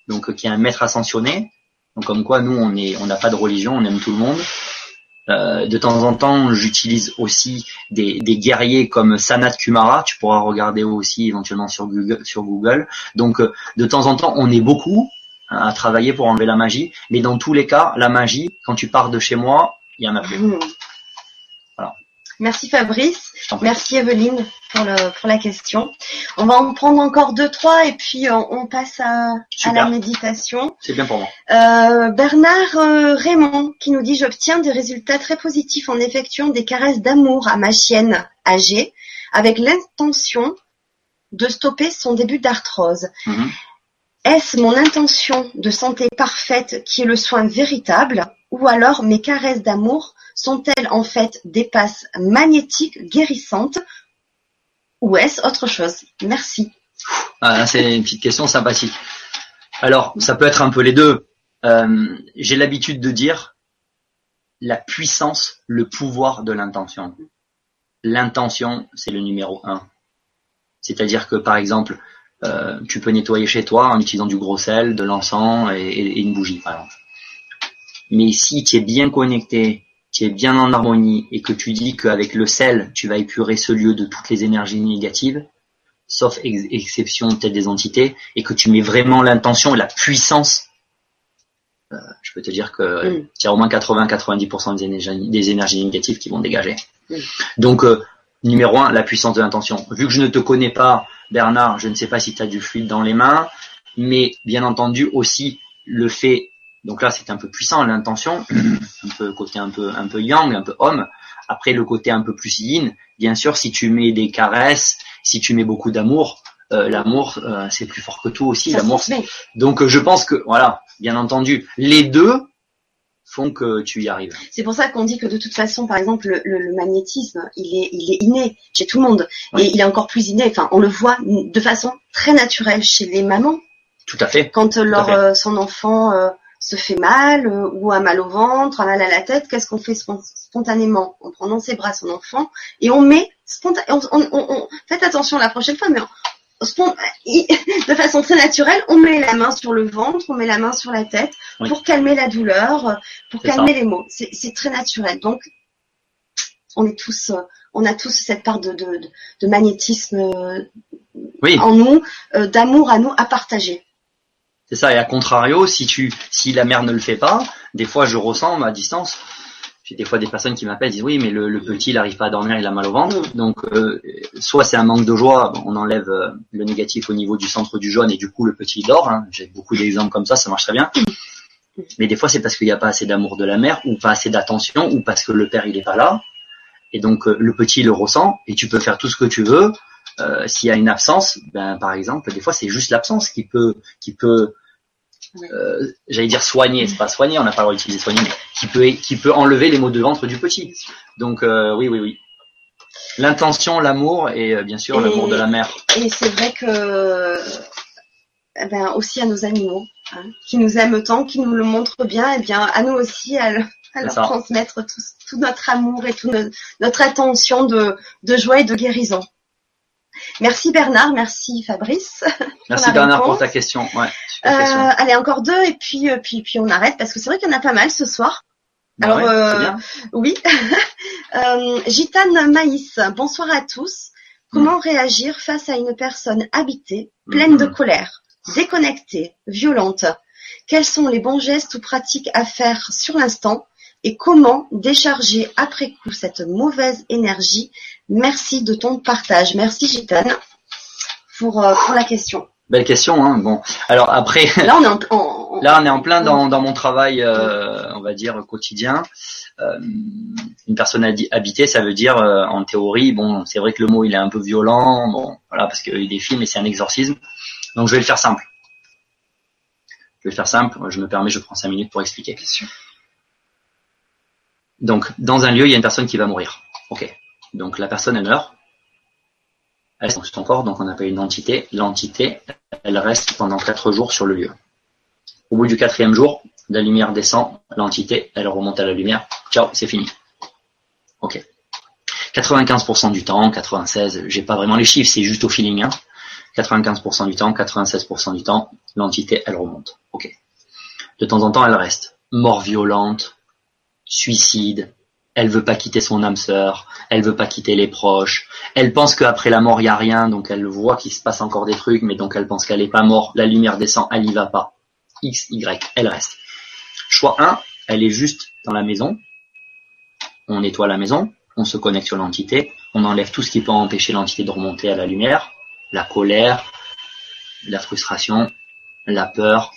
donc euh, qui est un maître ascensionné. Donc comme quoi nous on n'a pas de religion, on aime tout le monde. Euh, de temps en temps, j'utilise aussi des, guerriers comme Sanat Kumara. Tu pourras regarder aussi éventuellement sur Google. Donc, euh, de temps en temps, on est beaucoup à travailler pour enlever la magie. Mais dans tous les cas, la magie, quand tu pars de chez moi, il y en a plus. Hmm. Voilà. Merci Fabrice. Merci Evelyne pour, le, pour la question. On va en prendre encore deux, trois et puis euh, on passe à, la méditation. C'est bien pour moi. Euh, Bernard euh, Raymond qui nous dit j'obtiens des résultats très positifs en effectuant des caresses d'amour à ma chienne âgée avec l'intention de stopper son début d'arthrose. Mhm. Est-ce mon intention de santé parfaite qui est le soin véritable ou alors mes caresses d'amour sont-elles en fait des passes magnétiques guérissantes ou est-ce autre chose? Merci. Ah, c'est une petite question sympathique. Alors, ça peut être un peu les deux. Euh, J'ai l'habitude de dire la puissance, le pouvoir de l'intention. L'intention, c'est le numéro un. C'est-à-dire que, par exemple, euh, tu peux nettoyer chez toi en utilisant du gros sel, de l'encens et, et une bougie, par exemple. Mais si tu es bien connecté, tu es bien en harmonie et que tu dis qu'avec le sel, tu vas épurer ce lieu de toutes les énergies négatives, sauf ex- exception peut-être des entités, et que tu mets vraiment l'intention et la puissance, euh, je peux te dire que Mm. tu as au moins 80-90% des énergies, des énergies négatives qui vont dégager. Mm. Donc, euh, numéro un, la puissance de l'intention. Vu que je ne te connais pas, Bernard, je ne sais pas si tu as du fluide dans les mains, mais bien entendu aussi le fait, donc là c'est un peu puissant l'intention, un peu côté un peu un peu yang, un peu homme. Après le côté un peu plus yin, bien sûr si tu mets des caresses, si tu mets beaucoup d'amour, euh, l'amour euh, c'est plus fort que tout aussi. L'amour. Donc euh, je pense que voilà, bien entendu, les deux font que tu y arrives. C'est pour ça qu'on dit que de toute façon, par exemple, le, le- le magnétisme, il est, il est inné chez tout le monde. Oui. Et il est encore plus inné, enfin, on le voit de façon très naturelle chez les mamans. Tout à fait. Quand euh, leur, fait. euh, son enfant euh, se fait mal, euh, ou a mal au ventre, a mal à la tête, qu'est-ce qu'on fait spon- spontanément? On prend dans ses bras son enfant et on met spontanément... On, on- on- faites attention la prochaine fois, mais de façon très naturelle, on met la main sur le ventre, on met la main sur la tête Oui. pour calmer la douleur, pour calmer les maux. C'est très naturel. Donc, on est tous, on a tous cette part de, de, de magnétisme euh, Oui. en nous, euh, d'amour à nous à partager. C'est ça. Et à contrario, si tu, si la mère ne le fait pas, des fois je ressens à distance. J'ai des fois des personnes qui m'appellent, disent oui, mais le, petit, il n'arrive pas à dormir, il a mal au ventre. Donc, euh, soit c'est un manque de joie, on enlève euh, le négatif au niveau du centre du jaune et du coup le petit il dort. hein. J'ai beaucoup d'exemples comme ça, ça marche très bien. Mais des fois c'est parce qu'il n'y a pas assez d'amour de la mère ou pas assez d'attention ou parce que le père il est pas là. Et donc euh, le petit le ressent et tu peux faire tout ce que tu veux. S'il y a une absence, ben par exemple, des fois c'est juste l'absence qui peut. Euh, j'allais dire soigner, c'est pas soigner, on n'a pas le droit d'utiliser soigner, mais qui peut, qui peut enlever les maux de ventre du petit. Donc euh, oui, oui, oui. L'intention, l'amour et euh, bien sûr l'amour de la mère. Et c'est vrai que, eh ben, aussi à nos animaux, hein, qui nous aiment tant, qui nous le montrent bien, et bien à nous aussi à, le- à C'est leur ça. transmettre tout, tout notre amour et toute no- notre attention de, de joie et de guérison. Merci Bernard, merci Fabrice. Merci Bernard pour ta question. Ouais, Euh, super question. allez, encore deux et puis, euh, puis, puis on arrête parce que c'est vrai qu'il y en a pas mal ce soir. Bah alors, ouais, euh, bien. Oui. euh, Gitane Maïs, bonsoir à tous. Comment réagir face à une personne habitée, pleine Mhm. de colère, déconnectée, violente? Quels sont les bons gestes ou pratiques à faire sur l'instant? Et comment décharger après coup cette mauvaise énergie? Merci de ton partage. Merci Gitane pour, euh, pour la question. Belle question. Hein. Bon, alors après, Là, on est en, en- là on est en plein dans, dans mon travail, euh, on va dire quotidien. Euh, une personne habitée, ça veut dire euh, en théorie, bon, c'est vrai que le mot il est un peu violent, bon, voilà, parce qu'il y a eu des films et c'est un exorcisme. Donc je vais le faire simple. Je vais le faire simple. Je me permets, je prends cinq minutes pour expliquer. Donc, dans un lieu, il y a une personne qui va mourir. Ok. Donc la personne elle meurt. Elle reste son corps, donc on appelle une entité. L'entité, elle reste pendant quatre jours sur le lieu. Au bout du quatrième jour, la lumière descend, l'entité, elle remonte à la lumière. Ciao, c'est fini. Ok. 95% du temps, 96, j'ai pas vraiment les chiffres, c'est juste au feeling. Hein. 95% du temps, 96% du temps, l'entité, elle remonte. Ok. De temps en temps, elle reste. Mort violente, suicide, elle veut pas quitter son âme sœur, elle veut pas quitter les proches, elle pense qu'après la mort, il y a rien, donc elle voit qu'il se passe encore des trucs, mais donc elle pense qu'elle est pas morte, la lumière descend, elle y va pas. X, Y, elle reste. Choix 1, elle est juste dans la maison, on nettoie la maison, on se connecte sur l'entité, on enlève tout ce qui peut empêcher l'entité de remonter à la lumière, la colère, la frustration, la peur,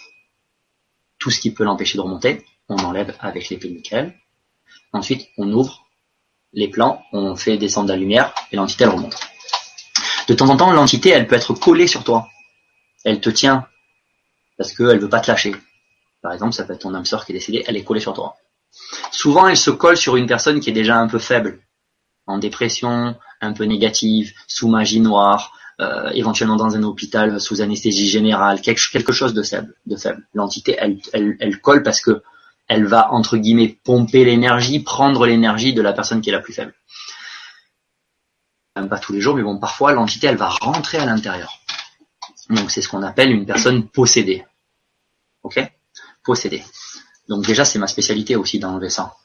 tout ce qui peut l'empêcher de remonter, on enlève avec l'épée nickel. Ensuite, on ouvre les plans, on fait descendre la lumière et l'entité elle remonte. De temps en temps, l'entité elle peut être collée sur toi. Elle te tient parce qu'elle veut pas te lâcher. Par exemple, ça peut être ton âme sœur qui est décédée, elle est collée sur toi. Souvent, elle se colle sur une personne qui est déjà un peu faible, en dépression, un peu négative, sous magie noire, euh, éventuellement dans un hôpital sous anesthésie générale, quelque, quelque chose de faible. De faible. L'entité, elle, elle, elle colle parce que elle va entre guillemets pomper l'énergie, prendre l'énergie de la personne qui est la plus faible. Même pas tous les jours, mais bon, parfois l'entité, elle va rentrer à l'intérieur. Donc c'est ce qu'on appelle une personne possédée. Ok? Possédée. Donc déjà, c'est ma spécialité aussi d'enlever ça.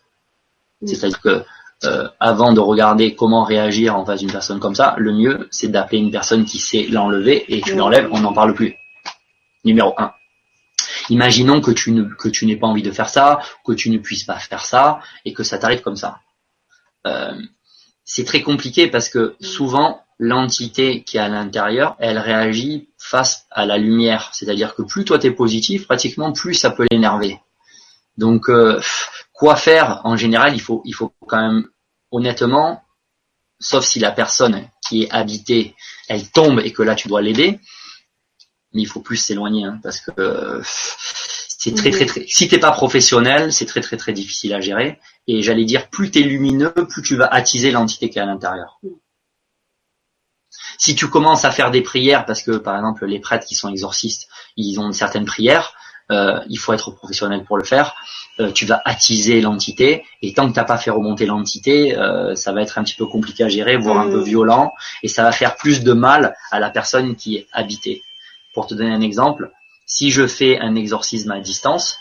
C'est-à-dire que euh, avant de regarder comment réagir en face d'une personne comme ça, le mieux, c'est d'appeler une personne qui sait l'enlever et tu Oui. l'enlèves, on n'en parle plus. Numéro 1. Imaginons que tu ne n'aies pas envie de faire ça, que tu ne puisses pas faire ça et que ça t'arrive comme ça. Euh, c'est très compliqué parce que souvent l'entité qui est à l'intérieur, elle réagit face à la lumière. C'est-à-dire que plus toi t'es positif, pratiquement plus ça peut l'énerver. Donc euh, quoi faire En général, il faut il faut quand même honnêtement, sauf si la personne qui est habitée, elle tombe et que là tu dois l'aider, mais il faut plus s'éloigner hein, parce que euh, c'est très très très. Si t'es pas professionnel, c'est très très très difficile à gérer. Et j'allais dire, plus t'es lumineux, plus tu vas attiser l'entité qui est à l'intérieur. Si tu commences à faire des prières, parce que par exemple les prêtres qui sont exorcistes, ils ont certaines prières, euh, il faut être professionnel pour le faire. Euh, tu vas attiser l'entité, et tant que t'as pas fait remonter l'entité, euh, ça va être un petit peu compliqué à gérer, voire un peu violent, et ça va faire plus de mal à la personne qui est habitée. Pour te donner un exemple, si je fais un exorcisme à distance,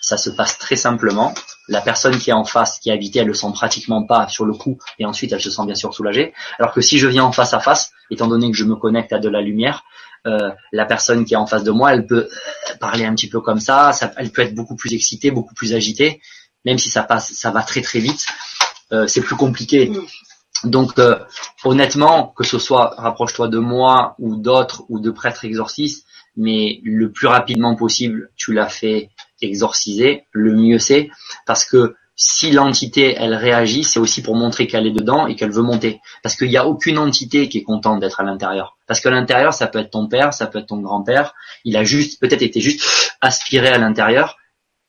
ça se passe très simplement. la personne qui est en face, qui est habitée, elle le sent pratiquement pas sur le coup, et ensuite elle se sent bien sûr soulagée. Alors que si je viens en face à face, étant donné que je me connecte à de la lumière, euh, la personne qui est en face de moi, elle peut euh, parler un petit peu comme ça, elle peut être beaucoup plus excitée, beaucoup plus agitée, même si ça passe, ça va très très vite, euh, c'est plus compliqué. Donc euh, honnêtement, que ce soit rapproche-toi de moi ou d'autres ou de prêtres exorcistes, mais le plus rapidement possible, tu l'as fait exorciser, le mieux c'est, parce que si l'entité elle réagit, c'est aussi pour montrer qu'elle est dedans et qu'elle veut monter. Parce qu'il n'y a aucune entité qui est contente d'être à l'intérieur. Parce qu'à l'intérieur, ça peut être ton père, ça peut être ton grand-père. Il a juste, peut-être été juste aspiré à l'intérieur.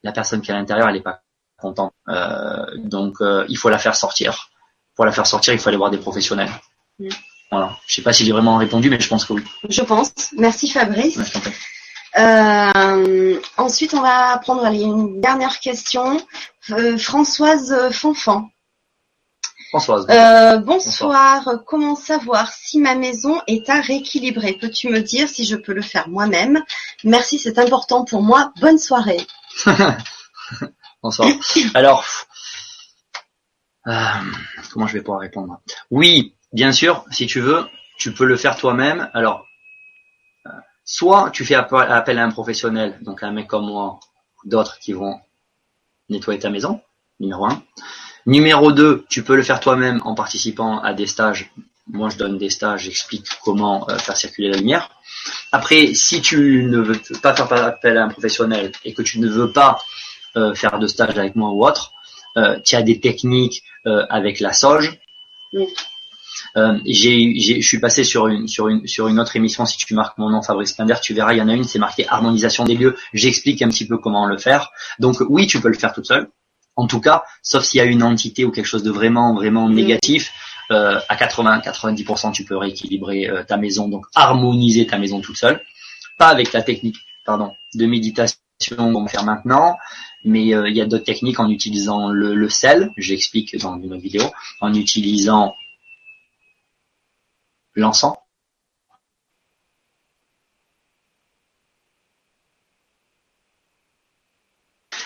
La personne qui est à l'intérieur, elle n'est pas contente. Euh, donc, euh, il faut la faire sortir. Pour la faire sortir, il faut aller voir des professionnels. Mm. Voilà. Je sais pas si j'ai vraiment répondu, mais je pense que oui. Je pense. Merci Fabrice. Ouais. Euh, ensuite, on va prendre allez, une dernière question. Euh, Françoise Fonfan. Françoise. Euh, bonsoir. Comment savoir si ma maison est à rééquilibrer? Peux-tu me dire si je peux le faire moi-même? Merci, c'est important pour moi. Bonne soirée. Bonsoir. Alors, comment je vais pouvoir répondre? Oui, bien sûr, si tu veux, tu peux le faire toi-même. Alors, euh, soit tu fais appel à un professionnel, donc un mec comme moi, ou d'autres qui vont nettoyer ta maison, numéro un. Numéro 2, tu peux le faire toi-même en participant à des stages. Moi, je donne des stages, j'explique comment euh, faire circuler la lumière. Après, si tu ne veux pas faire appel à un professionnel et que tu ne veux pas euh, faire de stage avec moi ou autre, euh, tu as des techniques euh, avec la sauge. Oui. Euh, j'ai, j'ai- je suis passé sur une, sur, une, sur une autre émission, si tu marques mon nom Fabrice Pinder, tu verras, il y en a une, c'est marqué harmonisation des lieux. J'explique un petit peu comment le faire. Donc oui, tu peux le faire toute seule. En tout cas, sauf s'il y a une entité ou quelque chose de vraiment, vraiment négatif, euh, à 80-90%, tu peux rééquilibrer euh, ta maison, donc harmoniser ta maison toute seule. Pas avec la technique, pardon, de méditation qu'on va faire maintenant, mais euh, il y a d'autres techniques en utilisant le, le sel, j'explique dans une autre vidéo, en utilisant l'encens.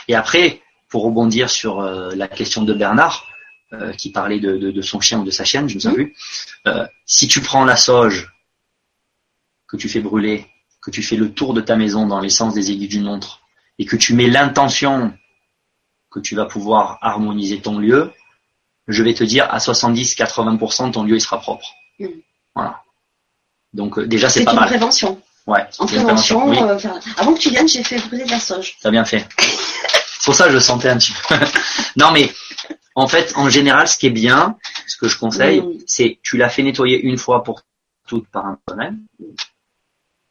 Et après, pour rebondir sur euh, la question de Bernard, euh, qui parlait de, de- de son chien ou de sa chienne, je ne sais Mhm. plus, si tu prends la sauge que tu fais brûler, que tu fais le tour de ta maison dans les sens des aiguilles d'une montre, et que tu mets l'intention que tu vas pouvoir harmoniser ton lieu, je vais te dire à 70-80% ton lieu il sera propre. Mhm. Voilà. Donc euh, déjà c'est C'est pas une mal. prévention. Ouais. En c'est une prévention, Oui, euh, enfin, avant que tu viennes, j'ai fait brûler de la sauge. t'as bien fait. C'est pour ça que je le sentais un petit peu. non mais en fait, en général, ce qui est bien, ce que je conseille, Mhm. c'est tu l'as fait nettoyer une fois pour toutes par un professionnel.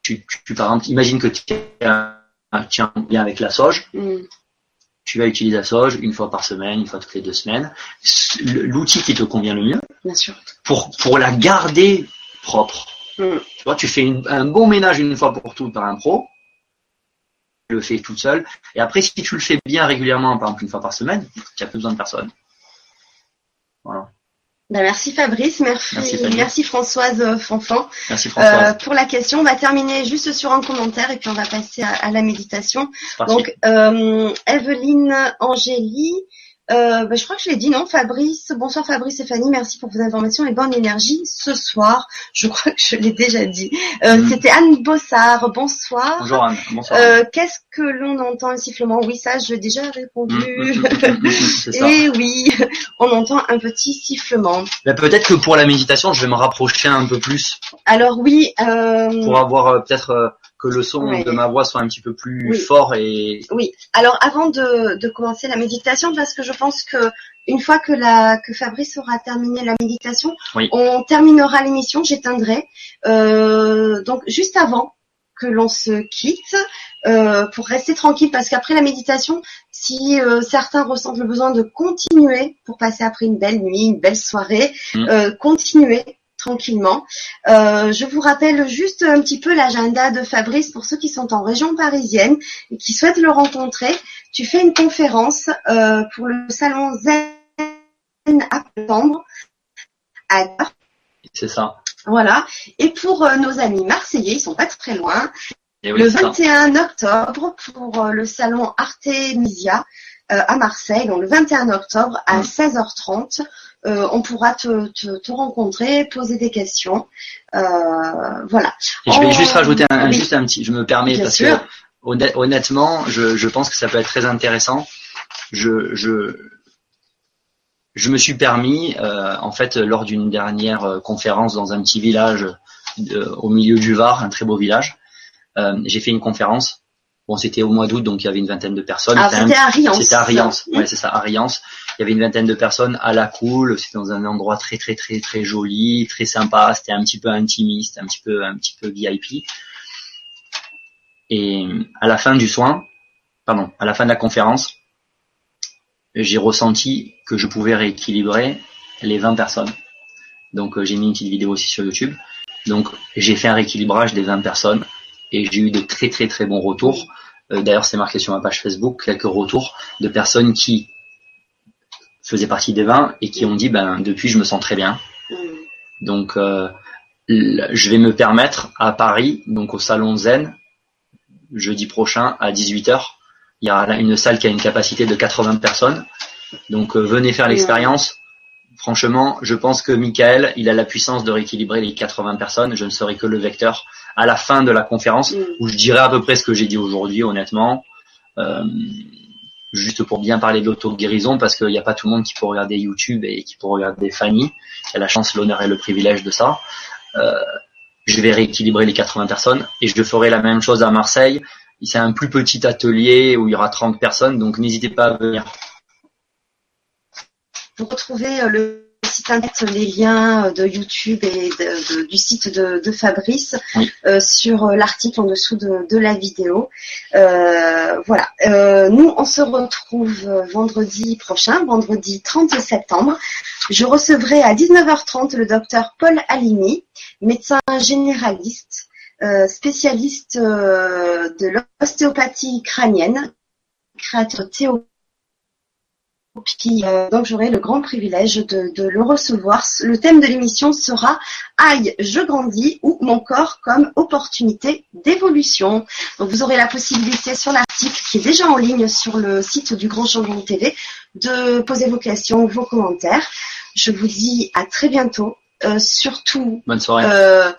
Tu, tu, tu, par exemple, imagine que tu as un tien bien avec la sauge. Mm. tu vas utiliser la sauge une fois par semaine, une fois toutes les deux semaines. L'outil qui te convient le mieux Bien sûr. pour, pour la garder propre. Mm. Tu vois, tu fais une- un bon ménage une fois pour toutes par un pro, tu le fais tout seul. Et après, si tu le fais bien régulièrement, par exemple une fois par semaine, tu n'as plus besoin de personne. Voilà. Ben, merci Fabrice, merci, Merci, Françoise euh, Fanfan. Merci Euh, Françoise. pour la question, on va terminer juste sur un commentaire et puis on va passer à, à la méditation. Donc, euh, Evelyne Angélie, euh, ben, je crois que je l'ai dit, non Fabrice, bonsoir Fabrice et Fanny, merci pour vos informations et bonne énergie ce soir. Je crois que je l'ai déjà dit. Euh, Mhm. C'était Anne Bossard, bonsoir. Bonjour Anne. Bonsoir. Euh, Qu'est-ce que l'on entend un sifflement Oui, ça, j'ai déjà Mm, répondu. mm, mm, mm, mm, ça. Et oui, on entend un petit sifflement. Ben, Peut-être que pour la méditation, je vais me rapprocher un peu plus Alors oui, euh, pour avoir euh, peut-être euh, que le son Ouais. de ma voix soit un petit peu plus Oui. fort et oui. Alors avant de, de commencer la méditation, parce que je pense que une fois que la que Fabrice aura terminé la méditation, Oui. on terminera l'émission. J'éteindrai. Euh, donc juste avant que l'on se quitte, euh, pour rester tranquille, parce qu'après la méditation, si euh, certains ressentent le besoin de continuer pour passer après une belle nuit, une belle soirée, Mm. euh, continuer tranquillement. Euh, je vous rappelle juste un petit peu l'agenda de Fabrice pour ceux qui sont en région parisienne et qui souhaitent le rencontrer. Tu fais une conférence euh, pour le salon Zen à septembre. À c'est ça. voilà. Et pour euh, nos amis marseillais, ils sont pas très loin. Et oui, le c'est ça. 21 octobre pour euh, le salon Artemisia euh, à Marseille, donc le 21 octobre à Mm. 16h30. Euh, on pourra te, te, te rencontrer, poser des questions. Euh, voilà. Et je vais juste rajouter un, oui. juste un petit, je me permets Bien parce sûr. que honn- honnêtement, je, je pense que ça peut être très intéressant. Je, je, je me suis permis, euh, en fait, lors d'une dernière conférence dans un petit village euh, au milieu du Var, un très beau village, euh, j'ai fait une conférence. Bon, c'était au mois d'août, donc il y avait une vingtaine de personnes. Ah, C'était à Riance. c'était à Riance, ouais, c'est ça, à Riance. Il y avait une vingtaine de personnes à la cool. C'était dans un endroit très très très très joli, très sympa. C'était un petit peu intimiste, un petit peu un petit peu VIP. Et à la fin du soin, pardon, à la fin de la conférence, j'ai ressenti que je pouvais rééquilibrer les 20 personnes. Donc euh, j'ai mis une petite vidéo aussi sur YouTube. Donc j'ai fait un rééquilibrage des 20 personnes et j'ai eu de très très très bons retours. Euh, D'ailleurs c'est marqué sur ma page Facebook quelques retours de personnes qui faisaient partie des 20 et qui ont dit ben depuis je me sens très bien. Mm. Donc euh, je vais me permettre à Paris, donc au salon Zen, jeudi prochain à 18h. Il y a une salle qui a une capacité de 80 personnes. Donc euh, venez faire l'expérience. Franchement, je pense que Michael, il a la puissance de rééquilibrer les 80 personnes. Je ne serai que le vecteur à la fin de la conférence Mm. où je dirai à peu près ce que j'ai dit aujourd'hui, honnêtement. Euh, juste pour bien parler de l'auto-guérison, parce qu'il n'y a pas tout le monde qui peut regarder YouTube et qui peut regarder Fanny, qui a la chance, l'honneur et le privilège de ça. Euh, je vais rééquilibrer les 80 personnes et je ferai la même chose à Marseille. C'est un plus petit atelier où il y aura 30 personnes, donc n'hésitez pas à venir. Vous retrouvez le site internet, les liens euh, de YouTube et de- de- du site de, de Fabrice Oui. euh, sur euh, l'article en dessous de, la vidéo. Euh, voilà. Euh, nous, on se retrouve vendredi prochain, vendredi 30 septembre. Je recevrai à 19h30 le docteur Paul Alimi, médecin généraliste, spécialiste de l'ostéopathie crânienne, créateur Théo puis, euh, donc j'aurai le grand privilège de, de le recevoir. Le thème de l'émission sera Aïe, je grandis ou mon corps comme opportunité d'évolution. Donc vous aurez la possibilité sur l'article qui est déjà en ligne sur le site du Grand Changement TV de poser vos questions, vos commentaires. Je vous dis à très bientôt. Euh, surtout, Bonne soirée. euh,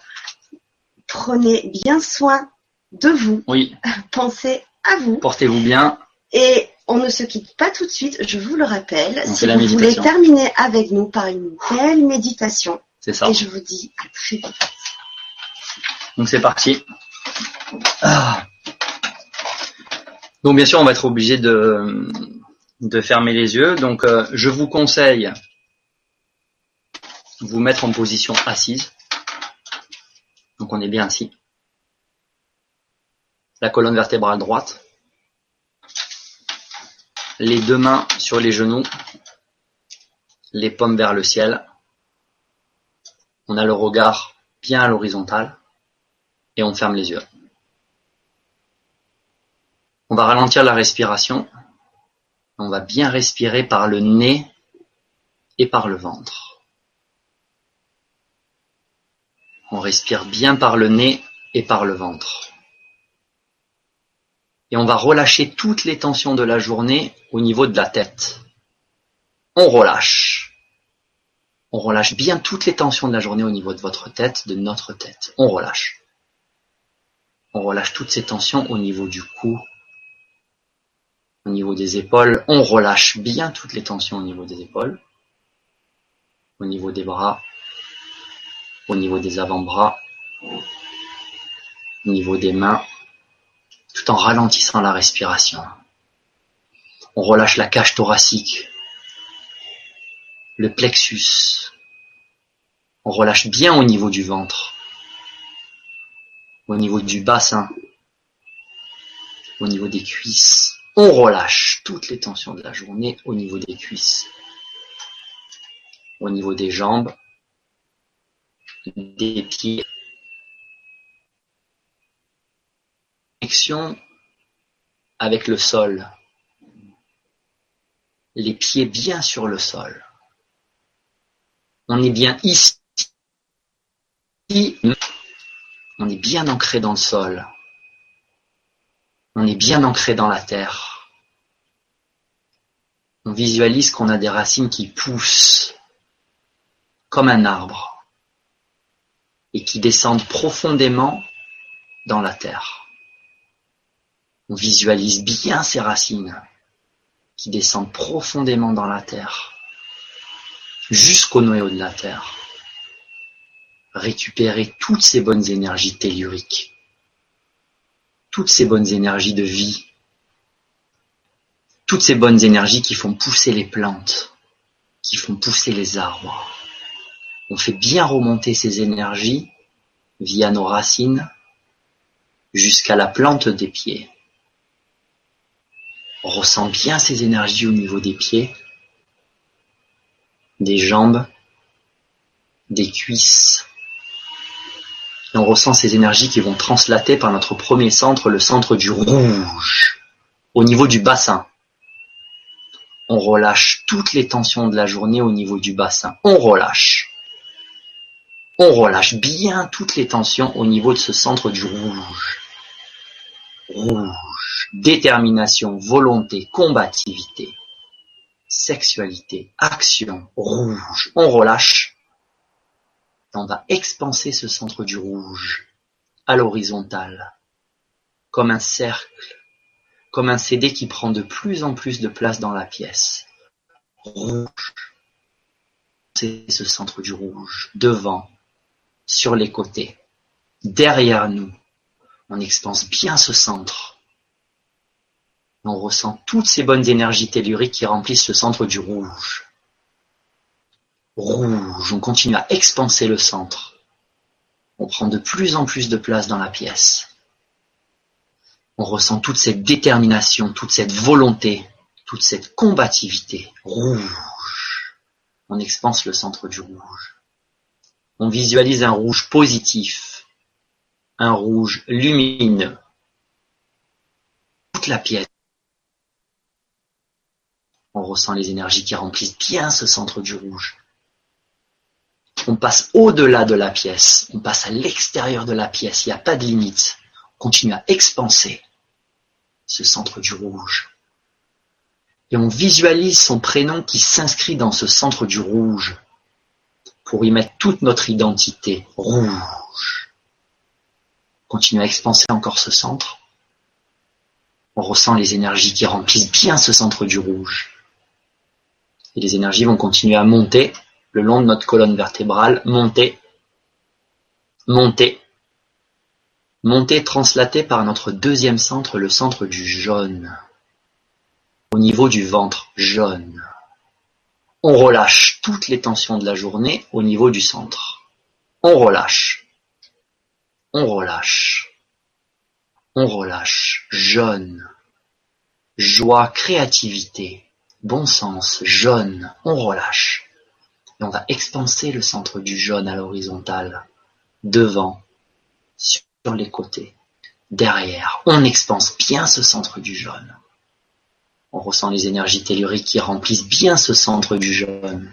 prenez bien soin de vous. Oui, Pensez à vous. portez-vous bien. Et on ne se quitte pas tout de suite, je vous le rappelle. On si vous voulez terminer avec nous par une belle méditation, C'est ça. et je vous dis à très vite. Donc c'est parti. Ah. Donc bien sûr, on va être obligé de, de fermer les yeux. Donc euh, je vous conseille de vous mettre en position assise. Donc on est bien assis. La colonne vertébrale droite. Les deux mains sur les genoux. Les paumes vers le ciel. On a le regard bien à l'horizontale et on ferme les yeux. On va ralentir la respiration. On va bien respirer par le nez et par le ventre. On respire bien par le nez et par le ventre. Et on va relâcher toutes les tensions de la journée au niveau de la tête. On relâche. On relâche bien toutes les tensions de la journée au niveau de votre tête, de notre tête. On relâche. On relâche toutes ces tensions au niveau du cou, au niveau des épaules. On relâche bien toutes les tensions au niveau des épaules, au niveau des bras, au niveau des avant-bras, au niveau des mains, tout en ralentissant la respiration. On relâche la cage thoracique, le plexus. On relâche bien au niveau du ventre, au niveau du bassin, au niveau des cuisses. On relâche toutes les tensions de la journée au niveau des cuisses, au niveau des jambes, des pieds. Avec le sol. Les pieds bien sur le sol. On est bien ici. On est bien ancré dans le sol. On est bien ancré dans la terre. On visualise qu'on a des racines qui poussent comme un arbre et qui descendent profondément dans la terre. On visualise bien ces racines qui descendent profondément dans la terre, jusqu'au noyau de la terre. Récupérer toutes ces bonnes énergies telluriques, toutes ces bonnes énergies de vie, toutes ces bonnes énergies qui font pousser les plantes, qui font pousser les arbres. On fait bien remonter ces énergies via nos racines jusqu'à la plante des pieds. On ressent bien ces énergies au niveau des pieds, des jambes, des cuisses. Et on ressent ces énergies qui vont translater par notre premier centre, le centre du rouge, au niveau du bassin. On relâche toutes les tensions de la journée au niveau du bassin. On relâche. On relâche bien toutes les tensions au niveau de ce centre du rouge. Rouge. Détermination, volonté, combativité, sexualité, action, rouge. On relâche. On va expanser ce centre du rouge à l'horizontale, comme un cercle comme un CD qui prend de plus en plus de place dans la pièce. Rouge. C'est ce centre du rouge. Devant, sur les côtés, derrière nous. On expanse bien ce centre. On ressent toutes ces bonnes énergies telluriques qui remplissent le centre du rouge. Rouge. On continue à expanser le centre. On prend de plus en plus de place dans la pièce. On ressent toute cette détermination, toute cette volonté, toute cette combativité. Rouge. On expanse le centre du rouge. On visualise un rouge positif, un rouge lumineux. Toute la pièce. On ressent les énergies qui remplissent bien ce centre du rouge. On passe au-delà de la pièce, on passe à l'extérieur de la pièce, il n'y a pas de limite. On continue à expanser ce centre du rouge. Et on visualise son prénom qui s'inscrit dans ce centre du rouge pour y mettre toute notre identité rouge. Continue à expanser encore ce centre. On ressent les énergies qui remplissent bien ce centre du rouge. Et les énergies vont continuer à monter le long de notre colonne vertébrale, monter, monter, Montée translatée par notre deuxième centre, le centre du jaune. Au niveau du ventre, jaune. On relâche toutes les tensions de la journée au niveau du centre. On relâche. On relâche. On relâche. Jaune. Joie, créativité, bon sens, jaune. On relâche. Et on va expanser le centre du jaune à l'horizontale. Devant, sur les côtés, derrière, on expanse bien ce centre du jaune. On ressent les énergies telluriques qui remplissent bien ce centre du jaune.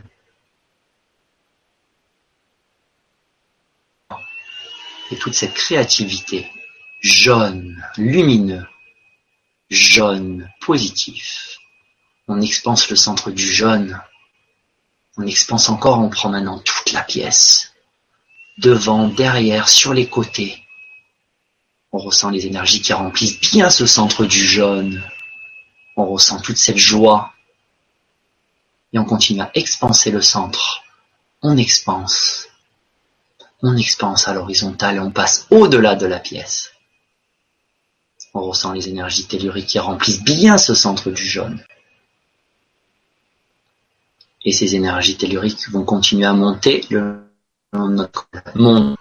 Et toute cette créativité, jaune, lumineux, jaune, positif. On expanse le centre du jaune. On expanse encore, on prend maintenant toute la pièce. Devant, derrière, sur les côtés. On ressent les énergies qui remplissent bien ce centre du jaune. On ressent toute cette joie. Et on continue à expanser le centre. On expanse. On expanse à l'horizontale et on passe au-delà de la pièce. On ressent les énergies telluriques qui remplissent bien ce centre du jaune. Et ces énergies telluriques vont continuer à monter le notre monde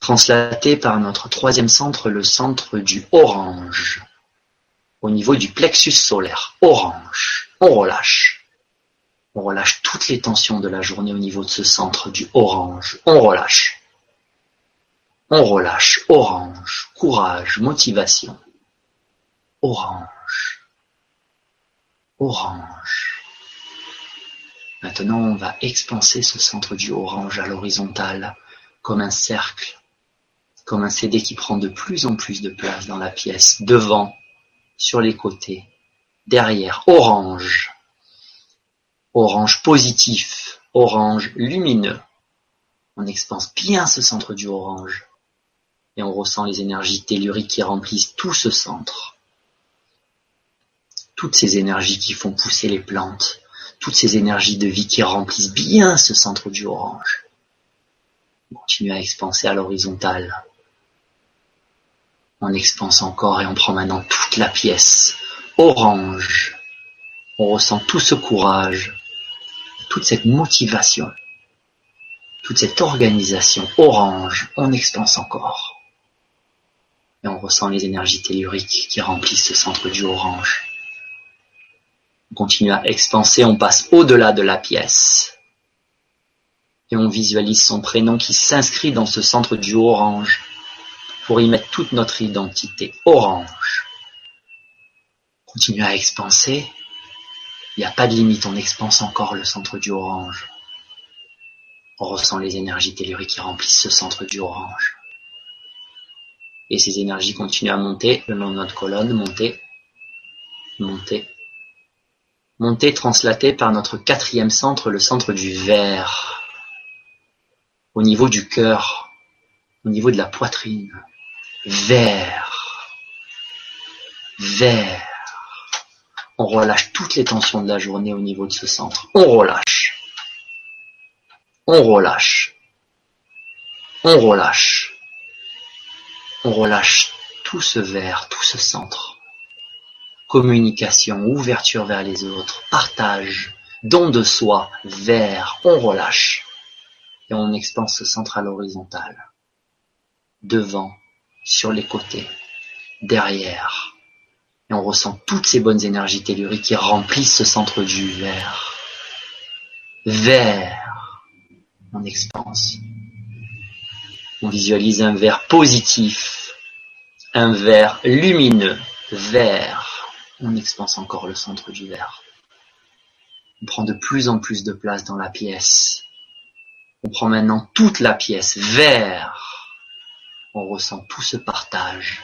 translaté par notre troisième centre, le centre du orange, au niveau du plexus solaire. Orange. On relâche. On relâche toutes les tensions de la journée au niveau de ce centre du orange. On relâche. On relâche. Orange. Courage. Motivation. Orange. Orange. Maintenant, on va expanser ce centre du orange à l'horizontale comme un cercle, comme un CD qui prend de plus en plus de place dans la pièce, devant, sur les côtés, derrière, orange, orange positif, orange lumineux. On expanse bien ce centre du orange et on ressent les énergies telluriques qui remplissent tout ce centre. Toutes ces énergies qui font pousser les plantes, toutes ces énergies de vie qui remplissent bien ce centre du orange. On continue à expanser à l'horizontale. On expanse encore et on prend maintenant toute la pièce. Orange. On ressent tout ce courage, toute cette motivation, toute cette organisation. Orange. On expanse encore. Et on ressent les énergies telluriques qui remplissent ce centre du orange. On continue à expanser, on passe au-delà de la pièce. Et on visualise son prénom qui s'inscrit dans ce centre du orange pour y mettre toute notre identité. Orange. Continue à expanser. Il n'y a pas de limite, on expanse encore le centre du orange. On ressent les énergies telluriques qui remplissent ce centre du orange. Et ces énergies continuent à monter le long de notre colonne, monter, monter, monter translaté par notre quatrième centre, le centre du vert, au niveau du cœur, au niveau de la poitrine, vert, vert. On relâche toutes les tensions de la journée au niveau de ce centre. On relâche. On relâche. On relâche. On relâche tout ce vert, tout ce centre. Communication, ouverture vers les autres, partage, don de soi, vert, on relâche. Et on expanse ce centre à l'horizontale. Devant, sur les côtés, derrière. On ressent toutes ces bonnes énergies telluriques qui remplissent ce centre du vert. Vert. On expanse. On visualise un vert positif. Un vert lumineux. Vert. On expanse encore le centre du vert. On prend de plus en plus de place dans la pièce. On prend maintenant toute la pièce. Vert on ressent tout ce partage,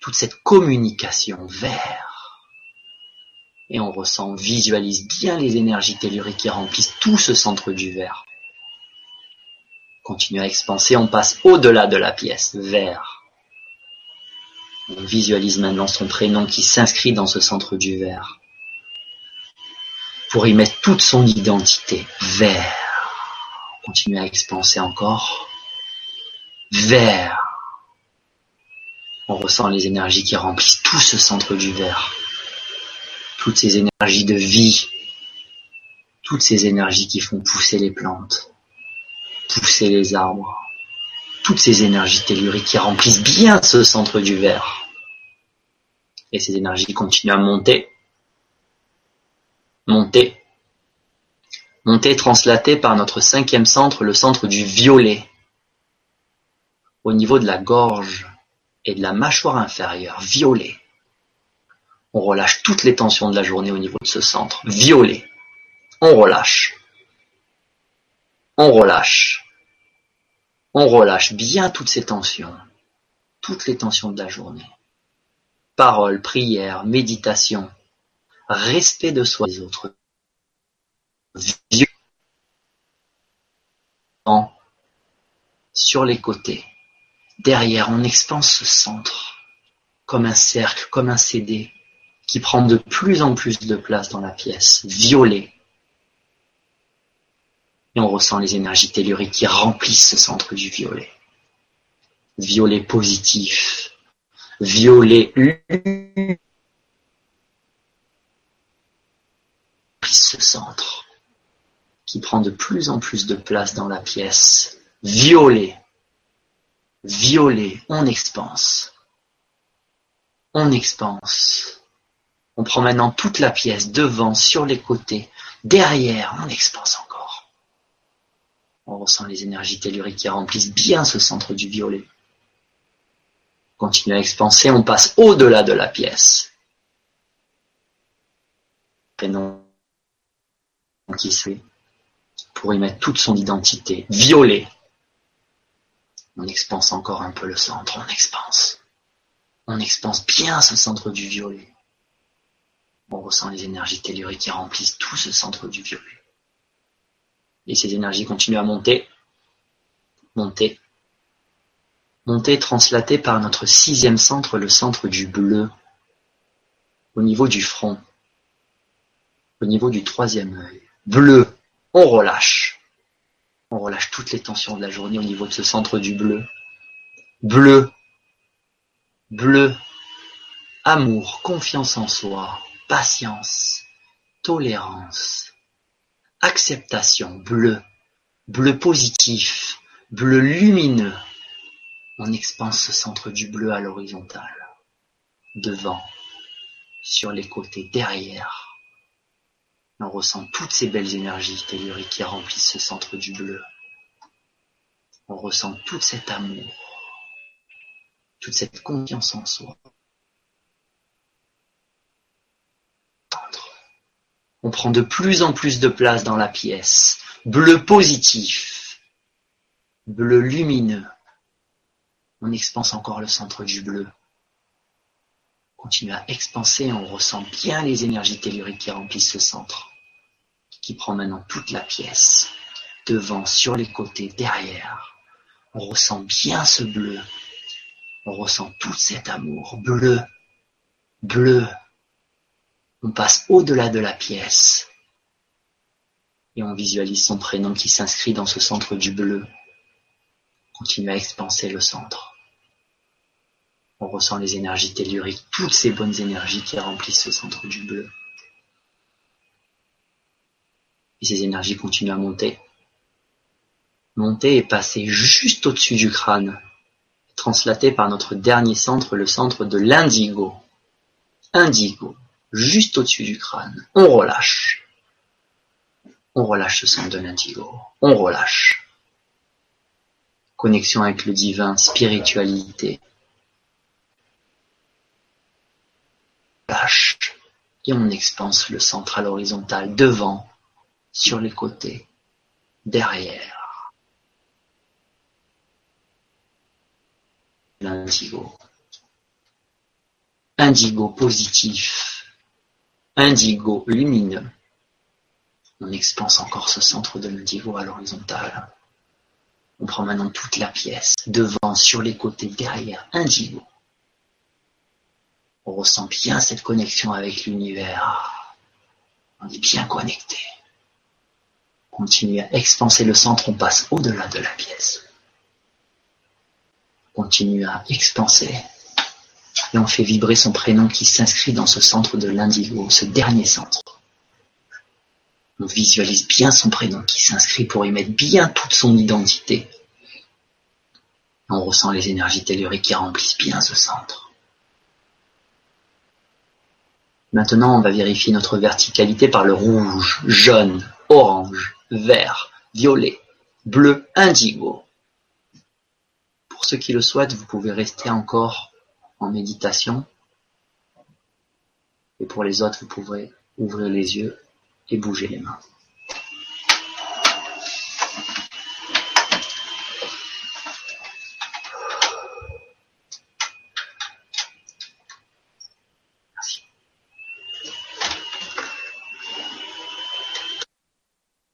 toute cette communication vers. Et on ressent, on visualise bien les énergies telluriques qui remplissent tout ce centre du verre. Continue à expanser, on passe au-delà de la pièce, vers. On visualise maintenant son prénom qui s'inscrit dans ce centre du verre. Pour y mettre toute son identité, vers. Continue à expanser encore. Vert. On ressent les énergies qui remplissent tout ce centre du verre. Toutes ces énergies de vie. Toutes ces énergies qui font pousser les plantes. Pousser les arbres. Toutes ces énergies telluriques qui remplissent bien ce centre du verre. Et ces énergies continuent à monter. Monter. Monter translaté par notre cinquième centre, le centre du violet au niveau de la gorge et de la mâchoire inférieure, violet. On relâche toutes les tensions de la journée au niveau de ce centre, violet. On relâche. On relâche. On relâche bien toutes ces tensions, toutes les tensions de la journée. Parole, prière, méditation, respect de soi et des autres. Sur les côtés. Derrière, on expanse ce centre, comme un cercle, comme un CD, qui prend de plus en plus de place dans la pièce, violet. Et on ressent les énergies telluriques qui remplissent ce centre du violet. Violet positif, violet ce centre qui prend de plus en plus de place dans la pièce. Violet. Violet, on expanse. On expanse. On prend maintenant toute la pièce, devant, sur les côtés, derrière, on expanse encore. On ressent les énergies telluriques qui remplissent bien ce centre du violet. Continue à expanser, on passe au-delà de la pièce. Prénom qui suit pour y mettre toute son identité. Violet. On expanse encore un peu le centre, on expanse. On expanse bien ce centre du violet. On ressent les énergies telluriques qui remplissent tout ce centre du violet. Et ces énergies continuent à monter, monter, monter, translatées par notre sixième centre, le centre du bleu, au niveau du front, au niveau du troisième œil. Bleu, on relâche. On relâche toutes les tensions de la journée au niveau de ce centre du bleu. Bleu, bleu, amour, confiance en soi, patience, tolérance, acceptation, bleu, bleu positif, bleu lumineux. On expanse ce centre du bleu à l'horizontale, devant, sur les côtés, derrière. On ressent toutes ces belles énergies telluriques qui remplissent ce centre du bleu. On ressent tout cet amour, toute cette confiance en soi. On prend de plus en plus de place dans la pièce. Bleu positif, bleu lumineux. On expanse encore le centre du bleu. On continue à expanser, on ressent bien les énergies telluriques qui remplissent ce centre, qui prend maintenant toute la pièce, devant, sur les côtés, derrière. On ressent bien ce bleu, on ressent tout cet amour bleu, bleu. On passe au-delà de la pièce et on visualise son prénom qui s'inscrit dans ce centre du bleu. On continue à expanser le centre. On ressent les énergies telluriques, toutes ces bonnes énergies qui remplissent ce centre du bleu. Et ces énergies continuent à monter. Monter et passer juste au-dessus du crâne translaté par notre dernier centre, le centre de l'indigo. Indigo, juste au-dessus du crâne. On relâche. On relâche ce centre de l'indigo. On relâche. Connexion avec le divin, spiritualité. Lâche. Et on expanse le centre à l'horizontale, devant, sur les côtés, derrière. l'indigo. Indigo positif, indigo lumineux. On expanse encore ce centre de l'indigo à l'horizontale. On prend maintenant toute la pièce, devant, sur les côtés, derrière, indigo. On ressent bien cette connexion avec l'univers. On est bien connecté. On continue à expanser le centre, on passe au-delà de la pièce continue à expanser et on fait vibrer son prénom qui s'inscrit dans ce centre de l'indigo, ce dernier centre. On visualise bien son prénom qui s'inscrit pour y mettre bien toute son identité. On ressent les énergies telluriques qui remplissent bien ce centre. Maintenant, on va vérifier notre verticalité par le rouge, jaune, orange, vert, violet, bleu, indigo. Pour ceux qui le souhaitent, vous pouvez rester encore en méditation. Et pour les autres, vous pourrez ouvrir les yeux et bouger les mains.